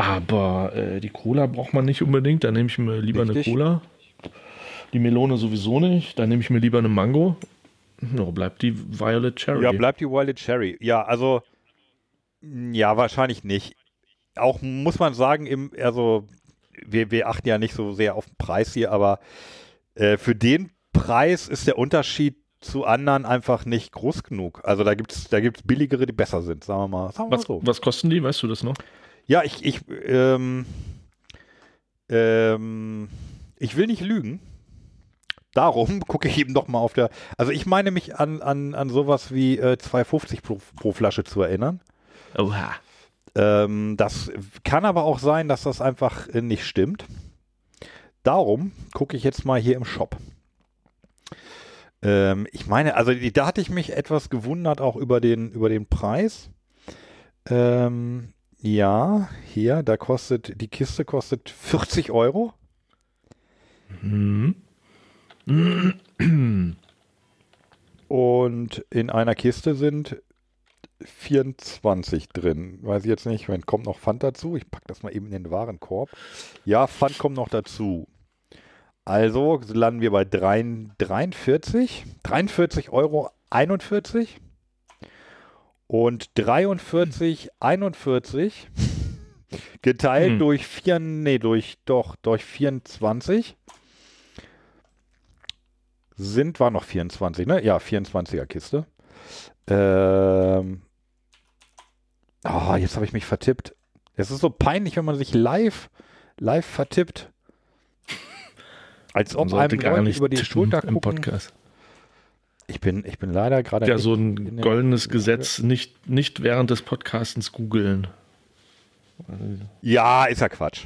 Aber äh, die Cola braucht man nicht unbedingt. Da nehme ich mir lieber
Richtig.
eine Cola. Die Melone sowieso nicht. Da nehme ich mir lieber eine Mango. Ja, bleibt die Violet Cherry.
Ja, bleibt die Wild Cherry. Ja, also, ja, wahrscheinlich nicht. Auch muss man sagen, im, also, wir, wir achten ja nicht so sehr auf den Preis hier, aber äh, für den Preis ist der Unterschied zu anderen einfach nicht groß genug. Also da gibt es da gibt's billigere, die besser sind, sagen wir mal, sagen wir mal
was,
so.
was kosten die? Weißt du das noch?
Ja, ich, ich, ähm, ähm, ich will nicht lügen. Darum gucke ich eben doch mal auf der. Also ich meine mich an, an, an sowas wie äh, 2,50 pro, pro Flasche zu erinnern.
Oha.
Ähm, das kann aber auch sein, dass das einfach äh, nicht stimmt. Darum gucke ich jetzt mal hier im Shop. Ähm, ich meine, also da hatte ich mich etwas gewundert auch über den, über den Preis. Ähm, ja, hier, da kostet, die Kiste kostet 40 Euro.
Hm.
Und in einer Kiste sind 24 drin. Weiß ich jetzt nicht, wenn kommt noch Pfand dazu. Ich packe das mal eben in den Warenkorb. Ja, Pfand kommt noch dazu. Also landen wir bei 3, 43, 43 Euro 41 und 43, 41 geteilt
Hm.
durch 4, nee, durch, doch, durch 24 sind, war noch 24, ne? Ja, 24er Kiste. Ähm, oh, jetzt habe ich mich vertippt. Es ist so peinlich, wenn man sich live, live vertippt. Als ob einem Leute über die Schulter
im
gucken.
Podcast.
Ich bin, ich bin leider gerade
Ja, so
in
ein goldenes Gesetz, nicht, nicht während des Podcastens googeln.
Ja, ist ja Quatsch.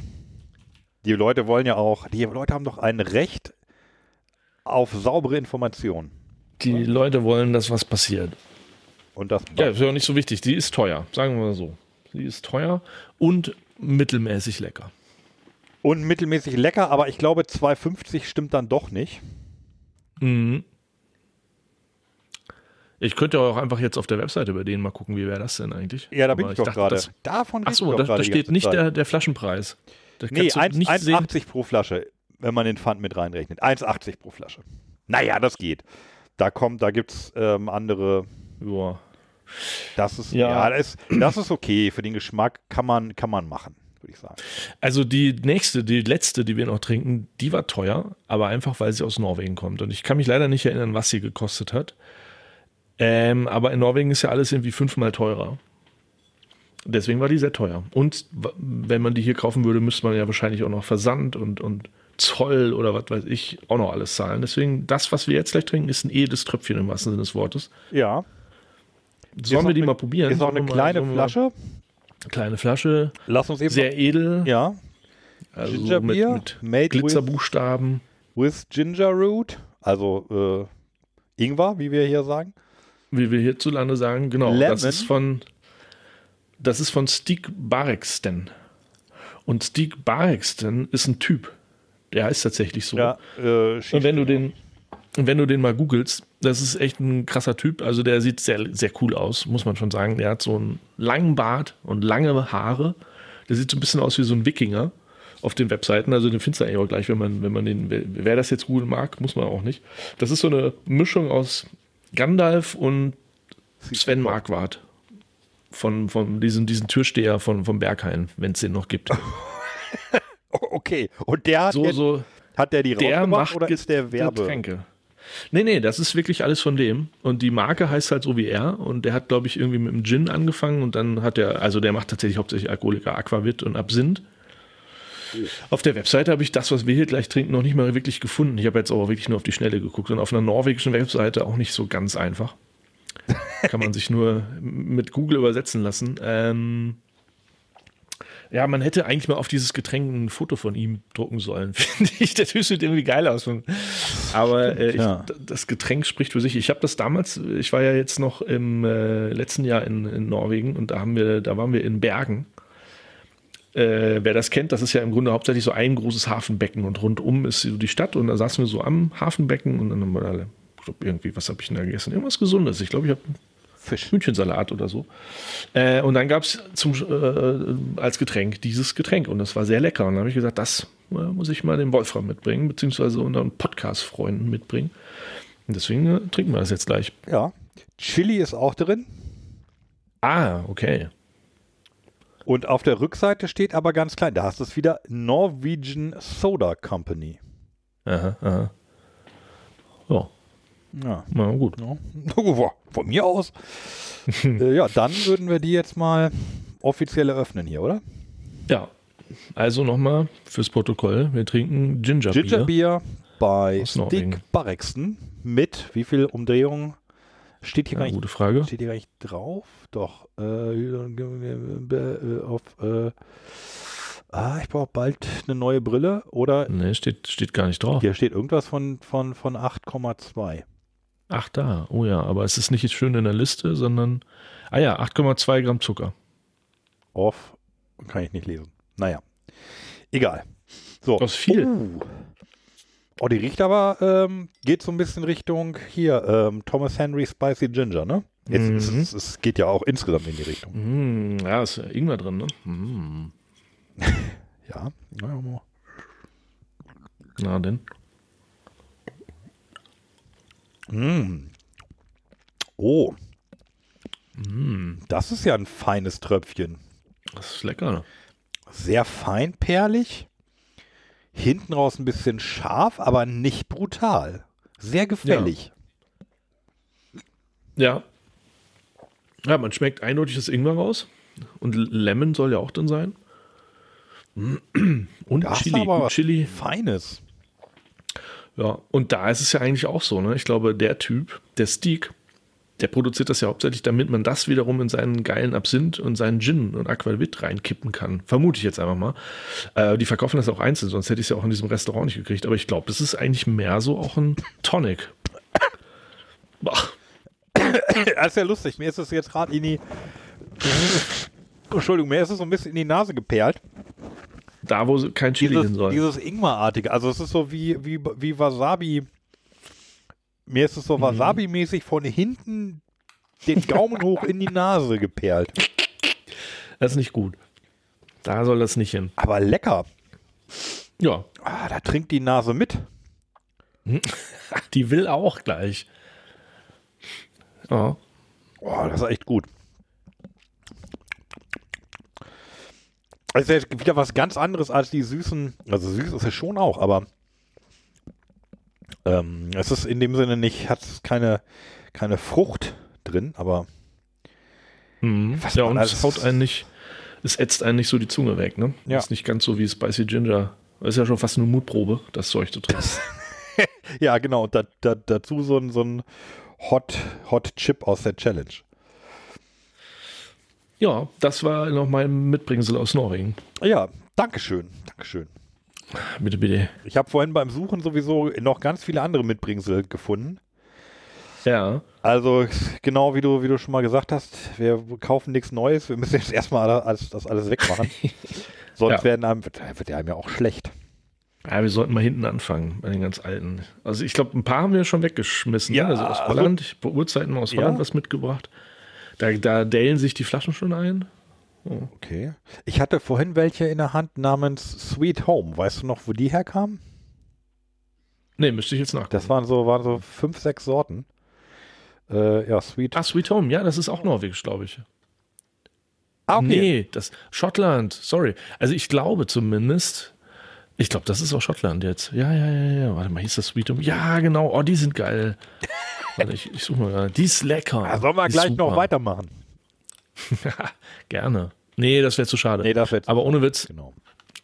Die Leute wollen ja auch, die Leute haben doch ein Recht auf saubere Informationen.
Die Leute wollen, dass was passiert.
Und das
Ja, ist ja auch nicht so wichtig. Die ist teuer, sagen wir mal so. Die ist teuer und mittelmäßig lecker.
und mittelmäßig lecker, aber ich glaube 2,50 stimmt dann doch nicht.
Mhm. Ich könnte auch einfach jetzt auf der Webseite bei denen mal gucken, wie wäre das denn eigentlich.
Ja, da bin
Aber
ich doch gerade.
das-
Davon
Ach
reden
so,
wir doch
da, da steht nicht der, der Flaschenpreis. Da
Nee,
kannst du nicht sehen.
1,80 pro Flasche, wenn man den Pfand mit reinrechnet. 1,80 pro Flasche. Naja, das geht. Da kommt, da gibt es ähm, andere.
Ja.
Das ist, ja,
Ja.
das, ist, das ist okay. Für den Geschmack kann man, kann man machen, würde ich sagen.
Also die nächste, die letzte, die wir noch trinken, die war teuer, aber einfach, weil sie aus Norwegen kommt. Und ich kann mich leider nicht erinnern, was sie gekostet hat. Ähm, aber in Norwegen ist ja alles irgendwie fünfmal teurer. Deswegen war die sehr teuer. Und wenn man die hier kaufen würde, müsste man ja wahrscheinlich auch noch Versand und, und Zoll oder was weiß ich auch noch alles zahlen. Deswegen, das, was wir jetzt gleich trinken, ist ein edes Tröpfchen im wahrsten Sinne des Wortes.
Ja.
Sollen wir die
eine-
mal probieren?
Ist auch eine kleine
mal-
Flasche.
Kleine Flasche,
Lass uns eben.
sehr edel.
ja.
also
Ginger
mit,
Beer,
mit
made with-
Glitzerbuchstaben.
With Ginger Root. Also äh, Ingwer, wie wir hier sagen.
Wie wir hierzulande sagen, genau.
Lemon.
Das ist von das ist von Stig Barexten. Und Stig Barexten ist ein Typ. Der heißt tatsächlich so.
Ja. Äh,
Und wenn du den wenn du den mal googelst, das ist echt ein krasser Typ. Also der sieht sehr, sehr cool aus, muss man schon sagen. Der hat so einen langen Bart und lange Haare. Der sieht so ein bisschen aus wie so ein Wikinger auf den Webseiten. Also den findest du eigentlich auch gleich, wenn man, wenn man den, wer, wer das jetzt googeln mag, muss man auch nicht. Das ist so eine Mischung aus Gandalf und Sven Marquardt. Von, von diesem, diesen Türsteher von, vom Berghain, wenn es den noch gibt.
Okay. Und der hat,
So,
jetzt,
so,
hat der die
der macht
oder ist der Werbe?
Getränke. Nee, nee, das ist wirklich alles von dem. Und die Marke heißt halt so wie er. Und der hat, glaube ich, irgendwie mit dem Gin angefangen. Und dann hat er, also der macht tatsächlich hauptsächlich Alkoholiker, Aquavit und Absinth. Auf der Webseite habe ich das, was wir hier gleich trinken, noch nicht mal wirklich gefunden. Ich habe jetzt aber wirklich nur auf die Schnelle geguckt. Und auf einer norwegischen Webseite auch nicht so ganz einfach. Kann man sich nur mit Google übersetzen lassen. Ähm, ja, man hätte eigentlich mal auf dieses Getränk ein Foto von ihm drucken sollen, finde ich. Der Typ sieht irgendwie geil aus. Aber äh, ich,
ja.
das Getränk spricht für sich. Ich habe das damals, ich war ja jetzt noch im äh, letzten Jahr in, in Norwegen und da haben wir, da waren wir in Bergen. Äh, wer das kennt, das ist ja im Grunde hauptsächlich so ein großes Hafenbecken und rundum ist so die Stadt und da saßen wir so am Hafenbecken und dann haben wir da, ich glaube, irgendwie, was habe ich denn da gegessen? Irgendwas Gesundes. Ich glaube, ich habe
Fisch.
Hühnchensalat oder so. Äh, und dann gab es äh, als Getränk dieses Getränk und das war sehr lecker. Und dann habe ich gesagt, das äh, muss ich mal dem Wolfram mitbringen, beziehungsweise unseren Podcast-Freunden mitbringen. Und deswegen äh, trinken wir das jetzt gleich.
Ja. Chili ist auch drin.
Ah, okay.
Und auf der Rückseite steht aber ganz klein, da hast du es wieder, Norwegian Soda Company.
Aha, aha. Ja,
Ja.
na gut.
ja. Von mir aus. äh, ja, dann würden wir die jetzt mal offiziell eröffnen hier, oder?
Ja, also nochmal fürs Protokoll. Wir trinken Ginger,
Ginger
Beer.
Beer bei
Aus Norwegen.
Mit wie viel Umdrehungen steht hier
Ja,
gar nicht
gute Frage.
Steht hier gar nicht drauf? Doch. Äh, äh, auf, äh, ah, ich brauche bald eine neue Brille. Oder
Ne, steht, steht gar nicht drauf.
hier steht irgendwas von, von, von 8,2.
Ach, da. Oh ja, aber es ist nicht schön in der Liste, sondern. Ah ja, 8,2 Gramm Zucker.
Off. Kann ich nicht lesen. Naja. Egal. So.
Das ist viel.
Oh, oh die riecht aber, ähm, geht so ein bisschen Richtung hier, ähm, Thomas Henry Spicy Ginger, ne? Es, es, es, es geht ja auch insgesamt in die Richtung.
Mm, ja, ist ja Ingwer drin, ne? Mm.
Ja. ja, ja.
Na denn.
Oh. Das ist ja ein feines Tröpfchen.
Das ist lecker.
Sehr feinperlig. Hinten raus ein bisschen scharf, aber nicht brutal. Sehr gefällig.
Ja. Ja, man schmeckt eindeutig das Ingwer raus. Und Lemon soll ja auch drin sein. Und
Das
Chili.
aber
Chili.
Feines.
Ja, und da ist es ja eigentlich auch so, ne? Ich glaube, der Typ, der Steak, der produziert das ja hauptsächlich, damit man das wiederum in seinen geilen Absinth und seinen Gin und Aquavit reinkippen kann. Vermute ich jetzt einfach mal. Äh, die verkaufen das auch einzeln, sonst hätte ich es ja auch in diesem Restaurant nicht gekriegt. Aber ich glaube, das ist eigentlich mehr so auch ein Tonic. Boah.
Das ist ja lustig. Mir ist es jetzt gerade in die. Entschuldigung, mir ist es so ein bisschen in die Nase geperlt.
Da, wo kein Chili hin
Dieses,
soll.
dieses Ingwerartige. Also, es ist so wie, wie, wie Wasabi. Mir ist es
Mhm.
so Wasabi-mäßig von hinten den Gaumen hoch in die Nase geperlt.
Das ist nicht gut. Da soll das nicht hin.
Aber lecker.
Ja,
Ah, da trinkt die Nase mit.
die will auch gleich. Ja.
Oh, das ist echt gut. Es ist ja wieder was ganz anderes als die süßen. Also süß ist es schon auch, aber ähm, es ist in dem Sinne nicht, hat keine, keine Frucht drin, aber
Mhm.
Was
ja, und es haut einen nicht, es ätzt einen nicht so die Zunge weg, ne?
Ja.
Ist nicht ganz so wie Spicy Ginger. Das ist ja schon fast eine Mutprobe, das Zeug zu trinken.
ja, genau. Da, da, dazu so ein, so ein Hot, Hot Chip aus der Challenge.
ja, das war noch mein Mitbringsel aus Norwegen.
Ja, Dankeschön. Dankeschön.
Bitte, bitte.
Ich habe vorhin beim Suchen sowieso noch ganz viele andere Mitbringsel gefunden.
Ja.
Also genau wie du, wie du schon mal gesagt hast, wir kaufen nichts Neues, wir müssen jetzt erstmal alles, das alles wegmachen. Sonst
Ja.
werden einem, wird, wird einem ja auch schlecht.
Ja, wir sollten mal hinten anfangen bei den ganz alten. Also ich glaube, ein paar haben wir schon weggeschmissen.
Ja,
ne? also aus
also-
Holland. Ich habe Urzeiten aus
Ja.
Holland was mitgebracht. Da, da dellen sich die Flaschen schon ein.
Okay. Ich hatte vorhin welche in der Hand namens Sweet Home. Weißt du noch, wo die herkamen?
Nee, müsste ich jetzt nachgucken.
Das waren so, waren so fünf, sechs Sorten. Äh, ja, Sweet.
ah, Sweet Home, ja, das ist auch norwegisch, glaube ich.
Ah, okay.
Nee, das Schottland, sorry. Also ich glaube zumindest, ich glaube, das ist auch Schottland jetzt. Ja, ja, ja, ja. Warte mal, hieß das Sweet Home? Ja, genau. Oh, die sind geil. Warte, ich, ich suche mal. gerade. Die ist lecker.
Ja, sollen wir gleich noch
super.
weitermachen?
Gerne. Nee, das wäre zu schade.
Nee, das wird.
Aber ohne Witz,
Genau.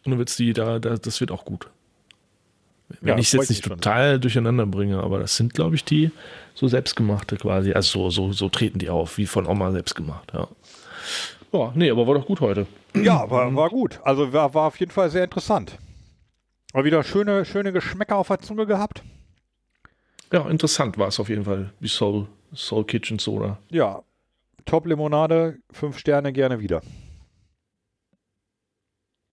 ohne Witz, die da, da das wird auch gut. Wenn
Ja,
ich es jetzt nicht total durcheinander bringe, aber das sind, glaube ich, die so selbstgemachte quasi. Also so, so, so treten die auf, wie von Oma selbst gemacht, ja. Ja, nee, aber war doch gut heute.
Ja, war, war gut. Also war, war auf jeden Fall sehr interessant. Mal wieder schöne, schöne Geschmäcker auf der Zunge gehabt.
Ja, interessant war es auf jeden Fall, die Soul, Soul Kitchen Soda.
Ja. Top Limonade, fünf Sterne gerne wieder.